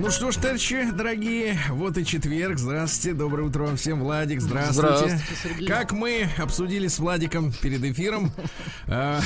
Ну что ж, товарищи, дорогие, вот и четверг. Здравствуйте, доброе утро вам всем. Владик, здравствуйте. Здравствуйте. Как мы обсудили с Владиком перед эфиром, э,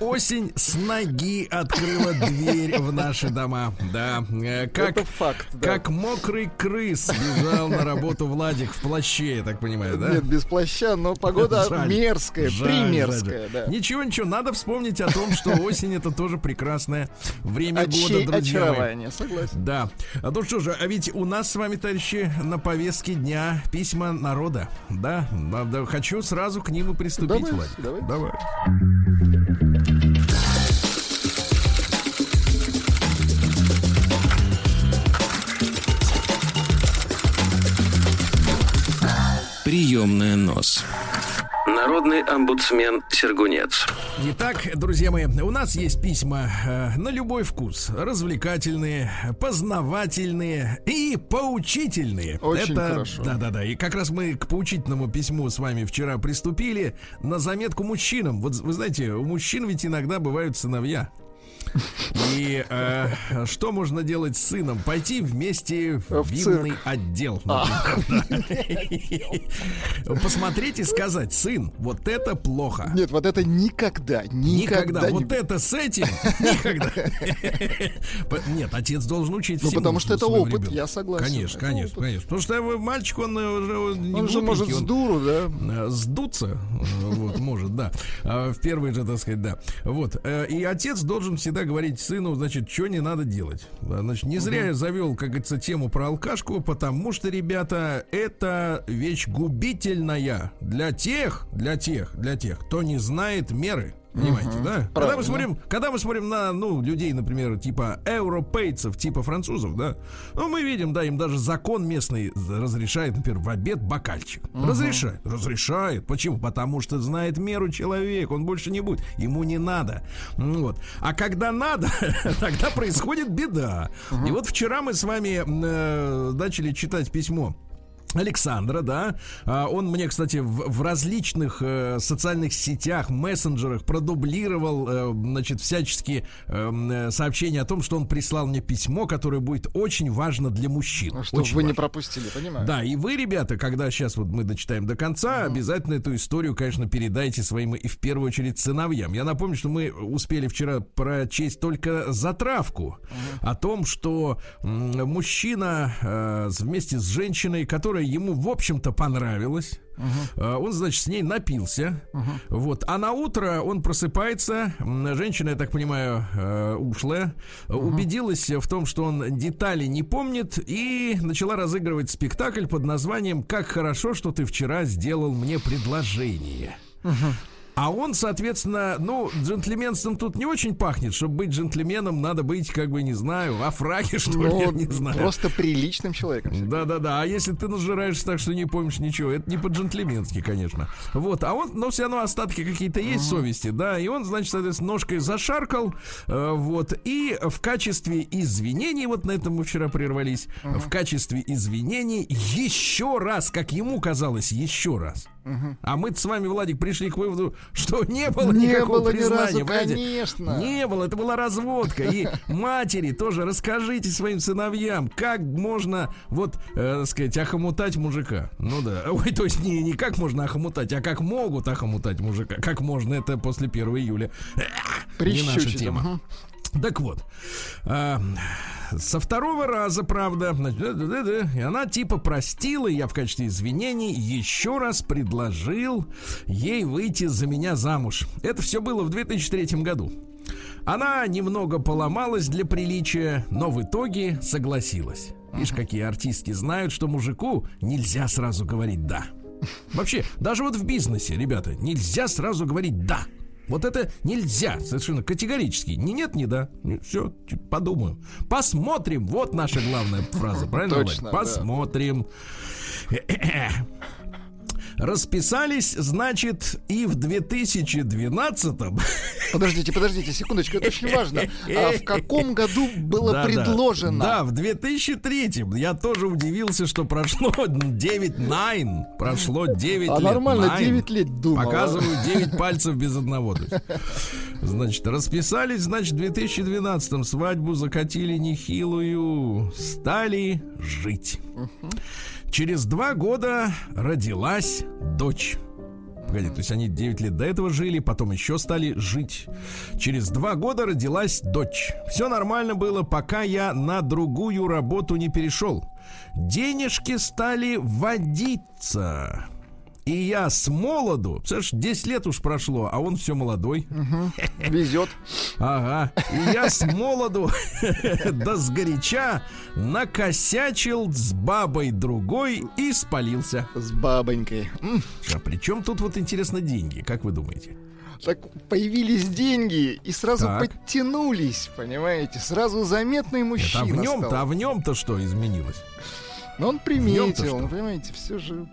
осень с ноги открыла дверь в наши дома. Да, э, как, Это факт, да. как мокрый крыс бежал на работу Владик в плаще, я так понимаю, да? Нет, без плаща, но погода Жаль. мерзкая, Жаль, примерская, жаль. да. Ничего, ничего, надо вспомнить о том, что осень это тоже прекрасное время года, Очей друзья мои. очарование, согласен. Да. А ну что же, а ведь у нас с вами, товарищи, на повестке дня письма народа. Да, надо, хочу сразу к ним и приступить, Давайте, Влад. давайте. Давай. Приемная нос. Народный омбудсмен Сергунец. Итак, друзья мои, у нас есть письма э, на любой вкус. Развлекательные, познавательные и поучительные. Очень Это, хорошо. Да-да-да. И как раз мы к поучительному письму с вами вчера приступили на заметку мужчинам. Вот вы знаете, у мужчин ведь иногда бывают сыновья. И э, что можно делать с сыном? Пойти вместе в, В винный отдел. А. например, да. Посмотреть и сказать, сын, вот это плохо. Нет, вот это никогда, Никогда. никогда. не- Вот это с этим никогда. Нет, отец должен учить Ну, потому что это опыт, ребенка. я согласен. Конечно, Это конечно, опыт. конечно. Потому что э, мальчик, он э, уже не Он же может с дуру, да? э, сдуться, э, вот, может, да. А В первый же, так сказать, да. Вот. э, И отец должен всегда говорить сыну, значит, что не надо делать. А, Значит, не зря я завел, как говорится, тему про алкашку, потому что, ребята, это вещь губительная для тех, для тех, для тех, кто не знает меры. Понимаете, да? Когда мы Правильно. смотрим, когда мы смотрим на, ну, людей, например, типа европейцев, типа французов, да, ну, мы видим, да, им даже закон местный разрешает, например, в обед бокальчик. Разрешает, разрешает. Почему? Потому что знает меру человек, он больше не будет, ему не надо. Вот. А когда надо, тогда происходит беда. И вот вчера мы с вами э, начали читать письмо Александра, да, А, он мне, кстати, в, в различных э, социальных сетях, мессенджерах продублировал, э, значит, всячески э, м, э, сообщения о том, что он прислал мне письмо, которое будет очень важно для мужчин. Чтобы Очень вы не важно. пропустили, понимаете? Да, и вы, ребята, когда сейчас вот мы дочитаем до конца, обязательно эту историю, конечно, передайте своим и в первую очередь сыновьям. Я напомню, что мы успели вчера прочесть только затравку о том, что мужчина э, вместе с женщиной, которая ему, в общем-то, понравилась, э, он, значит, с ней напился. Вот. А на утро он просыпается. Женщина, я так понимаю, э, ушлая, э, убедилась в том, что он детали не помнит, и начала разыгрывать спектакль под названием Как хорошо, что ты вчера сделал мне предложение. А он, соответственно, ну, джентльменством тут не очень пахнет. Чтобы быть джентльменом, надо быть, как бы, не знаю, во фраге, что ли, я Ну, не знаю. просто приличным человеком. Да-да-да, а если ты нажираешься так, что не помнишь ничего, это не по-джентльменски, конечно. Вот, а он, но все равно остатки какие-то есть совести, да, и он, значит, соответственно, ножкой зашаркал, э, вот, и в качестве извинений, вот на этом мы вчера прервались, в качестве извинений еще раз, как ему казалось, еще раз. А мы с вами, Владик, пришли к выводу, что не было Не никакого было ни признания. разу, понимаете? конечно. Не было, это была разводка. И матери тоже расскажите своим сыновьям, как можно, вот, э, так сказать, охомутать мужика. Ну да. Ой, то есть не, не как можно охомутать, а как могут охомутать мужика. Как можно, это после 1 июля. Не наша тема. Так вот, а, со второго раза, правда, значит, да-да-да-да, и она типа простила, и я в качестве извинений еще раз предложил ей выйти за меня замуж. Это все было в 2003 году. Она немного поломалась для приличия, но в итоге согласилась. Видишь, какие артистки знают, что мужику нельзя сразу говорить «да». Вообще, даже вот в бизнесе, ребята, нельзя сразу говорить «да». Вот это нельзя, совершенно категорически. Ни нет, ни да. Все, подумаю. Посмотрим. Вот наша главная фраза, правильно? Точно, Владик? да. Расписались, значит, и в 2012-м. Подождите, подождите, секундочку, это очень важно. А в каком году было Да, да. предложено? Да, в 2003-м. Я тоже удивился, что прошло 9-9. Прошло 9 А лет. нормально, Nine. 9 лет думал. Показываю 9 пальцев без одного. Значит, расписались, значит, в 2012-м свадьбу закатили нехилую, стали жить. Через два года родилась дочь. Погоди, то есть они 9 лет до этого жили, потом еще стали жить. Через два года родилась дочь. Все нормально было, пока я на другую работу не перешел. Денежки стали водиться. И я с молоду, представляешь, 10 лет уж прошло, а он все молодой. Везет. Ага. И я с молоду да сгоряча накосячил с бабой другой и спалился. С бабонькой. А при чем тут вот интересно деньги, как вы думаете? Так появились деньги и сразу Так. подтянулись, понимаете? Сразу заметный Это, мужчина а в нем-то, а в нем-то что изменилось? Но он нем-то приметил, ну, понимаете, все же...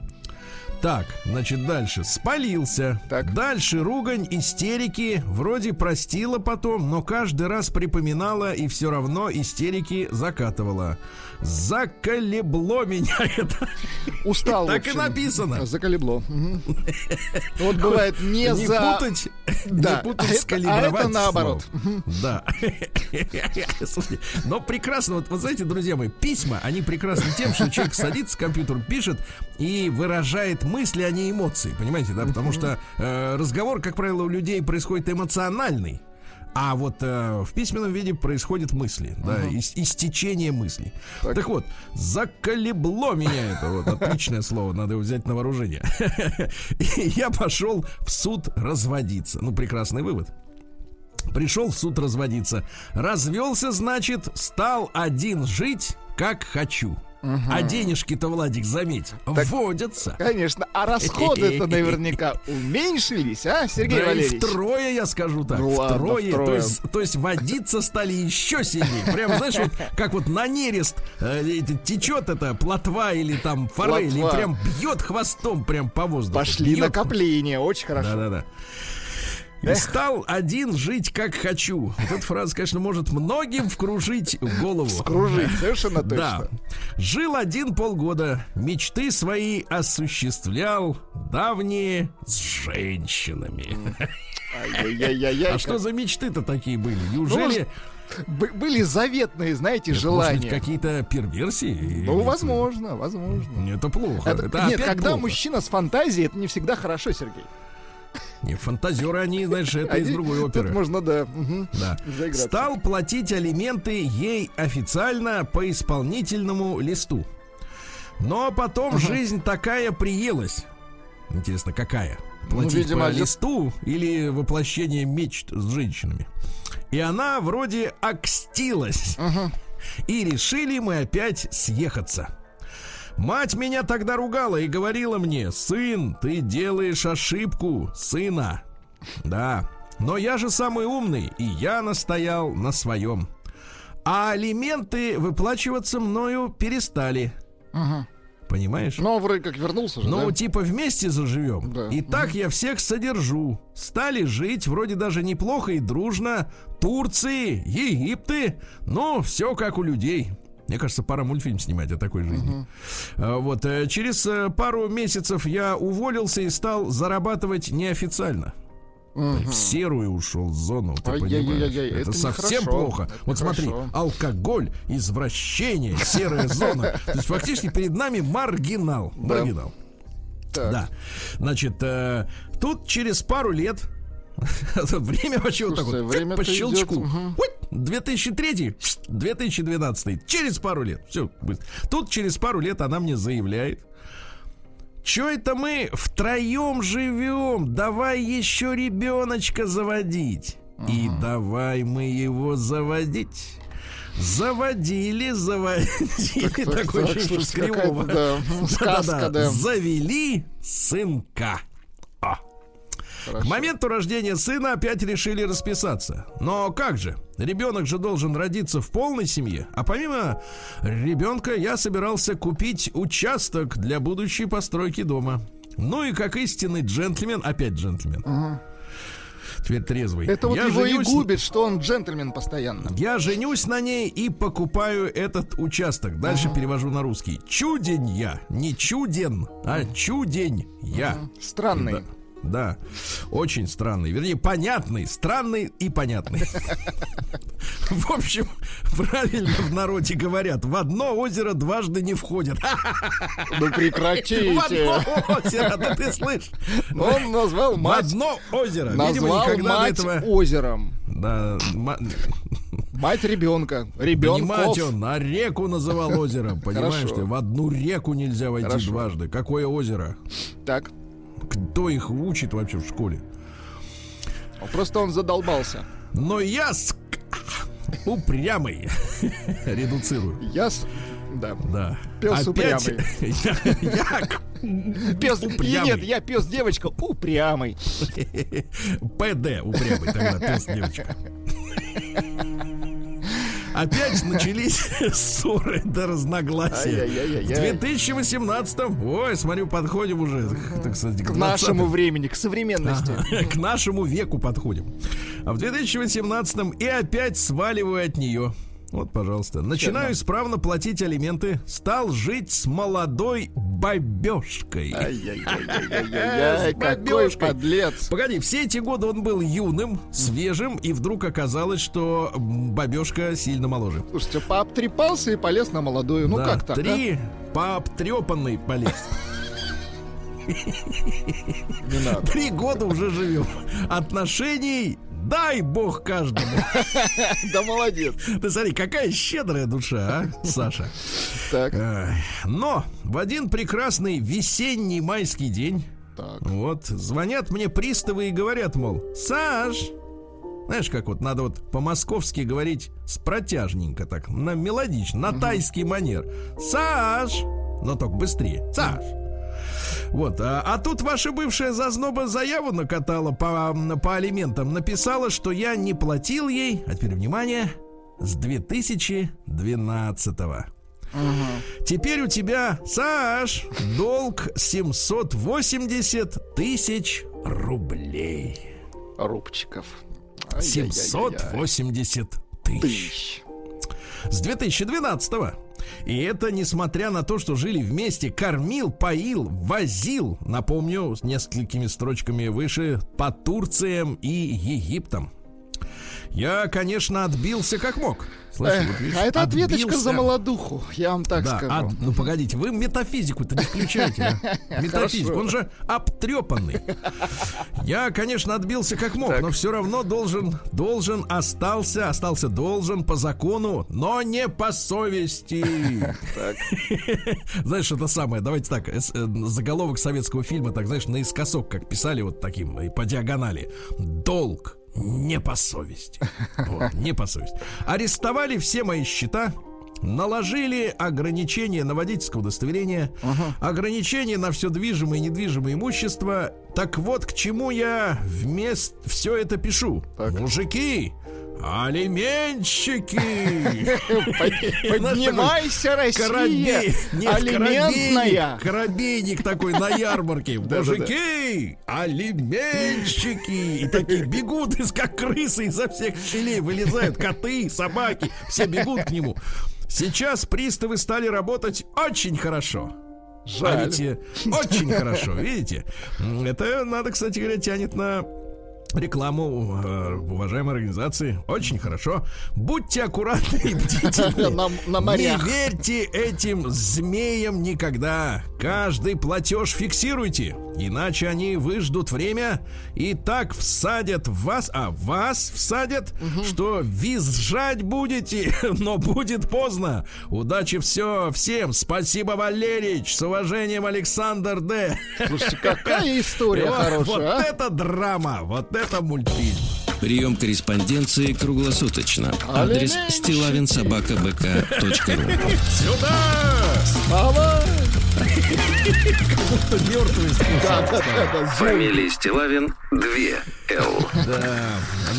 Так, значит, дальше. Спалился. Так. Дальше ругань, истерики. Вроде простила потом, но каждый раз припоминала и все равно истерики закатывала. Заколебло меня это. Устал, Так и написано. Заколебло. Мгм. Вот бывает не за... Да, а это- а наоборот. Да. Но прекрасно, вот знаете, друзья мои, письма, они прекрасны тем, что человек садится к компьютеру, пишет и выражает мысли, а не эмоции, понимаете, да? Потому что э, разговор, как правило, у людей происходит эмоциональный. А вот э, в письменном виде происходит мысли, да, ис- истечение мыслей. Так. Так. вот, заколебло меня это, вот отличное слово, надо его взять на вооружение. И я пошел в суд разводиться. Ну, прекрасный вывод. Пришел в суд разводиться. Развелся, значит, стал один жить, как хочу. А денежки-то, Владик, заметь, вводятся. Конечно, а расходы-то наверняка уменьшились, а, Сергей Да и Валерьевич? втрое, я скажу так. Ну ладно, втрое. втрое. То, есть, то есть водиться стали еще сильнее. Прям, знаешь, вот как вот на нерест э, течет эта плотва или там форель, и Плотва. прям бьет хвостом прям по воздуху. Пошли Бьет. накопления, очень хорошо. Да-да-да. И стал один жить как хочу. Вот эта фраза, конечно, может многим вкружить голову. Скружить, совершенно Да. точно. Жил один полгода, мечты свои осуществлял, давние с женщинами. А что за мечты-то такие были? Неужели Б- Были заветные, знаете, быть, желания. какие-то перверсии? Ну, возможно, возможно. Это плохо. Это- Это нет, когда плохо. мужчина с фантазией, это не всегда хорошо, Сергей. Не, фантазеры, они, знаешь, это из другой тут оперы. можно, да. Да. заиграться. Стал платить алименты ей официально по исполнительному листу. Но потом жизнь такая приелась. Интересно, какая? Платить Ну, видимо, по ли- листу или воплощение мечт с женщинами? И она вроде окстилась. И решили мы опять съехаться. Мать меня тогда ругала и говорила мне, сын, ты делаешь ошибку, сына. Да, но я же самый умный, и я настоял на своем. А алименты выплачиваться мною перестали. Понимаешь? Ну, вроде как вернулся же, Ну, да? типа вместе заживем. Да. И так я всех содержу. Стали жить вроде даже неплохо и дружно. Турции, Египты. Ну, все как у людей. Мне кажется, пора мультфильм снимать о такой жизни. А, Вот э, через э, пару месяцев я уволился и стал зарабатывать неофициально. В серую ушел зону, ты Ай-яй-яй-яй, понимаешь? Это, это совсем нехорошо, плохо. это вот смотри, хорошо. алкоголь, извращение, серая зона. То есть фактически перед нами маргинал. Маргинал. Да. Значит, тут через пару лет время вообще вот так Слушайте, вот время-то по щелчку. Ой, 2003, 2012, через пару лет. Все, тут через пару лет она мне заявляет. Че это мы втроем живем? Давай еще ребеночка заводить. И давай мы его заводить. Заводили, заводили. Так, так, Такое так, что слушайте, Кривого. да, да. Завели сынка. А. К Хорошо. моменту рождения сына опять решили расписаться. Но как же? Ребенок же должен родиться в полной семье. А помимо ребенка я собирался купить участок для будущей постройки дома. Ну и как истинный джентльмен, опять джентльмен. Теперь трезвый. Это вот Я его женюсь- и губит, что он джентльмен постоянно. Я женюсь на ней и покупаю этот участок. Дальше перевожу на русский. Чудень я. Не чуден, а чудень я. Странный. Да. Да, очень странный, вернее, понятный, странный и понятный. В общем, правильно в народе говорят, в одно озеро дважды не входят. Ну В прекратите. одно озеро, да ты слышь? Он назвал В мать, одно озеро. Видимо, назвал никогда до мать этого... озером. Да, ма- Мать ребенка. Да Ребенков. мать он, а реку называл озером. Понимаешь ты? В одну реку нельзя войти Хорошо. дважды. Какое озеро? Так. Кто их учит вообще в школе? Просто он задолбался. Но я ск- упрямый. Редуцирую. Я с... Да. Да. Пес Опять упрямый. Я, я Пес... Упрямый. Нет, я пес девочка упрямый. ПД упрямый тогда, пес девочка. Опять начались ссоры до разногласия. В 2018-м, ой, смотрю, подходим уже, так сказать, К 20-м. нашему времени, к современности. К нашему веку подходим. А в 2018-м и опять сваливаю от нее. Вот, пожалуйста. Начинаю исправно платить алименты. Стал жить с молодой бабешкой. Какой подлец. Погоди, все эти годы он был юным, свежим, и вдруг оказалось, что бабешка сильно моложе. Слушайте, пообтрепался и полез на молодую. Ну Да, как так? а? Три по обтрепанной полез. Не надо. Три года уже живем. Отношений дай бог каждому. Да молодец. Ты смотри, какая щедрая душа, а, Саша. Так, Но в один прекрасный весенний майский день, так. вот, звонят мне приставы и говорят, мол, Саш, знаешь, как вот надо вот по-московски говорить с протяжненько так, на мелодично, на тайский манер. Саш, но только быстрее. Саш. Вот, а, а тут ваша бывшая зазноба заяву накатала по, по алиментам, написала, что я не платил ей, а теперь внимание, с 2012 Теперь у тебя, Саш, долг 780 тысяч рублей. Рубчиков. Ай-яй-яй-яй-яй. 780 тысяч. С 2012 И это несмотря на то, что жили вместе, кормил, поил, возил, напомню, с несколькими строчками выше, по Турциям и Египтам. Я, конечно, отбился как мог. Слышишь, Эх, вот видишь, а это ответочка отбился. за молодуху, я вам так Да, скажу. а, ну погодите, вы метафизику-то не включайте. а? Метафизику, Хорошо. он же обтрепанный. Я, конечно, отбился как мог, Так. но все равно должен, должен, остался, остался должен по закону, но не по совести. Знаешь, это самое, давайте так, э, заголовок советского фильма, так, знаешь, наискосок, как писали вот таким, по диагонали. Долг не по совести. Вот, не по совести. Арестовали все мои счета, наложили ограничения на водительское удостоверение, ограничения на все движимое и недвижимое имущество. Так вот, к чему я вместо все это пишу. Так. Мужики, алименщики! Под- Поднимайся, Россия! Алиментная! корабейник такой на ярмарке. Мужики, алименщики. И такие бегут, из как крысы изо всех щелей вылезают. Коты, собаки, все бегут к нему. Сейчас приставы стали работать очень хорошо. А Жаль. ведь э, очень хорошо, видите? Это, надо, кстати говоря, тянет на рекламу э, уважаемой организации. Очень хорошо. Будьте аккуратны и бдительны. На- на морях. Не верьте этим змеям никогда. Каждый платеж фиксируйте, иначе они выждут время и так всадят в вас, а вас всадят, что визжать будете, но будет поздно. Удачи все всем. Спасибо, Валерич. С уважением, Александр Д. Слушайте, какая история Вот- Вот хорошая, а? это драма, вот это мультфильм. Прием корреспонденции круглосуточно. Адрес Алименщик. стилавинсобакабк.ру Сюда! Мертвый да, да, да, зомби. Фамилия Стилавин 2 Л. Да.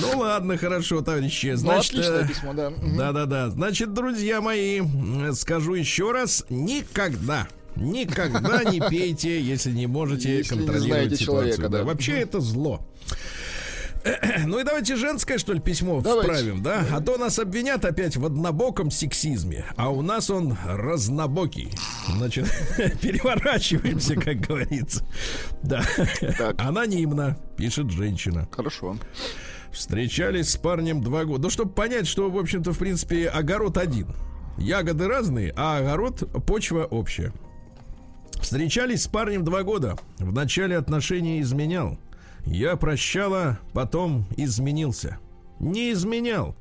Ну ладно, хорошо, товарищи. Ну, Значит, отличное э, письмо, да. Да-да-да. Значит, друзья мои, скажу еще раз, никогда Никогда не пейте, если не можете Если не контролировать знаете ситуацию. человека, да. Вообще это зло. Ну и давайте женское, что ли, письмо Давайте. вправим, да? А то нас обвинят опять в однобоком сексизме, а у нас он разнобокий. Значит, переворачиваемся, как говорится. Да. Так. Анонимно, пишет женщина. Хорошо. Встречались с парнем два года. Ну, чтобы понять, что, в общем-то, в принципе, огород один. Ягоды разные, а огород почва общая. Встречались с парнем два года. В начале отношений изменял. Я прощала, потом изменился. Не изменял.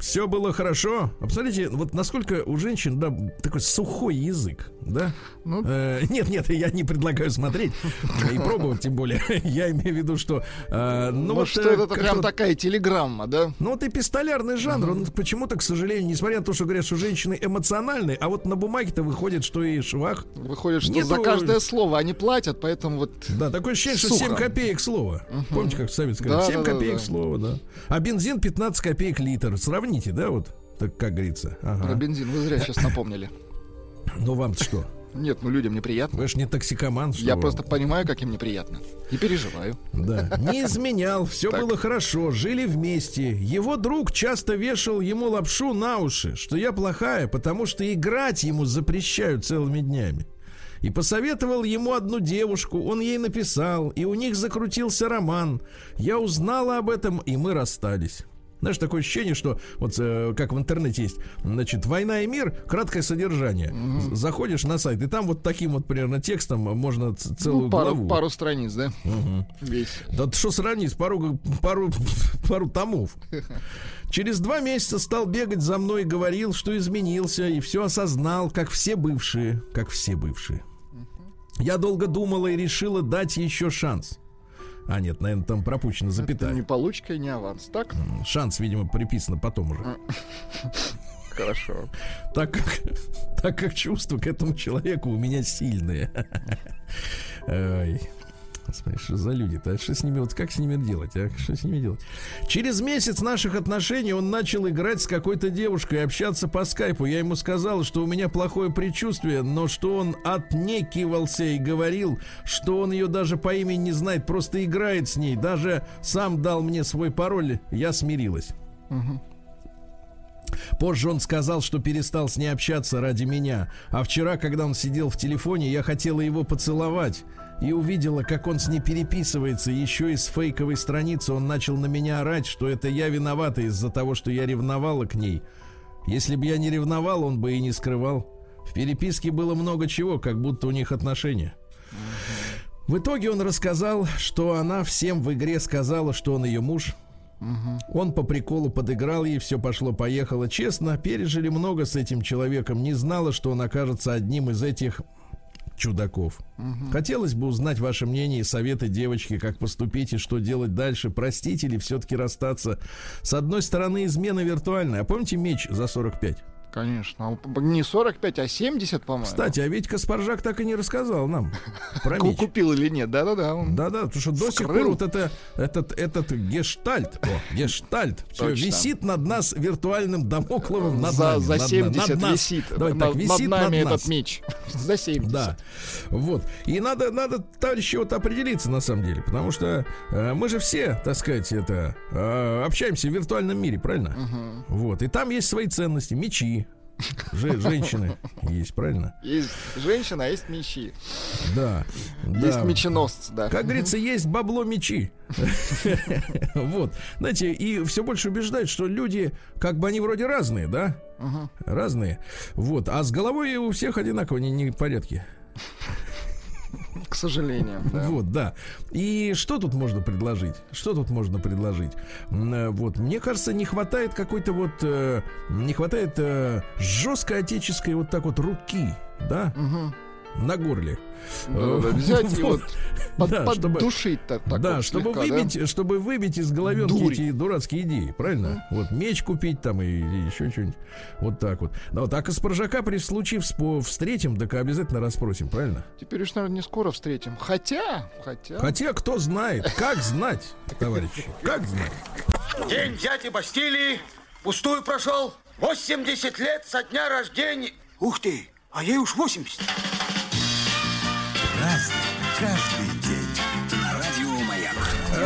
Все было хорошо. А Посмотрите, вот насколько у женщин да, такой сухой язык, да? Ну. Э, нет, нет, я не предлагаю смотреть и пробовать, тем более. Я имею в виду, что... э, ну, Ну, вот, что э, это прям вот- такая телеграмма, да? ну, вот и пистолярный жанр, он почему-то, к сожалению, несмотря на то, что говорят, что женщины эмоциональные, а вот на бумаге-то выходит, что и швах. Выходит, что Нету- за каждое слово они платят, поэтому вот... Да, такое ощущение, что Сухо. 7 копеек слово. Помните, как в советском? Да, 7 да, да, копеек да. слово, да. А бензин 15 копеек литр. Сравните, да, вот? Так как говорится. Про Ага. бензин вы зря сейчас напомнили. Ну вам-то что? Нет, ну людям неприятно. Вы же не токсикоман, что Я вы? просто понимаю, как им неприятно. И переживаю. Да. Не изменял, все Так. было хорошо, жили вместе. Его друг часто вешал ему лапшу на уши, что я плохая, потому что играть ему запрещают целыми днями. И посоветовал ему одну девушку, он ей написал, и у них закрутился роман. Я узнала об этом, и мы расстались. Знаешь, такое ощущение, что вот э, как в интернете есть, значит, «Война и мир», краткое содержание. З- Заходишь на сайт, и там вот таким вот примерно текстом можно ц- целую Ну, пару, главу. пару страниц, да? Весь. Да что сравнить, пару, пару, пару томов. Через два месяца стал бегать за мной и говорил, что изменился и все осознал, как все бывшие, как все бывшие. Я долго думала и решила дать еще шанс. А нет, наверное, там пропущена Это запятая. не получка и не аванс. Так? Шанс, видимо, приписано потом уже. Хорошо. Так как, так как чувства к этому человеку у меня сильные. Смотри, что за люди-то? Что с ними, вот как с ними делать, а? Что с ними делать? Через месяц наших отношений он начал играть с какой-то девушкой, общаться по скайпу. Я ему сказал, что у меня плохое предчувствие, но что он отнекивался и говорил, что он ее даже по имени не знает, просто играет с ней. Даже сам дал мне свой пароль, я смирилась. Позже он сказал, что перестал с ней общаться ради меня. А вчера, когда он сидел в телефоне, я хотела его поцеловать. И увидела, как он с ней переписывается. Еще из фейковой страницы он начал на меня орать, что это я виновата из-за того, что я ревновала к ней. Если бы я не ревновал, он бы и не скрывал. В переписке было много чего, как будто у них отношения. В итоге он рассказал, что она всем в игре сказала, что он ее муж. Он по приколу подыграл ей, все пошло-поехало. Честно, пережили много с этим человеком. Не знала, что он окажется одним из этих чудаков. Хотелось бы узнать ваше мнение и советы девочки, как поступить и что делать дальше. Простить или все-таки расстаться? С одной стороны, измена виртуальная. А помните меч за 45? Конечно. А Не 45, а 70, по-моему. Кстати, а ведь Каспаржак так и не рассказал нам про меч. Купил или нет? Да-да-да. Да-да, потому что до сих пор вот это, этот, этот гештальт, о, гештальт, все висит над нас виртуальным домокловым над за, нами. за над- над 70 нас. висит. Давай над, так, над висит нами над этот меч. За 70. Да, вот. И надо, надо, товарищи, вот определиться на самом деле, потому что э, мы же все, так сказать, это э, общаемся в виртуальном мире, правильно? Вот. И там есть свои ценности, мечи, же- женщины есть, правильно? Есть женщина, а есть мечи. Да. Есть да. меченосцы, да. Как говорится, есть бабло мечи. Вот. Знаете, и все больше убеждают, что люди, как бы они вроде разные, да? Разные. Вот. А с головой у всех одинаково не в порядке. К сожалению. да. Вот, да. И что тут можно предложить? Что тут можно предложить? Э, Вот, мне кажется, не хватает какой-то вот, э, не хватает э, жесткой отеческой вот так вот руки, да? На горле. Да-да-да, Взять и вот под- Да, чтобы- поддушить так, так да, вот чтобы слегка, выбить, чтобы выбить из головенки Дурь. эти дурацкие идеи, правильно? Вот меч купить там и, или еще что-нибудь. Вот так вот. Да, вот так и с Поржака при случае вспо- встретим, так обязательно расспросим, правильно? Теперь уж, наверное, не скоро встретим. Хотя, хотя... Хотя кто знает, как знать, товарищи, как знать. День дяди Бастилии пустую прошел. 80 лет со дня рождения. Ух ты, а ей уж 80. Э,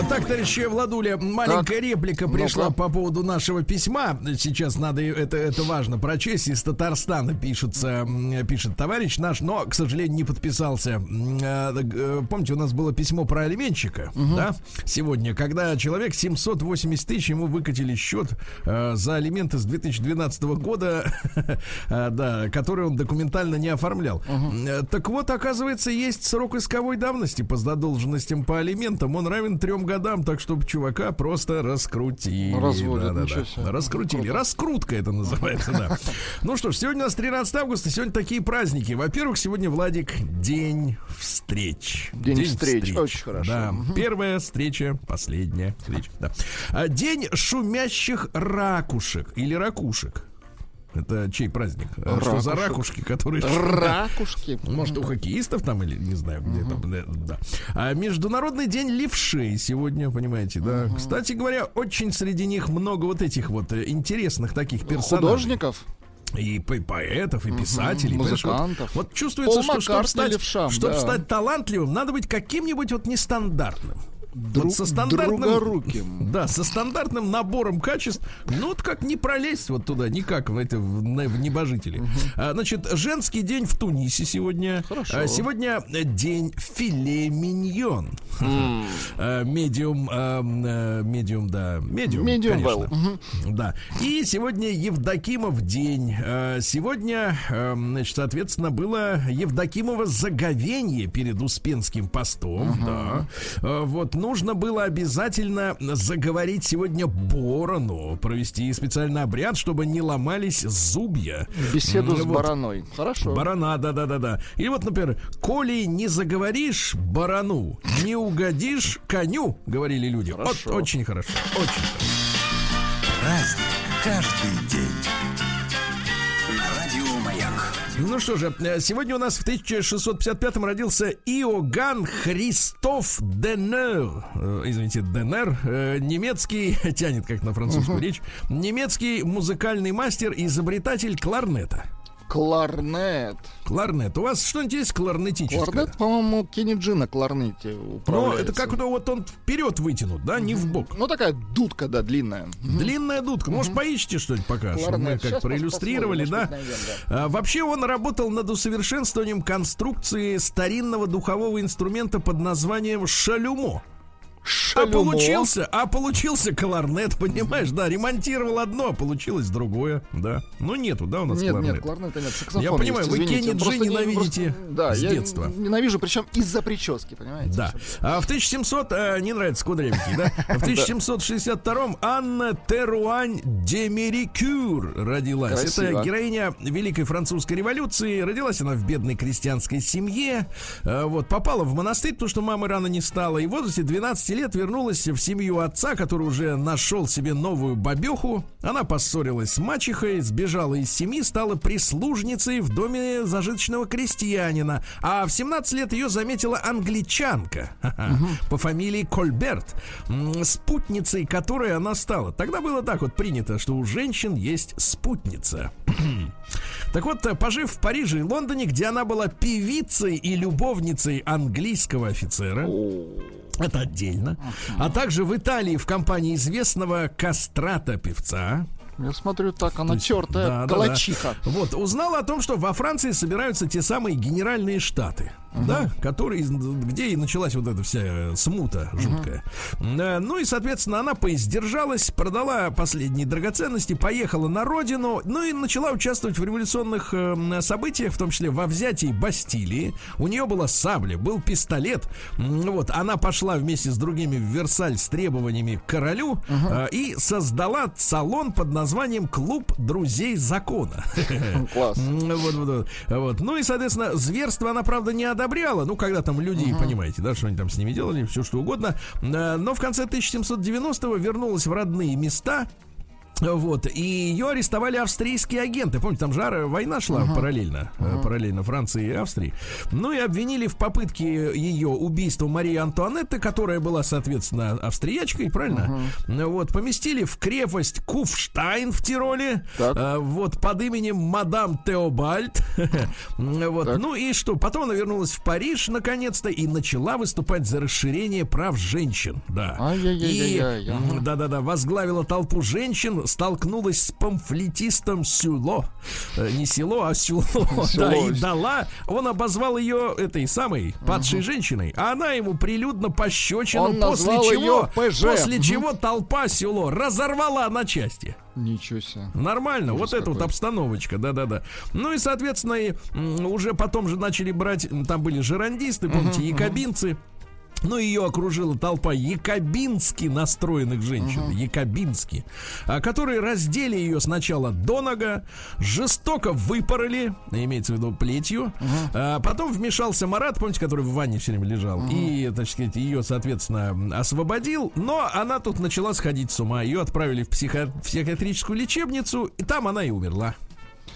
Так, товарищи Владуля, маленькая реплика пришла Ну-ка. по поводу нашего письма. Сейчас надо, это, это важно прочесть. Из Татарстана пишется, пишет товарищ наш, но, к сожалению, не подписался. Э, э, Помните, у нас было письмо про алименщика, да, сегодня, когда человек 780 тысяч ему выкатили счет э, за алименты с 2012 года, э, да, который он документально не оформлял. Э, Так вот, оказывается, есть срок исковой давности по задолженностям по алиментам. Он равен трем годам, так чтобы чувака просто раскрутили. Разводят, Да-да-да. ничего себе. Раскрутили. Раскрутка это называется, да. Ну что ж, сегодня у нас 13 августа, сегодня такие праздники. Во-первых, сегодня, Владик, день встреч. День встреч. Очень хорошо. Да, первая встреча, последняя встреча. Да. А, День шумящих ракушек или ракушек. Это чей праздник? А Что за ракушки, которые... Ракушки. Может, у хоккеистов там или не знаю, где там. да. А Международный день левшей сегодня, понимаете, да. Кстати говоря, очень среди них много вот этих вот э, интересных таких персонажей. Художников. И по- поэтов, и писателей. вот- музыкантов. Вот, чувствуется, Пол что чтобы стать, левшам, да. стать талантливым, надо быть каким-нибудь вот нестандартным. Дру- вот со стандартным, другоруким. да, со стандартным набором качеств, ну вот как не пролезть вот туда, никак в это в, в небожители. А, значит, женский день в Тунисе сегодня. Хорошо. А, сегодня э, день филе миньон. А, Медиум, а, э, медиум, да, медиум, Medium конечно. well. Да. И сегодня Евдокимов день. Э, Сегодня, э, значит, соответственно, было Евдокимово заговенье перед Успенским постом. Да. Э, Вот нужно было обязательно заговорить сегодня борону, провести специальный обряд, чтобы не ломались зубья. Беседу М, с вот. бараной. Хорошо. Барана, да-да-да-да. Или вот, например, коли не заговоришь барану, не угодишь коню, говорили люди. Хорошо. Вот очень хорошо. Очень хорошо. Ну что же, э, сегодня у нас в 1655-м родился Иоганн Христоф Денер. Э, Извините, Денер. э, Немецкий, тянет как на французскую речь, немецкий музыкальный мастер и изобретатель кларнета. Кларнет. Кларнет. У вас что-нибудь есть кларнетическое? Кларнет, по-моему, Кенни Джи на кларнете Но управляется. это как-то вот он вперед вытянут, да, не в бок. Ну, такая дудка, да, длинная. Длинная дудка. Может, поищите что-нибудь пока, чтобы мы как проиллюстрировали, да? А, Вообще он работал над усовершенствованием конструкции старинного духового инструмента под названием шалюмо. А получился, а получился кларнет, понимаешь? Да, ремонтировал одно, а получилось другое, да. Ну нету, да, у нас Нет, кларнет. нет, кларнета нет. Саксофон Я понимаю, есть, вы извините. Кенни Джи ненавидите просто- да, с я детства. ненавижу, причем из-за прически, понимаете? Да. А в 1700, э, не нравится кудрявенький, да? В 1762 Анна Теруань Демерикюр родилась. Красиво. Это героиня Великой Французской революции. Родилась она в бедной крестьянской семье. Э, Вот, попала в монастырь, потому что мамы рано не стала. И в возрасте 12 лет вернулась в семью отца, который уже нашел себе новую бабеху. Она поссорилась с мачехой, сбежала из семьи, стала прислужницей в доме зажиточного крестьянина. А в 17 лет ее заметила англичанка ха-ха, по фамилии Кольберт, спутницей которой она стала. Тогда было так вот принято, что у женщин есть спутница. Так вот, э, пожив в Париже и Лондоне, где она была певицей и любовницей английского офицера, это отдельно. А также в Италии в компании известного кастрата-певца. Я смотрю, так она есть, тертая да, да, калачиха. да. Вот, узнала о том, что во Франции собираются те самые генеральные штаты, да, которые, где и началась вот эта вся э, смута жуткая. Э, Ну и, соответственно, она поиздержалась, продала последние драгоценности, поехала на родину, ну и начала участвовать в революционных э, событиях, в том числе во взятии Бастилии. У нее была сабля, был пистолет. Вот, она пошла вместе с другими в Версаль с требованиями к королю э, и создала салон под названием «Клуб друзей закона». Класс. Вот, вот. Вот. Ну и, соответственно, зверство она, правда, не одобряла. Ну, когда там люди, понимаете, да, что они там с ними делали, все что угодно. Э, Но в конце 1790-го вернулась в родные места. Вот, и ее арестовали австрийские агенты. Помните, там жара война шла параллельно, э, параллельно Франции и Австрии. Ну и обвинили в попытке ее убийства Марии Антуанетты, которая была, соответственно, австриячкой, правильно? Вот, поместили в крепость Куфштайн в Тироле, Так. э, вот, под именем мадам Теобальд. Вот, Так. ну и что? Потом она вернулась в Париж, наконец-то, и начала выступать за расширение прав женщин. Да. И, да-да-да, возглавила толпу женщин, столкнулась с памфлетистом Сюло. Э, Не село, а Сюло. Да, и дала. Он обозвал ее этой самой падшей женщиной, а она ему прилюдно пощечину, после чего, после чего толпа Сюло разорвала на части. Ничего себе. Нормально, вот это вот обстановочка, да-да-да. Ну и, соответственно, и, уже потом же начали брать, там были жерандисты, помните, якобинцы. Ну, ее окружила толпа якобински настроенных женщин, якобински, а, которые раздели ее сначала до нога, жестоко выпороли, имеется в виду плетью, а потом вмешался Марат, помните, который в ванне все время лежал, и, так сказать, ее, соответственно, освободил, но она тут начала сходить с ума, ее отправили в психо- психиатрическую лечебницу, и там она и умерла.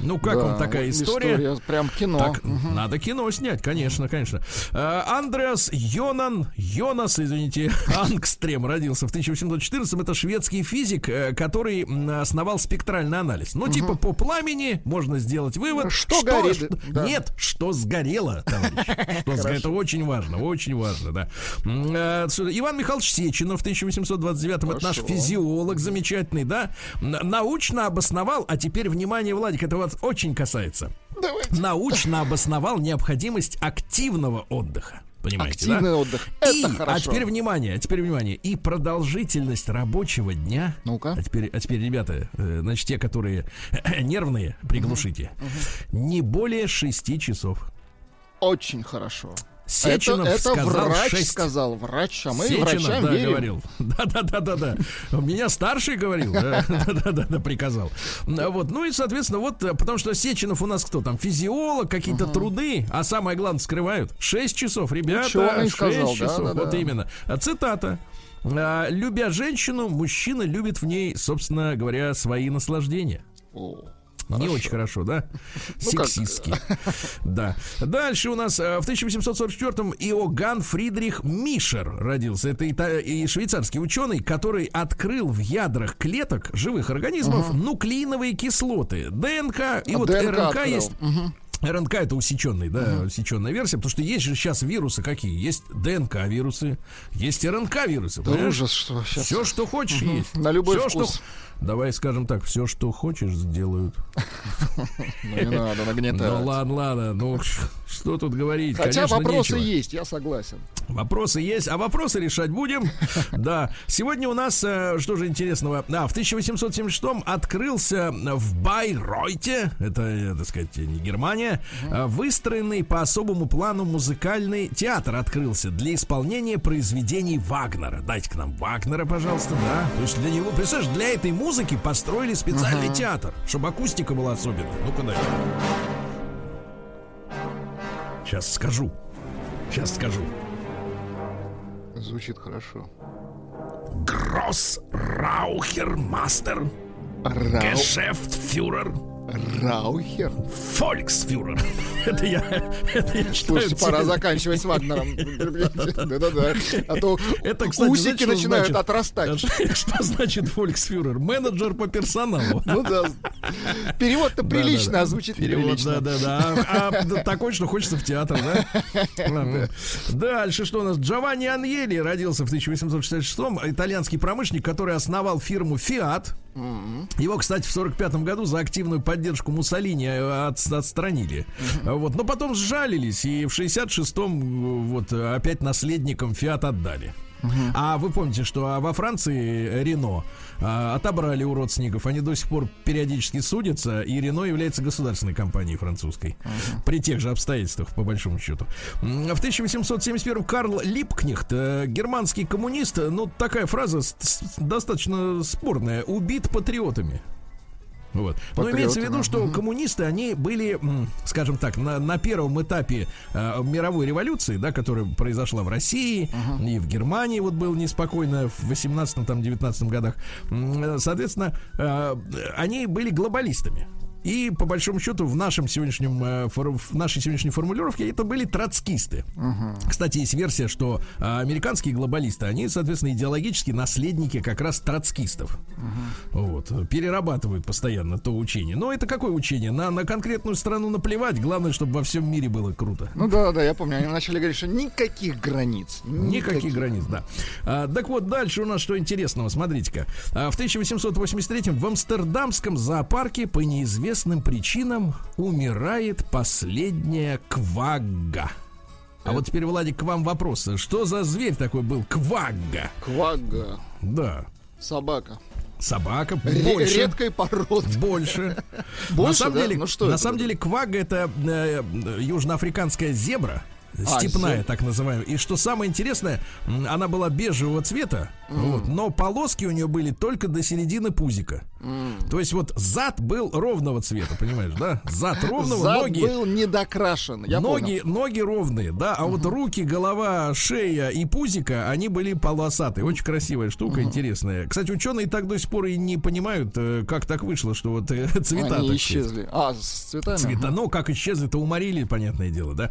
Ну, как Да, вам такая история? Прям кино. Так, надо кино снять, конечно, конечно. Э, Андреас Йонан, Йонас, извините, Ангстрем родился в 1814 Это шведский физик, э, который основал спектральный анализ. Ну, типа, по пламени можно сделать вывод, Что горит, что- да. Нет, что сгорело, товарищ. Что. Это очень важно, очень важно, да. Э, Иван Михайлович Сеченов в 1829 Это наш физиолог замечательный, да. Научно обосновал, а теперь, внимание, Владик, это вас очень касается Давайте. научно обосновал необходимость активного отдыха. Понимаете, Активный да? отдых. И, Это хорошо. А теперь внимание, а теперь внимание. И продолжительность рабочего дня. Ну-ка. А теперь, а теперь, ребята, э, значит, те, которые нервные, приглушите. Не более 6 часов. Очень хорошо. Сеченов это это сказал врач 6. сказал, врач, а мы Сеченов, врачам да, верим. говорил. Да, да, да, да, да. У меня старший говорил, да, да, да, да, приказал. Вот, ну и, соответственно, вот, э, потому что Сеченов у нас кто там, физиолог, какие-то труды, а самое главное скрывают. 6 часов, ребята, Ученый 6 сказал, да, часов. вот именно. А, Цитата. А, Любя женщину, мужчина любит в ней, собственно говоря, свои наслаждения. О, Не очень хорошо, да? Ну? Сексистски. Да. Дальше у нас э, в 1844-м Иоганн Фридрих Мишер родился. Это ита- и швейцарский ученый, который открыл в ядрах клеток живых организмов нуклеиновые кислоты. ДНК и А вот ДНК РНК открыл. есть. РНК это усеченный, да, усеченная версия, потому что есть же сейчас вирусы какие? Есть ДНК вирусы, есть РНК вирусы. да ужас, что сейчас. Все, что хочешь, есть. На любой Всё, вкус. Что... Давай скажем так, все, что хочешь, сделают. Ну, не надо нагнетать. Ну ладно, ладно, ну что тут говорить? Хотя Конечно, вопросы нечего. есть, я согласен. Вопросы есть, а вопросы решать будем. Да. Сегодня у нас, э, что же интересного, а, в 1876 открылся в Байройте, это, э, так сказать, не Германия, э, выстроенный по особому плану музыкальный театр открылся для исполнения произведений Вагнера. Дайте к нам Вагнера, пожалуйста, да. То есть для него, представляешь, для этой музыки построили специальный театр, чтобы акустика была особенная. Ну-ка дальше. Сейчас скажу. Сейчас скажу. Звучит хорошо. Гросс Раухер Мастер Рау... Гешефтфюрер Раухер. Фольксфюрер. Это я, это я читаю. Слушайте, пора заканчивать с Вагнером. Да-да-да. А то Это, кстати, усики знаете, начинают значит? отрастать. Что значит фольксфюрер? Менеджер по персоналу. Ну да. Перевод-то прилично, да, да. а звучит Перевод, неприлично. Да, да, да. А, а, такой, что хочется в театр, да? Дальше что у нас? Джованни Аньели родился в 1866-м. Итальянский промышленник, который основал фирму Fiat. Его, кстати, в 45 году за активную поддержку Муссолини э, от- отстранили. Вот. Но потом сжалились, и в 66-м э, вот э, опять наследникам Фиат отдали. А вы помните, что а, во Франции Рено а, отобрали у родственников, они до сих пор периодически судятся, и Рено является государственной компанией французской. При тех же обстоятельствах, по большому счету. В 1871 Карл Липкнехт, э, германский коммунист, ну, такая фраза достаточно спорная, убит патриотами. Вот. Но имеется в виду, что коммунисты, они были, скажем так, на, на первом этапе э, мировой революции, да, которая произошла в России и в Германии, вот было неспокойно в 18-19 годах. Соответственно, э, они были глобалистами. И по большому счету в нашем сегодняшнем э, в нашей сегодняшней формулировке это были троцкисты. Кстати, есть версия, что э, американские глобалисты, они, соответственно, идеологически наследники как раз троцкистов. Вот, э, перерабатывают постоянно то учение. Но это какое учение? На, на конкретную страну наплевать. Главное, чтобы во всем мире было круто. Ну да, да, я помню. Они начали говорить, что никаких границ. Никаких границ, да. А, так вот, дальше у нас что интересного, смотрите-ка. А, в 1883 в Амстердамском зоопарке по неизвестным причинам умирает последняя квагга. А вот теперь, Владик, к вам вопрос. Что за зверь такой был? Квагга. Квагга. Да. Собака. Собака. Больше. Редкой породы. Больше. на Больше, самом да? деле, Ну что на самом было? деле квага это э, южноафриканская зебра. А, Степная, зебра. так называемая. И что самое интересное, она была бежевого цвета, вот, но полоски у нее были только до середины пузика. То есть вот зад был ровного цвета, понимаешь, да? Зад ровного, Зад ноги, был недокрашен. Я ноги, понял. ноги ровные, да, а вот руки, голова, шея и пузика, они были полосатые. Очень красивая штука, интересная. Кстати, ученые так до сих пор и не понимают, э, как так вышло, что вот э, цвета Они исчезли. А, с цветами? Цвета, ну, как исчезли-то уморили, понятное дело, да.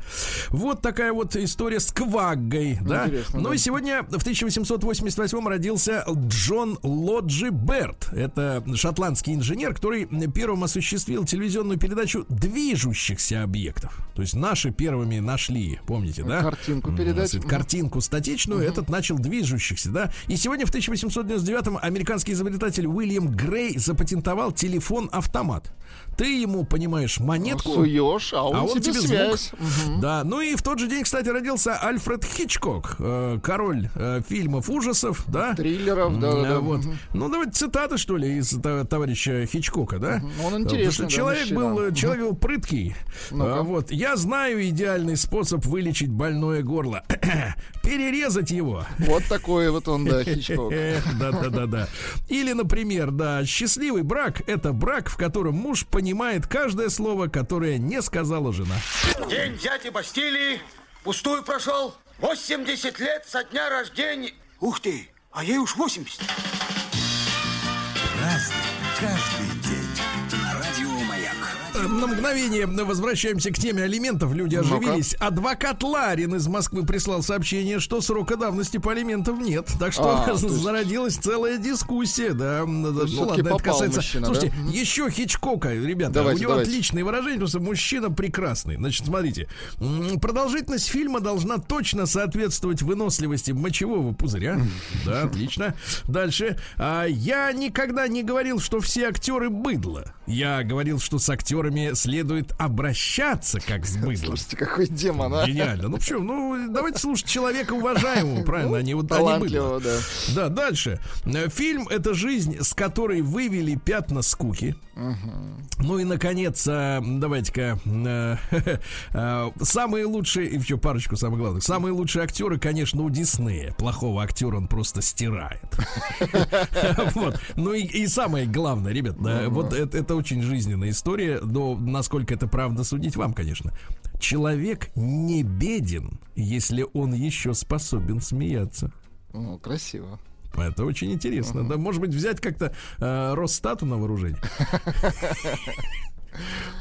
Вот такая вот история с кваггой, да. Интересно, ну да. и сегодня в 1888 родился Джон Лоджи Берт. Это шотландский инженер, который первым осуществил телевизионную передачу движущихся объектов. То есть наши первыми нашли, помните, да? Картинку передать. Картинку статичную, этот начал движущихся, да. И сегодня в 1899 американский изобретатель Уильям Грей запатентовал телефон-автомат. Ты ему, понимаешь, монетку... Суешь, а он, А он тебе тебе связь. звук. Да, ну и в тот же день, кстати, родился Альфред Хичкок, э, король э, фильмов ужасов, да? Триллеров, да, М, да. Вот. Ну, давайте цитаты, что ли, из товарища Хичкока, да? Ну, он Э, интересный, потому что да, человек мужчина. был, э, человек был прыткий. Ну-ка. А, вот. Я знаю идеальный способ вылечить больное горло. Перерезать его. Вот такой вот он, да, Хичкок. Да, да, да, да. Или, например, да, счастливый брак это брак, в котором муж понимает каждое слово, которое не сказала жена. День дяди Бастилии пустую прошел. 80 лет со дня рождения. Ух ты, а ей уж 80. Э, На мгновение возвращаемся к теме алиментов. Люди оживились. Адвокат Ларин из Москвы прислал сообщение, что срока давности по алиментам нет. Так что А, есть- зародилась целая дискуссия, да. Ну ладно, это касается... мужчина, Слушайте, да? Еще Хичкока, ребята, Давайте, у него давайте. отличные выражения, потому что мужчина прекрасный. Значит, смотрите, продолжительность фильма должна точно соответствовать выносливости мочевого пузыря. Да, отлично. Дальше. А, я никогда не говорил, что все актеры быдло. Я говорил, что с актерами следует обращаться как с быдлом. Слушайте, какой демон, а? Гениально. Ну почему? Ну, давайте слушать человека уважаемого, правильно, а не вот а быдло. да. Да, дальше. Фильм это жизнь, с которой вывели пятна скуки. Ну и наконец, а, давайте-ка э, э, самые лучшие, и еще парочку самых главных. Самые лучшие актеры, конечно, у Диснея. Плохого актера он просто стирает. Вот. Ну и, самое главное, ребят, да, вот это очень жизненная история, но насколько это правда судить вам, конечно. Человек не беден, если он еще способен смеяться. Ну, красиво. Это очень интересно. Да, может быть, взять как-то э, Росстату на вооружение.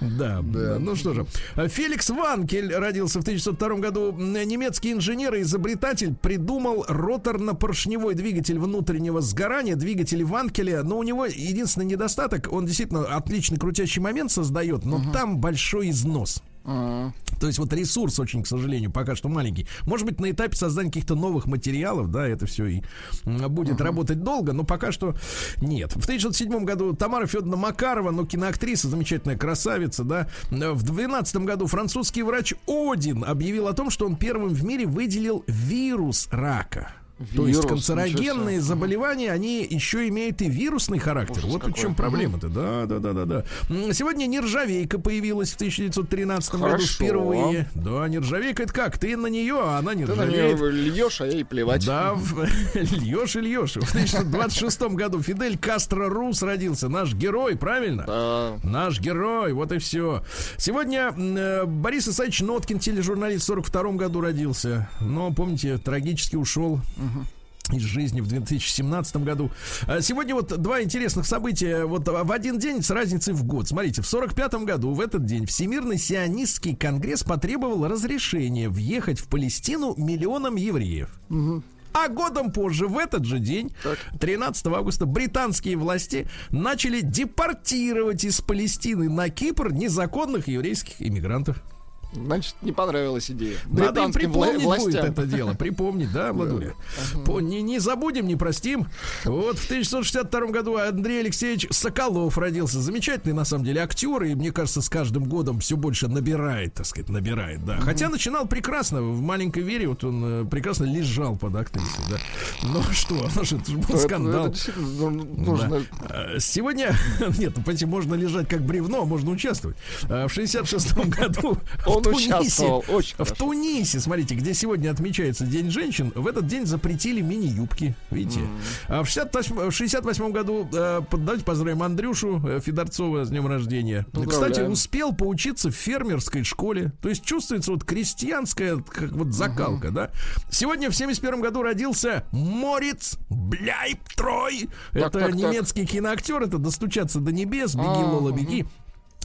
Да, да. Ну что же. Феликс Ванкель родился в 1902 году. Немецкий инженер и изобретатель придумал роторно-поршневой двигатель внутреннего сгорания, двигатель Ванкеля. Но у него единственный недостаток, он действительно отличный крутящий момент создает, но там большой износ. То есть вот ресурс очень, к сожалению, пока что маленький. Может быть, на этапе создания каких-то новых материалов, да, это все и будет работать долго, но пока что нет. В 1907 году Тамара Федоровна Макарова, ну, киноактриса, замечательная красавица, да. В 2012 году французский врач Один объявил о том, что он первым в мире выделил вирус рака. То есть Вирус, канцерогенные заболевания, они еще имеют и вирусный характер. Ужас вот в какой. чем проблема-то. Да, да, да, да, да. Сегодня нержавейка появилась в 1913 году Хорошо. впервые. Да, нержавейка это как? Ты на нее, а она не Ты на нее льешь, а ей плевать. Да, в- льешь и льешь. В 1926 году Фидель Кастро Рус родился. Наш герой, правильно? Да. Наш герой, вот и все. Сегодня э, Борис Исаевич Ноткин, тележурналист, в 42 году родился. Но, помните, трагически ушел из жизни в 2017 году. А Сегодня вот два интересных события вот в один день с разницей в год. Смотрите, в 45 году в этот день Всемирный сионистский конгресс потребовал разрешения въехать в Палестину миллионам евреев. А годом позже, в этот же день, 13 августа, британские власти начали депортировать из Палестины на Кипр незаконных еврейских иммигрантов. Значит, не понравилась идея. Надо им припомнить будет властям. это дело. Припомнить, да, Владуля? По- Не, не забудем, не простим. Вот в 1962 году Андрей Алексеевич Соколов родился. Замечательный, на самом деле, актер. И, мне кажется, с каждым годом все больше набирает, так сказать, набирает, да. Хотя начинал прекрасно. В «Маленькой вере» вот он э, прекрасно лежал под актрисой, да. Ну что, ну что, это же был Это- скандал. это ну, нужно. Э, Сегодня, нет, ну, понимаете, можно лежать как бревно, а можно участвовать. В 66 году Он Тунисе, в. Тунисе, смотрите, где сегодня отмечается День женщин, в этот день запретили мини-юбки, видите. А в 68, в 68 году, э, давайте поздравим Андрюшу э, Федорцова с днем рождения. Кстати, успел поучиться в фермерской школе, то есть чувствуется вот крестьянская, как вот закалка, да. Сегодня в 71 году родился Морец Бляйптрой. Это немецкий киноактер, это «Достучаться до небес», «Беги, А, Лола, беги».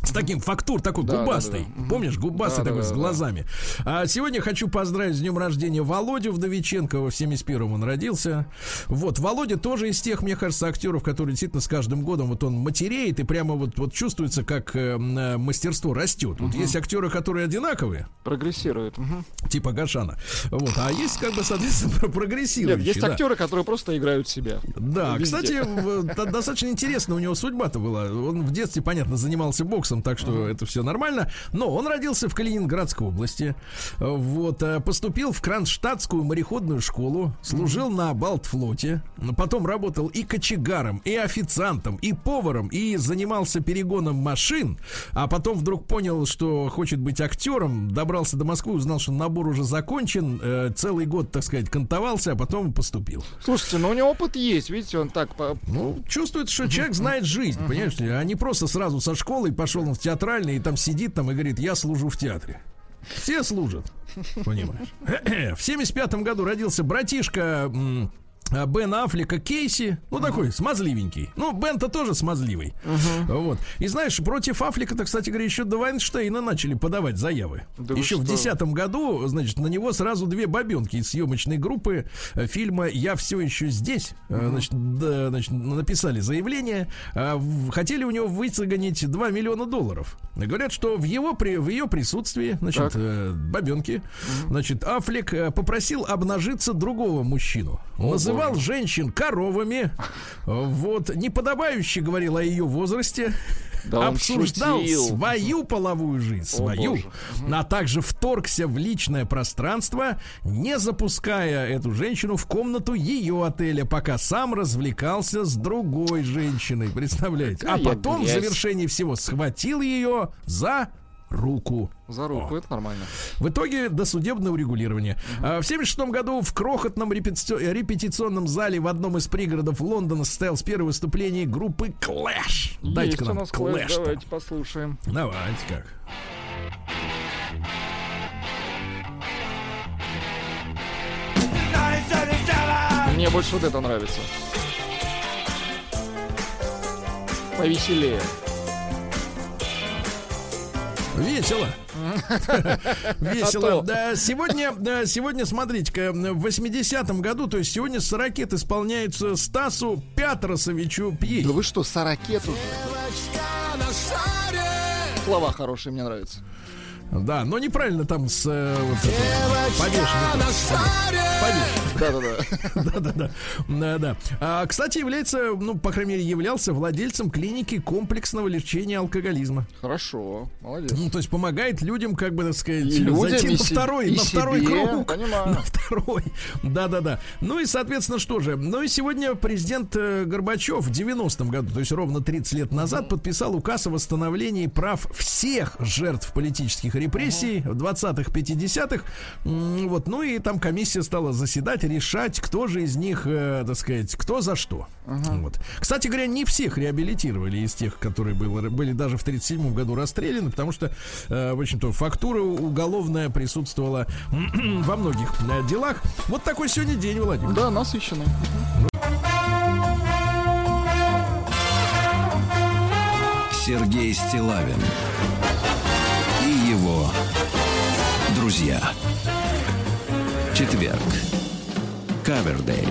С таким фактур такой Да, губастый. да, да. Помнишь, губастый такой с глазами. А сегодня хочу поздравить с днем рождения Володю Вдовиченкова. В 71-м он родился. Вот, Володя тоже из тех, мне кажется, актеров, которые действительно с каждым годом вот он матереет и прямо вот, вот чувствуется, как э, э, мастерство растет. Вот есть актеры, которые одинаковые, Прогрессирует. Мгм. типа Гашана. Вот, а есть, как бы, соответственно, про- прогрессирующие. Нет, есть да. актеры, которые просто играют себя. Да, Везде. кстати, достаточно интересно у него судьба-то была. Он в детстве, понятно, занимался боксом, так что это все нормально. Но он родился в Калининградской области. Вот, э, поступил в Кронштадтскую мореходную школу, служил на Балтфлоте, потом работал и кочегаром, и официантом, и поваром, и занимался перегоном машин, а потом вдруг понял, что хочет быть актером, добрался до Москвы, узнал, что набор уже закончен, э, целый год, так сказать, кантовался, а потом поступил. Слушайте, ну у него опыт есть, видите, он так по- Ну, чувствуется, что человек знает жизнь, понимаешь а не просто сразу со школы пошел он в театральный и там сидит там и говорит, я служу в театре. Все служат, понимаешь. В 75 году родился братишка Бен Аффлека Кейси, ну такой смазливенький. Ну, Бен-то тоже смазливый. Вот. И знаешь, против Аффлека-то, кстати говоря, еще до Вайнштейна начали подавать заявы. Да еще в что? 2010 году, значит, на него сразу две бабенки из съемочной группы э, фильма «Я все еще здесь», э, значит, да, значит, написали заявление, в- хотели у него выцегонить 2 миллиона долларов. Говорят, что в его при, в ее присутствии, значит, Так. э, бабенки, значит, Аффлек попросил обнажиться другого мужчину. Называл женщин коровами, вот, неподобающе говорил о ее возрасте, Да обсуждал свою половую жизнь, свою, боже. а также вторгся в личное пространство, не запуская эту женщину в комнату ее отеля, пока сам развлекался с другой женщиной, представляете? А потом в завершении всего схватил ее за руку. За руку, это нормально. В итоге досудебное урегулирование. А В 76 году в крохотном репетицио- репетиционном зале в одном из пригородов Лондона состоялось первое выступление группы Clash. Дайте Есть к у нам Clash. давайте послушаем. Давайте как. Мне больше вот это нравится. Повеселее. Весело. А Весело. то. Да, сегодня, да, сегодня, смотрите-ка, в 80-м году, то есть сегодня 40 лет исполняется Стасу Пятросовичу Пьехе. Да вы что, сорокет уже? Слова хорошие, мне нравятся. Да, но неправильно там с э, вот. Да-да-да. Да-да-да. Да-да. А, кстати, является, ну, по крайней мере, являлся владельцем клиники комплексного лечения алкоголизма. Хорошо, молодец. Ну, то есть помогает людям, как бы, так сказать, людям, зайти на второй, на второй себе, круг. понимаю. На второй. Да-да-да. Ну и, соответственно, что же? Ну и сегодня президент э, Горбачев в 90-м году, то есть ровно 30 лет назад, подписал указ о восстановлении прав всех жертв политических репрессий в 20-х, 50-х. М, Вот, ну и там комиссия стала заседать, решать, кто же из них, э, так сказать, кто за что. Вот. Кстати говоря, не всех реабилитировали из тех, которые было- были даже в 37 году расстреляны, потому что, э, в общем-то, фактура уголовная присутствовала во многих э, делах. Вот такой сегодня день, Владимир. Да, насыщенно. Сергей Стилавин друзья. Четверг. Кавердей.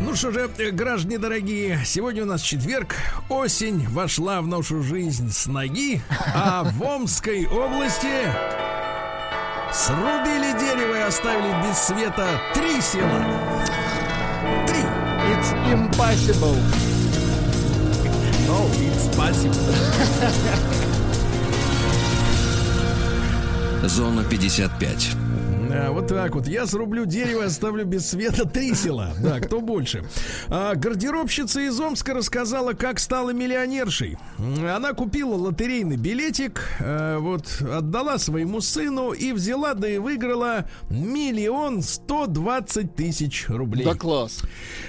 Ну что же, э, граждане дорогие, сегодня у нас четверг, осень вошла в нашу жизнь с ноги, а в Омской области срубили дерево и оставили без света три села. Три. It's impossible. No, it's спасибо. Зона 55. Да, вот так вот. Я срублю дерево, оставлю без света три села. Да, кто больше? А, гардеробщица из Омска рассказала, как стала миллионершей. Она купила лотерейный билетик, э, вот, отдала своему сыну и взяла, да и выиграла миллион сто двадцать тысяч рублей. Да класс.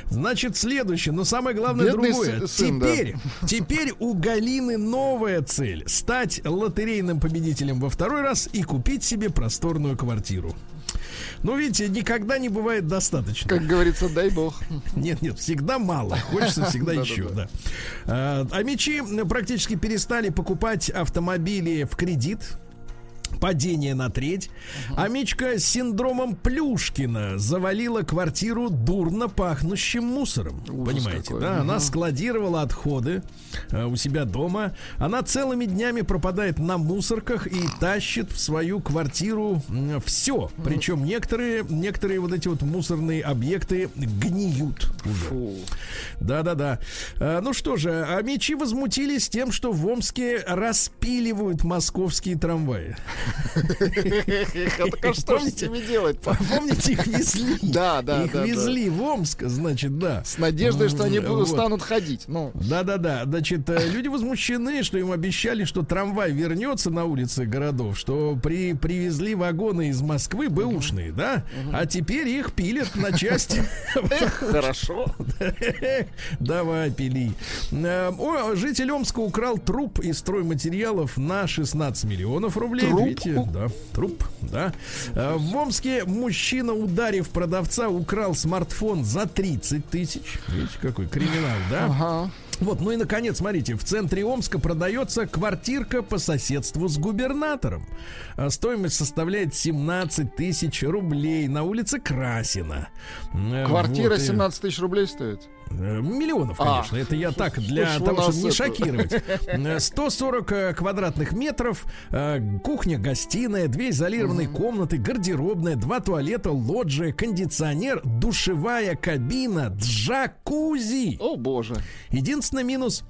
Значит, следующее, но самое главное Бедный другое. сы- сын, да. теперь, теперь у Галины новая цель стать лотерейным победителем во второй раз и купить себе просторную квартиру. Ну, видите, никогда не бывает достаточно. Как говорится, дай бог. Нет, нет, всегда мало. Хочется всегда еще, да. А, А мечи практически перестали покупать автомобили в кредит. Падение на треть. А Мичка с синдромом Плюшкина завалила квартиру дурно пахнущим мусором. Ужас Понимаете, какой. да? Она складировала отходы э, у себя дома. Она целыми днями пропадает на мусорках и тащит в свою квартиру все. Причем некоторые, некоторые вот эти вот мусорные объекты гниют уже. Да-да-да. А, ну что же, а мечи возмутились тем, что в Омске распиливают московские трамваи. Так а что с ними делать? Помните, их везли? Да, да, Их да, да. везли в Омск, значит, да. С надеждой, что они станут ходить. Ну, Да-да-да, значит, э, люди возмущены, что им обещали, что трамвай вернется на улицы городов, что при, привезли вагоны из Москвы бэушные, да, а теперь их пилят на части. хорошо. Давай, пили. Э, житель Омска украл труп из стройматериалов на 16 миллионов рублей. Труп? Видите, да, труп, да. Э, В Омске мужчина, ударив продавца, украл смартфон за 30 тысяч. Видите, какой криминал, да? Ага. Вот, ну и наконец, смотрите, в центре Омска продается квартирка по соседству с губернатором. А Стоимость составляет 17 тысяч рублей на улице Красина. Э, Квартира вот, и- 17 тысяч рублей стоит. Э, Миллионов, А, конечно. это я так для того, чтобы не это- шокировать. Э, 140 э, квадратных метров, э, кухня-гостиная, две изолированные комнаты, гардеробная, два туалета, лоджия, кондиционер, душевая кабина, джакузи. О, боже. Единственный минус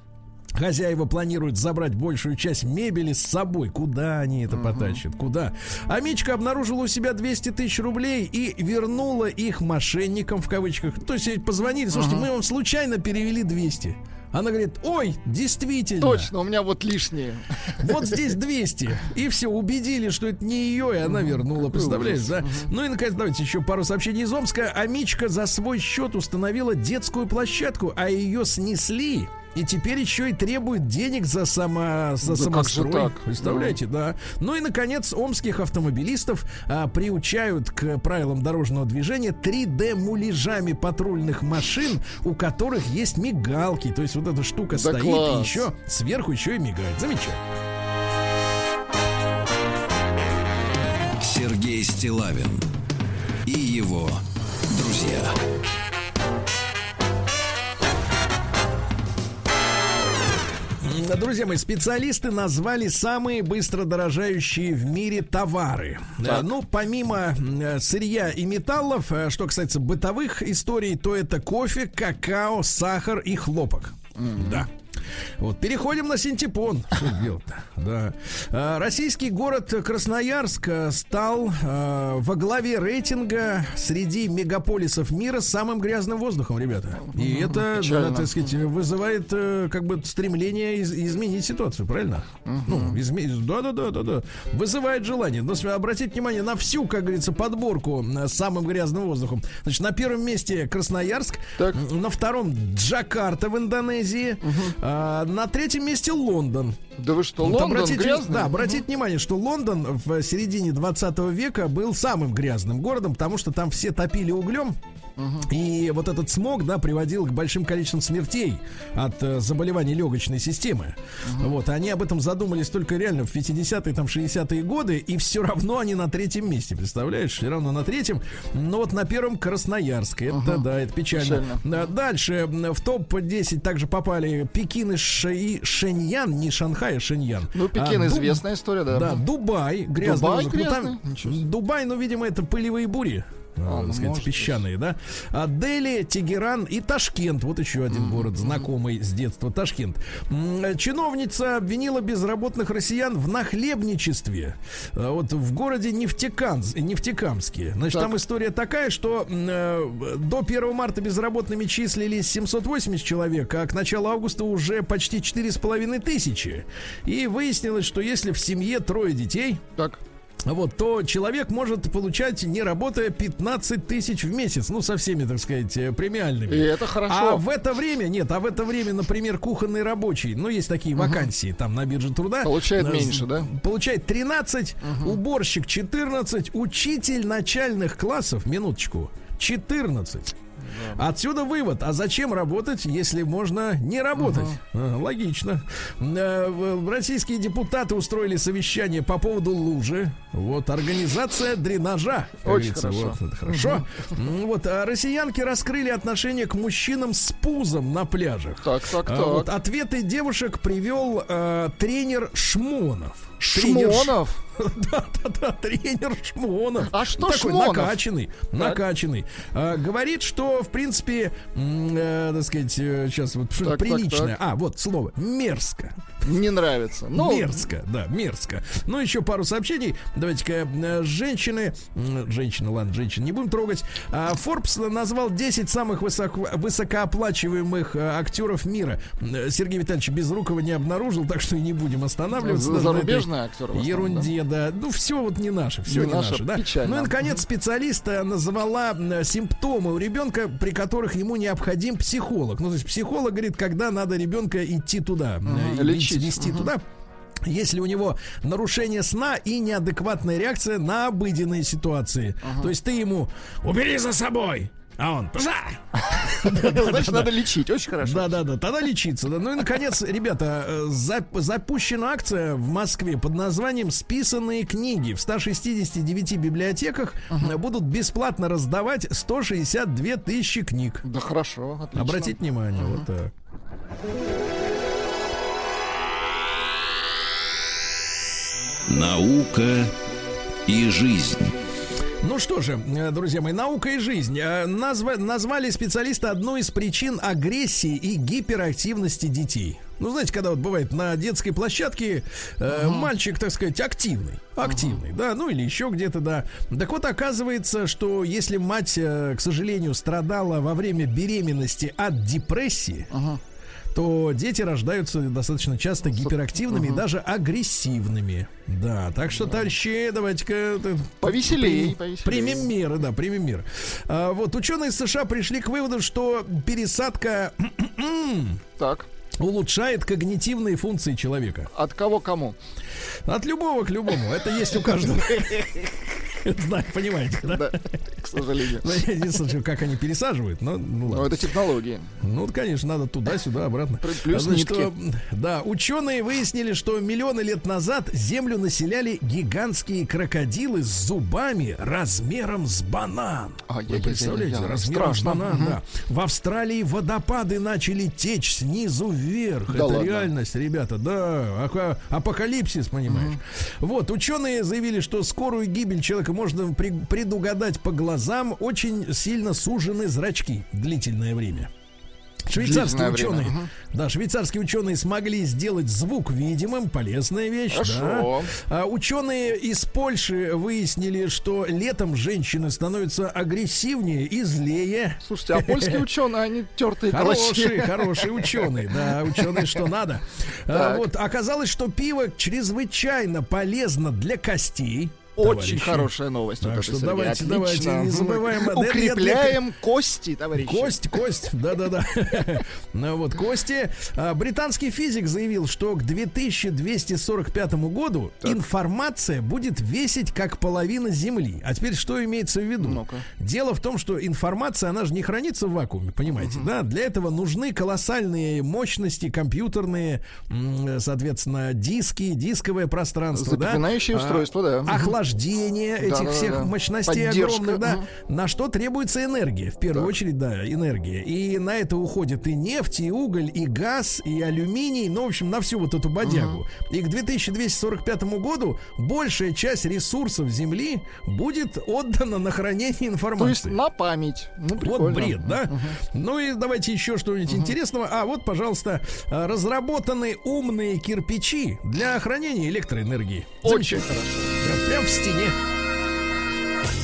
Хозяева планируют забрать большую часть мебели с собой. Куда они это потащат? Куда? А Мичка обнаружила у себя 200 тысяч рублей и вернула их мошенникам в кавычках. То есть ей позвонили, слушайте, мы вам случайно перевели 200. Она говорит, ой, действительно. Точно, у меня вот лишние. Вот здесь 200. И все, убедили, что это не ее, и она вернула. Представляешь, да? Ну и, наконец, давайте еще пару сообщений из Омска. Амичка за свой счет установила детскую площадку, а ее снесли. И теперь еще и требует денег за, само, за Да как же самострой. так? Представляете, да. Ну и, наконец, омских автомобилистов а, приучают к правилам дорожного движения 3D-муляжами патрульных машин, у которых есть мигалки. То есть вот эта штука Да стоит класс. и еще сверху еще и мигает. Замечательно. Сергей Стилавин и его друзья. Друзья мои, специалисты назвали самые быстро дорожающие в мире товары. Так. Ну, помимо сырья и металлов, что касается бытовых историй, то это кофе, какао, сахар и хлопок. Mm-hmm. Да. Вот, переходим на синтепон. Что делать-то? Да. А, российский город Красноярск э, стал а, во главе рейтинга среди мегаполисов мира самым грязным воздухом, ребята. И это, да, так сказать, вызывает э, как бы стремление из- изменить ситуацию, правильно? Ну, изменить. Да, да, да, да, да. Вызывает желание. Но обратите внимание на всю, как говорится, подборку с самым грязным воздухом. Значит, на первом месте Красноярск, так. на втором Джакарта в Индонезии, угу. А, на третьем месте Лондон. Да вы что, Лондон обратите, грязный? Да, обратите внимание, что Лондон в середине 20 века был самым грязным городом, потому что там все топили углем. И вот этот смог, да, приводил к большим количествам смертей от э, заболеваний легочной системы. uh Вот, они об этом задумались только реально в 50-е, там, 60-е годы, и все равно они на третьем месте, представляешь? Все равно на третьем. Но вот на первом Красноярск. Это, uh да, это печально. печально. Дальше в топ-10 также попали Пекин и, Ш... и Шеньян, не Шанхай, а Шеньян. Ну, Пекин а, известная Дуб... история, да. Да, Дубай, грязный Дубай грязный? Ну, там, Дубай, ну, видимо, это пылевые бури. А, так ну, сказать, песчаные, быть. да. А Дели, Тегеран и Ташкент. Вот еще один mm-hmm. город, знакомый с детства. Ташкент. Чиновница обвинила безработных россиян в нахлебничестве. А вот в городе Нефтекамск, Нефтекамске. Значит, так. там история такая, что э, до 1 марта безработными числились 780 человек, а к началу августа уже почти 4,5 тысячи. И выяснилось, что если в семье трое детей... Так вот, то человек может получать, не работая, 15 тысяч в месяц. Ну, со всеми, так сказать, э, премиальными. И это хорошо. А в это время, нет, а в это время, например, кухонный рабочий, ну, есть такие угу. вакансии там на бирже труда. Получает меньше, да? Получает 13, угу. уборщик 14, учитель начальных классов, минуточку, 14. Отсюда вывод. А зачем работать, если можно не работать? Uh-huh. логично. Э, российские депутаты устроили совещание по поводу лужи. Вот организация дренажа. Очень хорошо. Вот, хорошо. Uh-huh. Вот а россиянки раскрыли отношение к мужчинам с пузом на пляжах. Так, так, так. А, вот, ответы девушек привел э, тренер Шмонов. Шмонов? Да, да, да, тренер Шмонов. А что Такой Шмонов? накачанный, так. накачанный. А, говорит, что, в принципе, э, так сказать, сейчас э, вот что-то приличное. Так, так. А, вот слово, мерзко. Не нравится. Ну... Мерзко, да, мерзко. Ну, еще пару сообщений. Давайте-ка, э, женщины, женщины, ладно, женщин не будем трогать. А, Forbes назвал 10 самых высоко, высокооплачиваемых э, актеров мира. Сергей Витальевич Безрукова не обнаружил, так что и не будем останавливаться. Зарубежные актеры. Ерунде, да? да. Ну, все вот не наше, все не, не наше, наше, да. Печально. Ну и, наконец, специалист назвала симптомы у ребенка, при которых ему необходим психолог. Ну, то есть психолог говорит, когда надо ребенка идти туда, угу. лечить, вести угу. туда если у него нарушение сна и неадекватная реакция на обыденные ситуации. Ага. То есть ты ему убери за собой, а он, пожа! Значит, надо лечить, очень хорошо. Да-да-да, тогда лечиться. Ну и, наконец, ребята, э, запущена акция в Москве под названием «Списанные книги». В 169 библиотеках будут бесплатно раздавать 162 тысячи книг. Да хорошо, отлично. Обратите внимание, вот так. Наука и жизнь. Ну что же, э, друзья мои, наука и жизнь. Э, назва, назвали специалисты одной из причин агрессии и гиперактивности детей. Ну, знаете, когда вот бывает на детской площадке э, угу. мальчик, так сказать, активный, активный, угу. да, ну или еще где-то, да. Так вот, оказывается, что если мать, э, к сожалению, страдала во время беременности от депрессии, угу то дети рождаются достаточно часто гиперактивными угу. и даже агрессивными. Да, так что, товарищи, давайте-ка... Э, повеселее, при, Примем меры, да, примем меры. А, вот, ученые США пришли к выводу, что пересадка... так улучшает когнитивные функции человека. От кого кому? От любого к любому. Это есть у каждого. Знаю, понимаете, да? Да, к сожалению. Ну, я не слышу, как они пересаживают, но ну Ну, ладно. это технологии. Ну, конечно, надо туда-сюда, обратно. Плюс Значит, нитки. что, да, ученые выяснили, что миллионы лет назад Землю населяли гигантские крокодилы с зубами размером с банан. Вы Ай-яй-яй-яй-яй. представляете, размером с Страшно. банан, Мгм. да. В Австралии водопады начали течь снизу вверх. Да Это ладно? реальность, ребята, да. Апокалипсис, понимаешь. Вот, ученые заявили, что скорую гибель человека можно при- предугадать по глазам. Очень сильно сужены зрачки длительное время. Швейцарские время, ученые, мгм. да, швейцарские ученые смогли сделать звук видимым, полезная вещь. Хорошо. Да. А ученые из Польши выяснили, что летом женщины становятся агрессивнее и злее. Слушайте, а польские ученые, они тертые Хорошие, хорошие ученые, да, ученые, что надо. А, вот оказалось, что пиво чрезвычайно полезно для костей. Очень товарищи. хорошая новость. Так вот что давайте, давайте, не забываем, Укрепляем кости, товарищи. Кость, кость, да-да-да. Ну вот, кости. А, Британский физик заявил, что к 2245 году информация будет весить как половина Земли. А теперь что имеется в виду? Дело в том, что информация, она же не хранится в вакууме, понимаете, да? Для этого нужны колоссальные мощности, компьютерные, соответственно, диски, дисковое пространство, да? Запоминающее А, устройство, да. Охлаждение этих Да-да-да. всех мощностей Поддержка, огромных, да? мгм. На что требуется энергия? В первую Так. очередь, да, энергия. И на это уходит и нефть, и уголь, и газ, и алюминий, ну, в общем, на всю вот эту бодягу. И к 2245 году большая часть ресурсов Земли будет отдана на хранение То есть информации. на память. Ну, Вот бред, да? Ну и давайте еще что-нибудь интересного. А вот, пожалуйста, а, разработаны умные кирпичи для хранения электроэнергии. Очень хорошо. Да, Прям стене.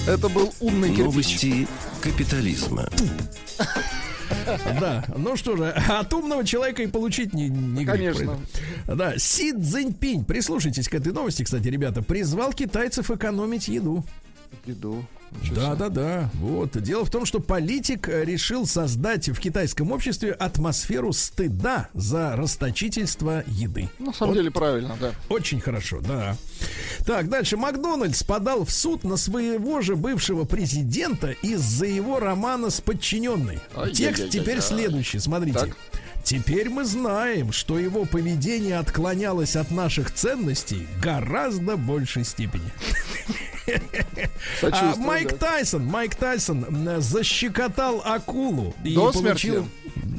Это был умный кирпич. Новости капитализма. Да, ну что же, от умного человека и получить не, не Конечно. Да, Си Цзиньпинь, прислушайтесь к этой новости, кстати, ребята, призвал китайцев экономить еду. Еду. Да, да, да. Вот. Дело в том, что политик э, решил создать в китайском обществе атмосферу стыда за расточительство еды. Ну, На самом Вот деле правильно, да. очень хорошо, да. Так, дальше. Макдональдс подал в суд на своего же бывшего президента из-за его романа с подчиненной. Ай-яй-яй-яй-яй. Текст теперь следующий. Смотрите. Так. Теперь мы знаем, что его поведение отклонялось от наших ценностей гораздо большей степени. А, Майк да. Тайсон, Майк Тайсон защекотал акулу и До получил...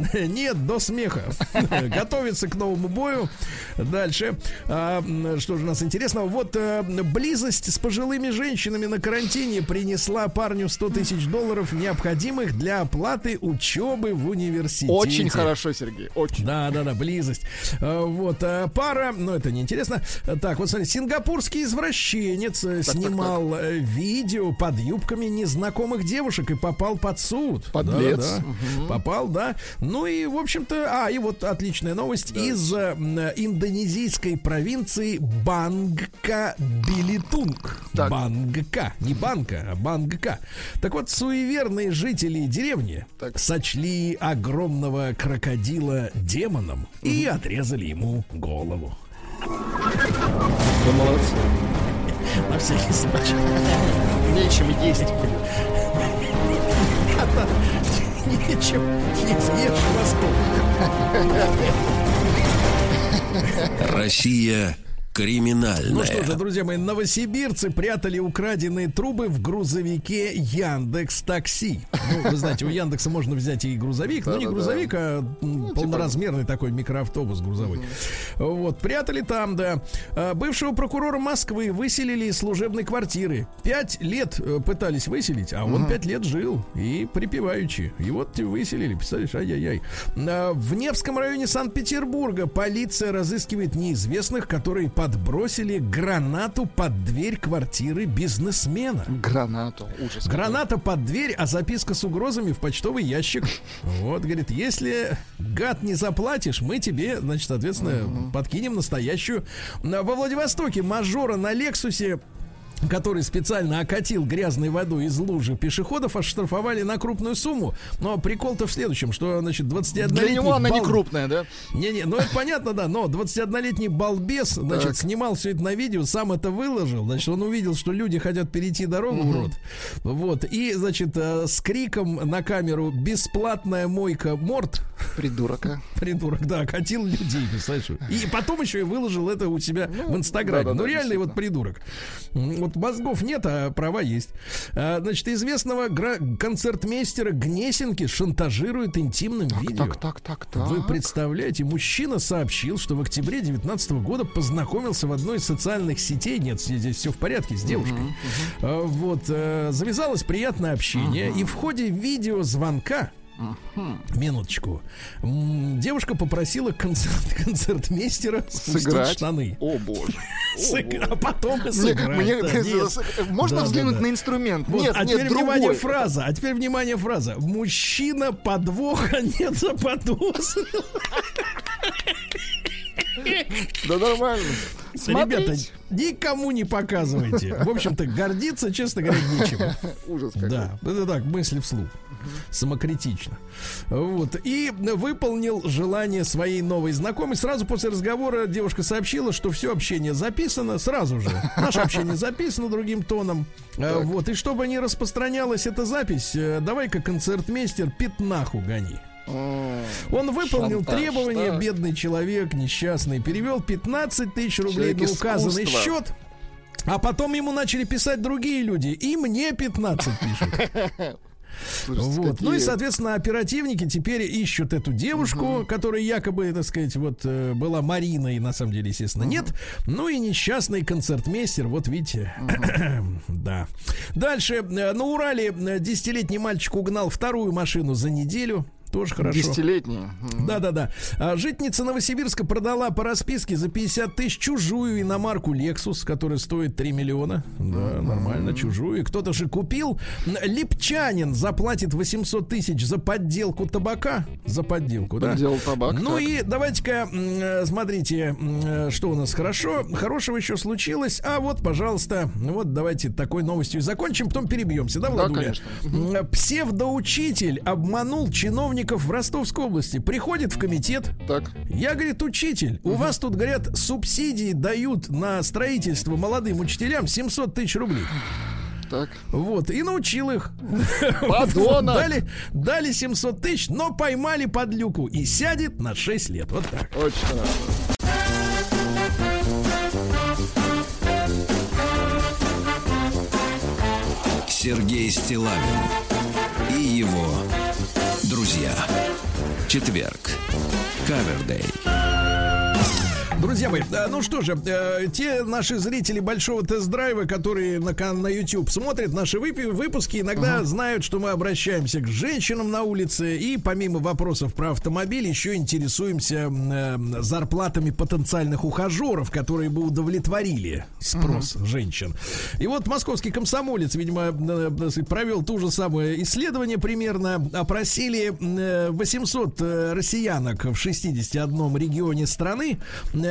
Нет, до смеха. Готовится к новому бою. Дальше. А, что же у нас интересного? Вот э, близость с пожилыми женщинами на карантине принесла парню 100 тысяч долларов, необходимых для оплаты учебы в университете. Очень хорошо, Сергей. Очень. Да, да, да, близость. А, Вот а, пара, но это неинтересно. Так, вот смотри, сингапурский извращенец э, так, снимал э, видео под юбками незнакомых девушек и попал под суд. Подлец. Да, да. Попал, да. Ну и, в общем-то, а, и вот отличная новость из э, индонезийской провинции Бангка Билитунг. Так. Бангка, не банка, а Бангка. Так вот, суеверные жители деревни Так. сочли огромного крокодила демоном и отрезали ему голову. Вы молодцы. На всякий случай. Нечем есть. Нечем есть, ешь восток. Россия криминальная. Ну что же, друзья мои, новосибирцы прятали украденные трубы в грузовике Яндекс Такси. Ну, вы знаете, у Яндекса можно взять и грузовик, но не Да-да-да. грузовик, а м, полноразмерный такой микроавтобус грузовой. Вот, прятали там, да. А, Бывшего прокурора Москвы выселили из служебной квартиры. Пять лет э, пытались выселить, а он пять лет жил и припеваючи. И вот выселили, представляешь, ай-яй-яй. А, В Невском районе Санкт-Петербурга полиция разыскивает неизвестных, которые подбросили гранату под дверь квартиры бизнесмена. Гранату. Ужас. Граната под дверь, а записка с угрозами в почтовый ящик. Вот, говорит, если гад не заплатишь, мы тебе, значит, соответственно, подкинем настоящую. Во Владивостоке мажора на Лексусе который специально окатил грязной водой из лужи пешеходов, оштрафовали на крупную сумму. Но прикол-то в следующем, что, значит, 21-летний... Для него она не бал- крупная, да? Не-не, ну это понятно, да, но 21-летний балбес, значит, Так. снимал все это на видео, сам это выложил, значит, он увидел, что люди хотят перейти дорогу, урод, вот, и, значит, э, с криком на камеру «Бесплатная мойка морд», Придурок, придурок, да, катил людей, представляешь? И потом еще и выложил это у себя в Инстаграме. да-да-да, ну, реальный вот действительно. придурок. М, Вот мозгов нет, а права есть. А, Значит, известного концертмейстера Гнесинки шантажирует интимным видео. Так, так, так, так. Вы представляете, мужчина сообщил, что в октябре 2019 года познакомился в одной из социальных сетей. Нет, здесь все в порядке с девушкой. А, Вот, э, завязалось приятное общение, и в ходе видеозвонка Минуточку. Девушка попросила концерт, концертмейстера Сыграть. штаны. О, боже. Сыг- А потом и сыграть. мне-. Можно Да, взглянуть да. на инструмент? Вот, Нет, а нет, теперь внимание фраза. А теперь внимание фраза. Мужчина подвоха не заподозрил. Да нормально. Ребята, никому не показывайте. В общем-то, гордиться, честно говоря, нечем. Ужас какой. Да, это так, мысли вслух. Самокритично. Вот. И выполнил желание своей новой знакомой. Сразу после разговора девушка сообщила, что все общение записано. Сразу же. Наше общение записано другим тоном. Э, Вот. И чтобы не распространялась эта запись, э, давай-ка концертмейстер пятнаху гони. Он выполнил Шантаж, требования, да. бедный человек, несчастный, перевел 15 тысяч рублей Человек на указанный искусства. счет. А потом ему начали писать другие люди. И мне 15 пишут. слушайте, Вот. Ну и, какие- соответственно, оперативники теперь ищут эту девушку, которая якобы, так сказать, вот э, была Мариной, на самом деле, естественно, нет. Ну и несчастный концертмейстер, вот видите. да. Дальше. э, На Урале э, десятилетний мальчик угнал вторую машину за неделю. Тоже хорошо. Десятилетний. М. Да-да-да. А, Житница Новосибирска продала по расписке за 50 тысяч чужую иномарку Lexus, которая стоит 3 миллиона. Да, нормально, чужую. Кто-то же купил. Липчанин заплатит 800 тысяч за подделку табака. За подделку, да? Подделал табак, Ну так. и давайте-ка, э, смотрите, э, что у нас хорошо. Хорошего еще случилось. А вот, пожалуйста, вот давайте такой новостью и закончим, потом перебьемся, да, Владуля? конечно. М, Псевдоучитель обманул чиновников в Ростовской области. Приходит в комитет. Так. Я, говорит, учитель, у вас тут, говорят, субсидии дают на строительство молодым учителям 700 тысяч рублей. Так. Вот, и научил их. Подонок! Дали, дали 700 тысяч, но поймали под люку и сядет на 6 лет. Вот так. Очень хорошо. Сергей Стилавин и его друзья. Четверг. Кавердей. Друзья мои, э, ну что же, э, те наши зрители большого тест-драйва, которые на, на YouTube смотрят наши выпуски, иногда знают, что мы обращаемся к женщинам на улице. И помимо вопросов про автомобиль еще интересуемся э, зарплатами потенциальных ухажеров, которые бы удовлетворили спрос женщин. И вот московский комсомолец, видимо, провел ту же самое исследование примерно, опросили э, 800 э, россиянок в 61 регионе страны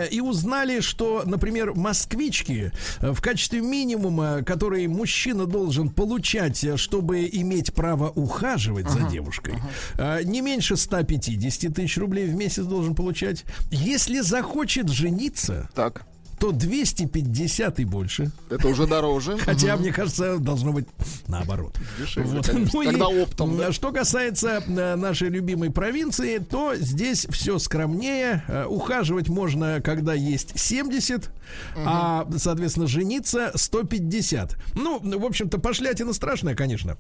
и узнали, что, например, москвички э, в качестве минимума, который мужчина должен получать, э, чтобы иметь право ухаживать за девушкой, э, не меньше 150 тысяч рублей в месяц должен получать. Если захочет жениться, Так. То 250 и больше. Это уже дороже. Хотя, мне кажется, должно быть наоборот. Дешевле, Вот. Ну и, Тогда оптом, да? Что касается э, нашей любимой провинции, то здесь все скромнее. Э, Ухаживать можно, когда есть 70, а, соответственно, жениться 150. Ну, в общем-то, пошлятина страшная, конечно.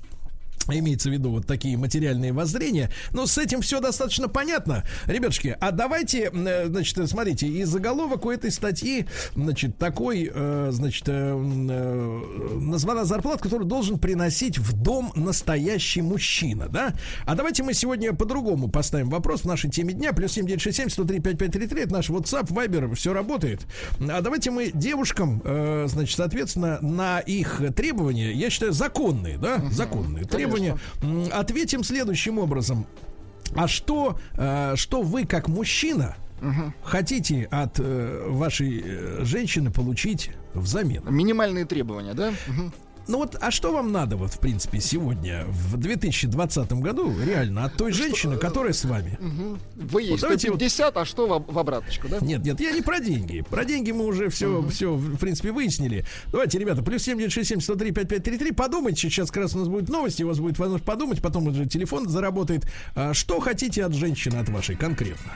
Имеется в виду вот такие материальные воззрения. Но с этим все достаточно понятно. Ребятушки, а давайте, э, значит, смотрите, и заголовок у этой статьи, значит, такой, э, значит, э, названа зарплата, которую должен приносить в дом настоящий мужчина, да? А давайте мы сегодня по-другому поставим вопрос в нашей теме дня. Плюс 7967 103 5533, это наш WhatsApp, Viber, все работает. А давайте мы девушкам, значит, соответственно, на их требования, я считаю, законные, да, законные требования, м, ответим следующим образом. А что, э, что вы как мужчина хотите от э, вашей э, женщины получить взамен? Минимальные требования, да? Мгм. Ну вот, а что вам надо вот, в принципе, сегодня, в 2020 году, реально, от той женщины, которая с вами? Вы есть Вот давайте вот- 150, а что в, в обраточку, да? Нет, нет, я не про деньги. Про деньги мы уже все, все, в принципе, выяснили. Давайте, ребята, плюс 7967 103 5533. Подумайте, сейчас как раз у нас будет новости, у вас будет возможность подумать, потом уже телефон заработает. А что хотите от женщины, от вашей конкретно?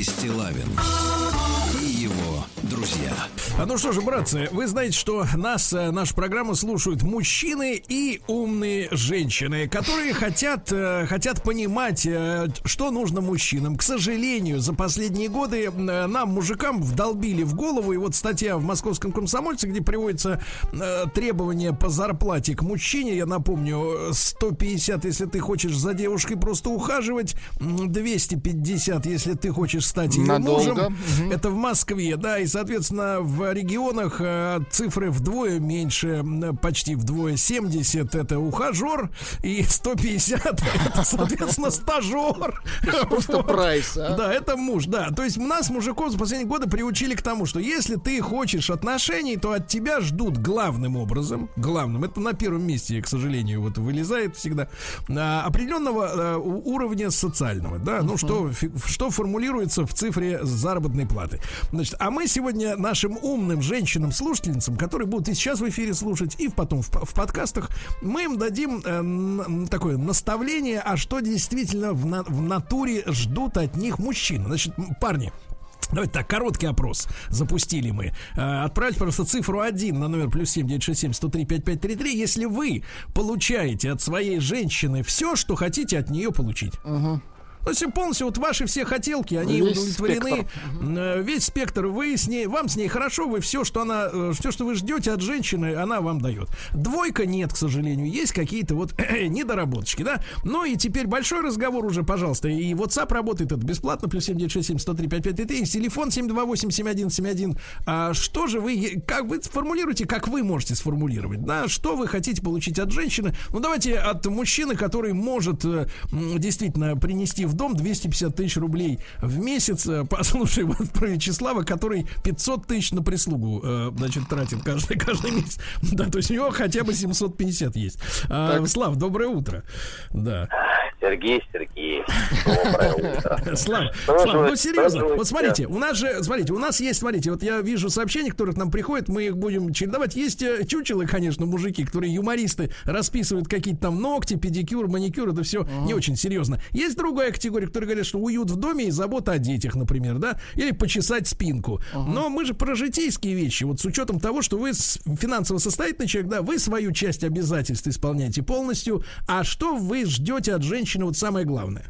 Сергей Стилавин ну что же, братцы, вы знаете, что нас, э, нашу программу слушают мужчины и умные женщины, которые хотят, э, хотят понимать, э, что нужно мужчинам. К сожалению, за последние годы нам, мужикам, вдолбили в голову, и вот статья в московском комсомольце, где приводится требования по зарплате к мужчине, я напомню, э, 150, если ты хочешь за девушкой просто ухаживать, м, 250, если ты хочешь стать ее Надолго. мужем. Это в Москве, да, и, соответственно, в регионах э, цифры вдвое меньше, почти вдвое 70 это ухажер, и 150 это, соответственно, стажер. Просто Вот. прайс, а? Да, это муж, да. То есть нас, мужиков, за последние годы приучили к тому, что если ты хочешь отношений, то от тебя ждут главным образом, главным, это на первом месте, к сожалению, вот вылезает всегда, а, определенного э, уровня социального, да, ну что, что формулируется в цифре заработной платы. Значит, а мы сегодня нашим умным женщинам-слушательницам, которые будут и сейчас в эфире слушать, и потом в, в подкастах, мы им дадим э, такое наставление, а что действительно в, на- в натуре ждут от них мужчин. Значит, парни, Давайте так, короткий опрос запустили мы. Э, Отправьте, просто цифру 1 на номер плюс 7 967 103 5533, если вы получаете от своей женщины все, что хотите от нее получить. То есть полностью вот ваши все хотелки, они Весь удовлетворены. Э, Весь спектр, вы с ней, вам с ней хорошо, вы все, что она, все, что вы ждете от женщины, она вам дает. Двойка нет, к сожалению, есть какие-то вот недоработочки, да. Ну и теперь большой разговор уже, пожалуйста. И WhatsApp работает, это бесплатно, плюс 7967 103 5533, и телефон 728 7171. А что же вы, как вы сформулируете, как вы можете сформулировать, да, что вы хотите получить от женщины? Ну давайте от мужчины, который может э, действительно принести в дом 250 тысяч рублей в месяц. Э, Послушай вот про Вячеслава, который 500 тысяч на прислугу, э, значит, тратит каждый, каждый месяц. Да, то есть у него хотя бы 750 есть. А, Слав, доброе утро. Да. Сергей Сергеевич, доброе утро. Слав, Здравствуйте, Слав, ну серьезно, вот смотрите, у нас же, смотрите, у нас есть, смотрите, вот я вижу сообщения, которые к нам приходят, мы их будем чередовать. Есть э, чучелы, конечно, мужики, которые юмористы, расписывают какие-то там ногти, педикюр, маникюр, это все не очень серьезно. Есть другая категория, которые говорят, что уют в доме и забота о детях, например, да, или почесать спинку. Но мы же про житейские вещи, вот с учетом того, что вы финансово состоятельный человек, да, вы свою часть обязательств исполняете полностью, а что вы ждете от женщины, вот самое главное?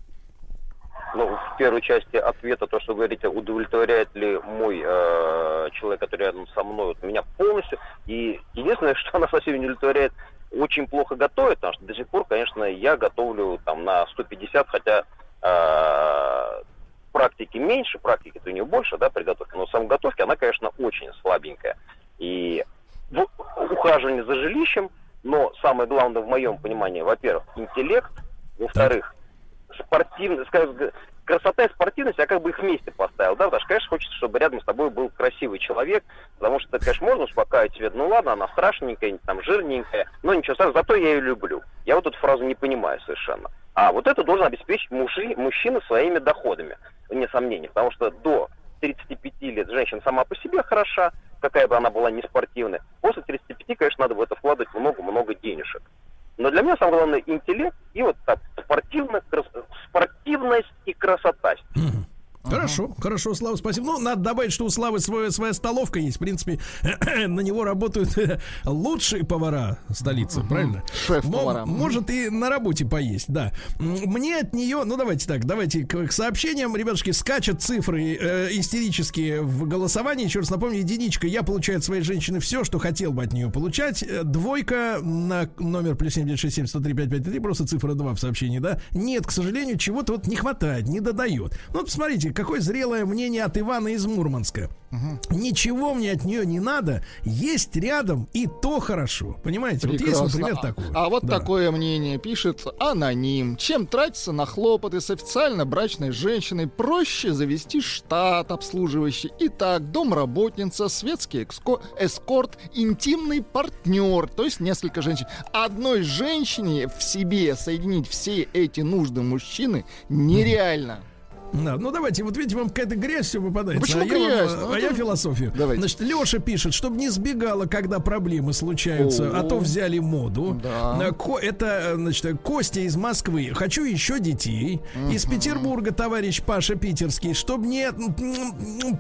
Ну, в первой части ответа, то, что вы говорите, удовлетворяет ли мой э, человек, который рядом со мной, вот меня полностью. И единственное, что она совсем не удовлетворяет, очень плохо готовит, потому что до сих пор, конечно, я готовлю там на 150, хотя э, практики меньше, практики-то у нее больше, да, при готовке, но сам готовки она, конечно, очень слабенькая. И в ухаживании за жилищем, но самое главное в моем понимании, во-первых, интеллект, во-вторых, спортивность, скажем, красота и спортивность, я как бы их вместе поставил, да, потому что, конечно, хочется, чтобы рядом с тобой был красивый человек, потому что, конечно, можно успокаивать себе, ну ладно, она страшненькая, там, жирненькая, но ничего страшного, зато я ее люблю. Я вот эту фразу не понимаю совершенно. А вот это должен обеспечить мужи, мужчина своими доходами, вне сомнений, потому что до 35 лет женщина сама по себе хороша, какая бы она была не спортивная. После 35, конечно, надо в это вкладывать много-много денежек. Но для меня самое главное интеллект и вот так спортивно, крас- спортивность и красота. Хорошо, хорошо, Слава, спасибо. Ну, надо добавить, что у Славы своя, своя столовка есть. В принципе, на него работают лучшие повара столицы, правильно? Шеф-повара. Мо- Может и на работе поесть, да. Мне от нее, ну давайте так, давайте к, к сообщениям. Ребятушки, скачут цифры э, истерические в голосовании. Еще раз напомню, единичка. Я получаю от своей женщины все, что хотел бы от нее получать. Э, Двойка на номер плюс 7967 103 5533, просто цифра 2 в сообщении, да. Нет, к сожалению, чего-то вот не хватает, не додает. Ну, вот какое зрелое мнение от Ивана из Мурманска. Ничего мне от нее не надо, есть рядом и то хорошо. Понимаете, вот есть, Прекрасно. например, такое. А вот Да. такое мнение пишет аноним. Чем тратиться на хлопоты с официально брачной женщиной, проще завести штат обслуживающий. Итак, домработница, светский экско- эскорт, интимный партнер, то есть несколько женщин. Одной женщине в себе соединить все эти нужды мужчины нереально. Да, ну давайте, вот видите, вам какая-то грязь все попадается. Почему а я, вам, грязь? э, Ну, а я это- философию. Давайте. Значит, Леша пишет, чтобы не сбегала, когда проблемы случаются, а то взяли моду. Да. Ко- это, значит, Костя из Москвы. Хочу еще детей. Из Петербурга товарищ Паша Питерский, чтобы не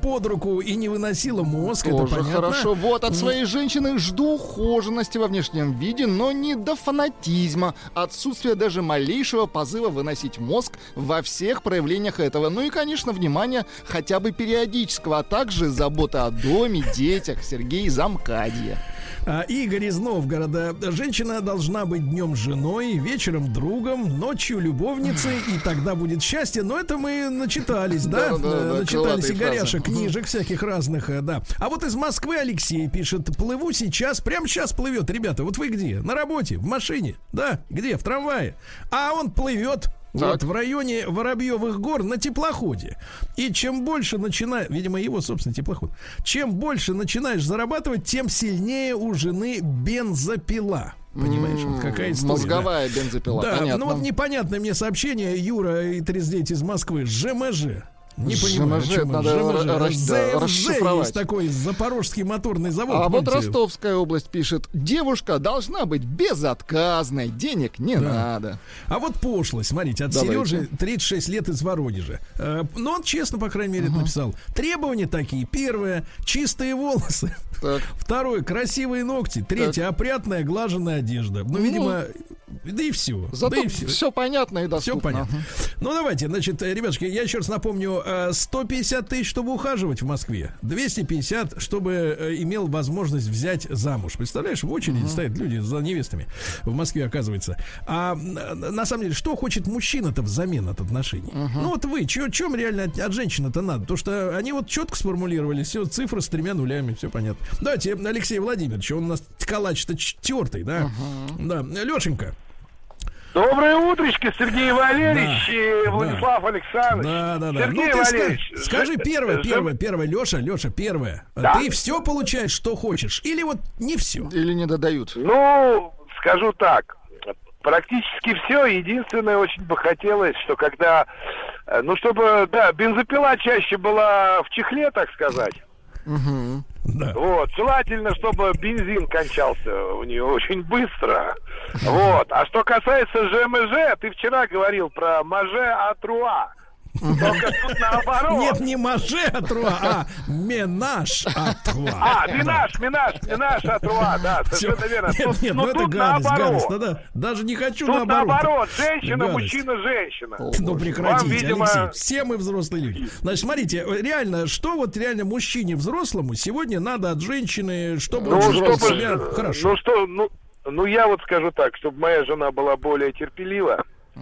под руку и не выносила мозг. это Тоже понятно. хорошо. Вот от своей женщины жду ухоженности во внешнем виде, но не до фанатизма. Отсутствие даже малейшего позыва выносить мозг во всех проявлениях этого. Ну и, конечно, внимание хотя бы периодического, а также забота о доме, детях. Сергей Замкадье. А, Игорь из Новгорода. Женщина должна быть днем женой, вечером другом, ночью любовницей, и тогда будет счастье. Но это мы начитались, да? Э, начитались и горяшек, книжек всяких разных, э, да. А вот из Москвы Алексей пишет, плыву сейчас, прямо сейчас плывет. Ребята, вот вы где? На работе, в машине? Да, где? В трамвае. А он плывет вот в районе Воробьевых гор на теплоходе. И чем больше начинаешь, видимо, его собственный теплоход, чем больше начинаешь зарабатывать, тем сильнее у жены бензопила. Понимаешь, вот какая история. Мозговая бензопила, Да, понятно. ну вот непонятное мне сообщение, Юра и 39 из Москвы, ЖМЖ. Не понимаю, чем надо да, расшифровать. есть такой запорожский моторный завод. А вот? Ростовская область пишет, девушка должна быть безотказной, денег не надо. А вот пошлость, смотрите, от Давайте. Сережи 36 лет из Воронежа. Э, Но он честно, по крайней мере, это написал. Требования такие. Первое, чистые волосы. Так. Второе, красивые ногти. Третье, опрятная, глаженная одежда. Ну, видимо, да и все. Зато да и все. все понятно и доступно. Все понятно. Ну, давайте, значит, э, ребятушки, я еще раз напомню, 150 тысяч, чтобы ухаживать в Москве, 250, чтобы э, имел возможность взять замуж. Представляешь, в очереди стоят люди за невестами в Москве, оказывается. А э, на самом деле, что хочет мужчина-то взамен от отношений? Ну, вот вы, чё, чем реально от, от женщины-то надо? Потому что они вот четко сформулировали, все, цифры с тремя нулями, все понятно. Давайте, Алексей Владимирович, он у нас калач-то тертый, да? Да, Лешенька. Доброе утречко, Сергей Валерьевич и Владислав Александрович. Да, да, да. Сергей ну, ты Валерьевич, скажи ж- первое, первое, первое, Леша, Леша, первое. Да. Ты все получаешь, что хочешь, или вот не все? Или не додают. Ну, скажу так, практически все. Единственное, очень бы хотелось, что когда, э, ну, чтобы, да, бензопила чаще была в чехле, так сказать. Да. Вот, желательно, чтобы бензин кончался у нее очень быстро. Вот. А что касается ЖМЖ, ты вчера говорил про маже атруа. Только тут наоборот. Нет, не маже атруа, а менаж атруа. А, минаж, минаж, минаж атруа, да, совершенно верно. Нет, нет, ну, ну это гадость, гадость. Да-да. Даже не хочу Тут наоборот. наоборот, женщина, мужчина, женщина. Ну, прекратите, видимо, Алексей. Все мы взрослые люди. Значит, смотрите, реально, что вот реально мужчине взрослому сегодня надо от женщины, чтобы Ну, он чувствовал себя хорошо? ну что, ну, ну я вот скажу так, чтобы моя жена была более терпелива, э,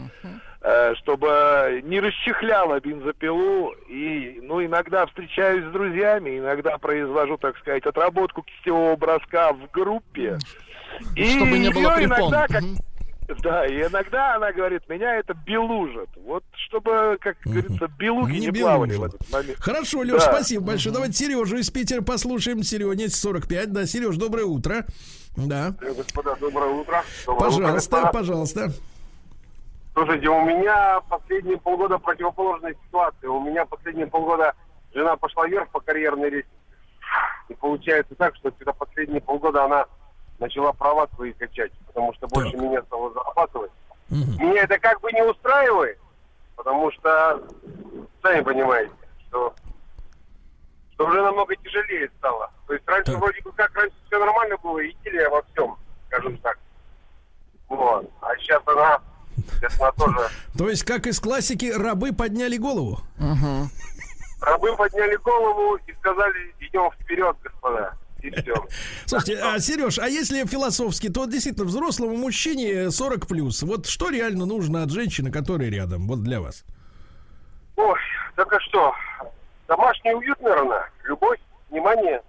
чтобы не расчехляла бензопилу и, ну, иногда встречаюсь с друзьями, иногда произвожу, так сказать, отработку кистевого броска в группе. И Чтобы не было препон. иногда, как, да, и иногда она говорит, меня это белужит. Вот чтобы, как говорится, белуги не, плавали в белужило. этот момент. Хорошо, Леш, Да. спасибо большое. Давайте Сережу из Питера послушаем. Серега, 45. Да, Сереж, доброе утро. Да. Господа, доброе утро. Доброе утро, Пожалуйста, господа. пожалуйста. Слушайте, у меня последние полгода противоположная ситуация. У меня последние полгода жена пошла вверх по карьерной лестнице. И получается так, что где-то последние полгода она начала права свои качать, потому что больше Так. меня стало зарабатывать. Мгм. Меня это как бы не устраивает, потому что, сами понимаете, что, что уже намного тяжелее стало. То есть раньше Так. вроде бы как раньше все нормально было, и идиллия во всем, скажем так. Вот. А сейчас она, она тоже... То есть, как из классики, рабы подняли голову. Рабы подняли голову и сказали, идем вперед, господа. И все. Слушайте, а, Сереж, а если философски, то действительно взрослому мужчине 40 плюс. Вот что реально нужно от женщины, которая рядом? Вот для вас. Ой, Так а что? Домашний уют, наверное. Любовь, внимание.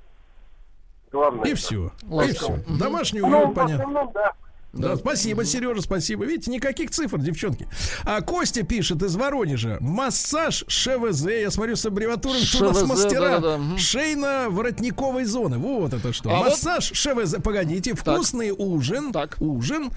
Главное. И все. И Ласково. все. Домашний Ну, уют, в понятно. основном, да. Да, спасибо, Сережа, спасибо. Видите, никаких цифр, девчонки. А Костя пишет из Воронежа. Массаж ШВЗ. Я смотрю с аббревиатурой что у нас мастера. да-да-да, мгм. Шейно-воротниковой зоны. Вот это что. А вот- Массаж ШВЗ. Погодите. Вкусный ужин. Так. Ужин.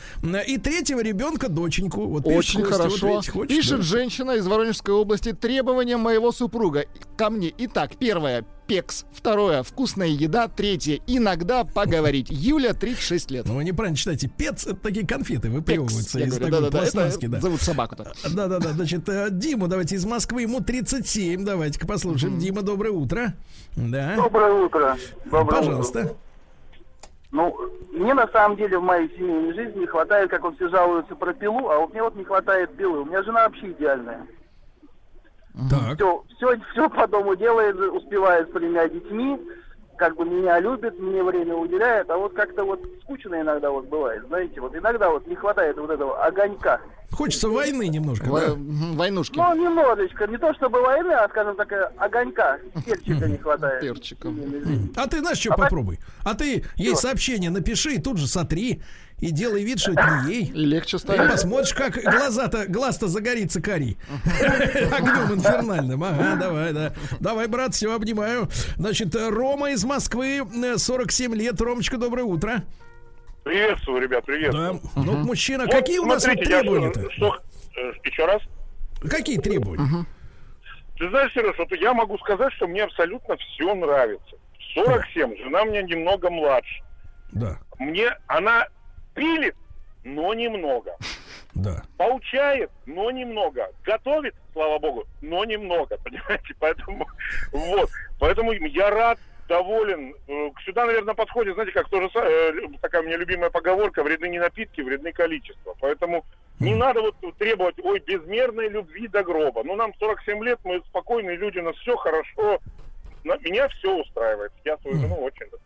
И третьего ребенка доченьку. Вот пишет Очень Костя, вот хорошо. видите, хочет, Пишет да. женщина из Воронежской области. Требования моего супруга ко мне. Итак, первое. Пекс. Второе. Вкусная еда. Третье. Иногда поговорить. Юля, 36 лет. Ну, вы неправильно читаете. Пец это такие конфеты выплевываются я из говорю, такой да-да-да, пластмасски, это да. зовут собаку-то. Да-да-да, значит, э, Диму давайте из Москвы, ему 37, давайте-ка послушаем. Дима, доброе утро. Да, Доброе утро. Доброе пожалуйста. утро. Ну, мне на самом деле в моей семейной жизни не хватает, как он все жалуется про пилу, а вот мне вот не хватает пилы. У меня жена вообще идеальная. Так, Все, все, все по дому делает, успевает с тремя детьми, как бы меня любит, мне время уделяет, а вот как-то вот скучно иногда вот бывает, знаете, вот иногда вот не хватает вот этого огонька. хочется войны немножко, Во- да? Войнушки. Ну, немножечко, не то чтобы войны, а, скажем так, огонька, перчика не хватает. Жизни. А ты знаешь, что А попробуй? А ты ей сообщение напиши и тут же сотри. И делай вид, что это не ей. И легче И станет. посмотришь, как глаза-то, глаз-то загорится карий. Огнем инфернальным. Ага, давай, да. Давай, брат, все, обнимаю. Значит, э, Рома из Москвы, э, 47 лет. Ромочка, доброе утро. Приветствую, ребят, приветствую. Да. Ну, мужчина, Вот какие у нас вот смотрите, требования-то? что- э, еще раз. Какие требования? Ты знаешь, Сереж, вот я могу сказать, что мне абсолютно все нравится. 47, жена мне немного младше. Да, Мне она пилит, но немного. да. Получает, но немного. Готовит, слава богу, но немного. Понимаете? Поэтому вот. Поэтому я рад, доволен. Э, Сюда, наверное, подходит, знаете, как тоже э, такая у меня любимая поговорка: вредны не напитки, вредны количество. Поэтому не надо вот требовать, ой, безмерной любви до гроба. Ну, нам 47 лет, мы спокойные люди, у нас все хорошо. Меня все устраивает. Я свою жену очень люблю.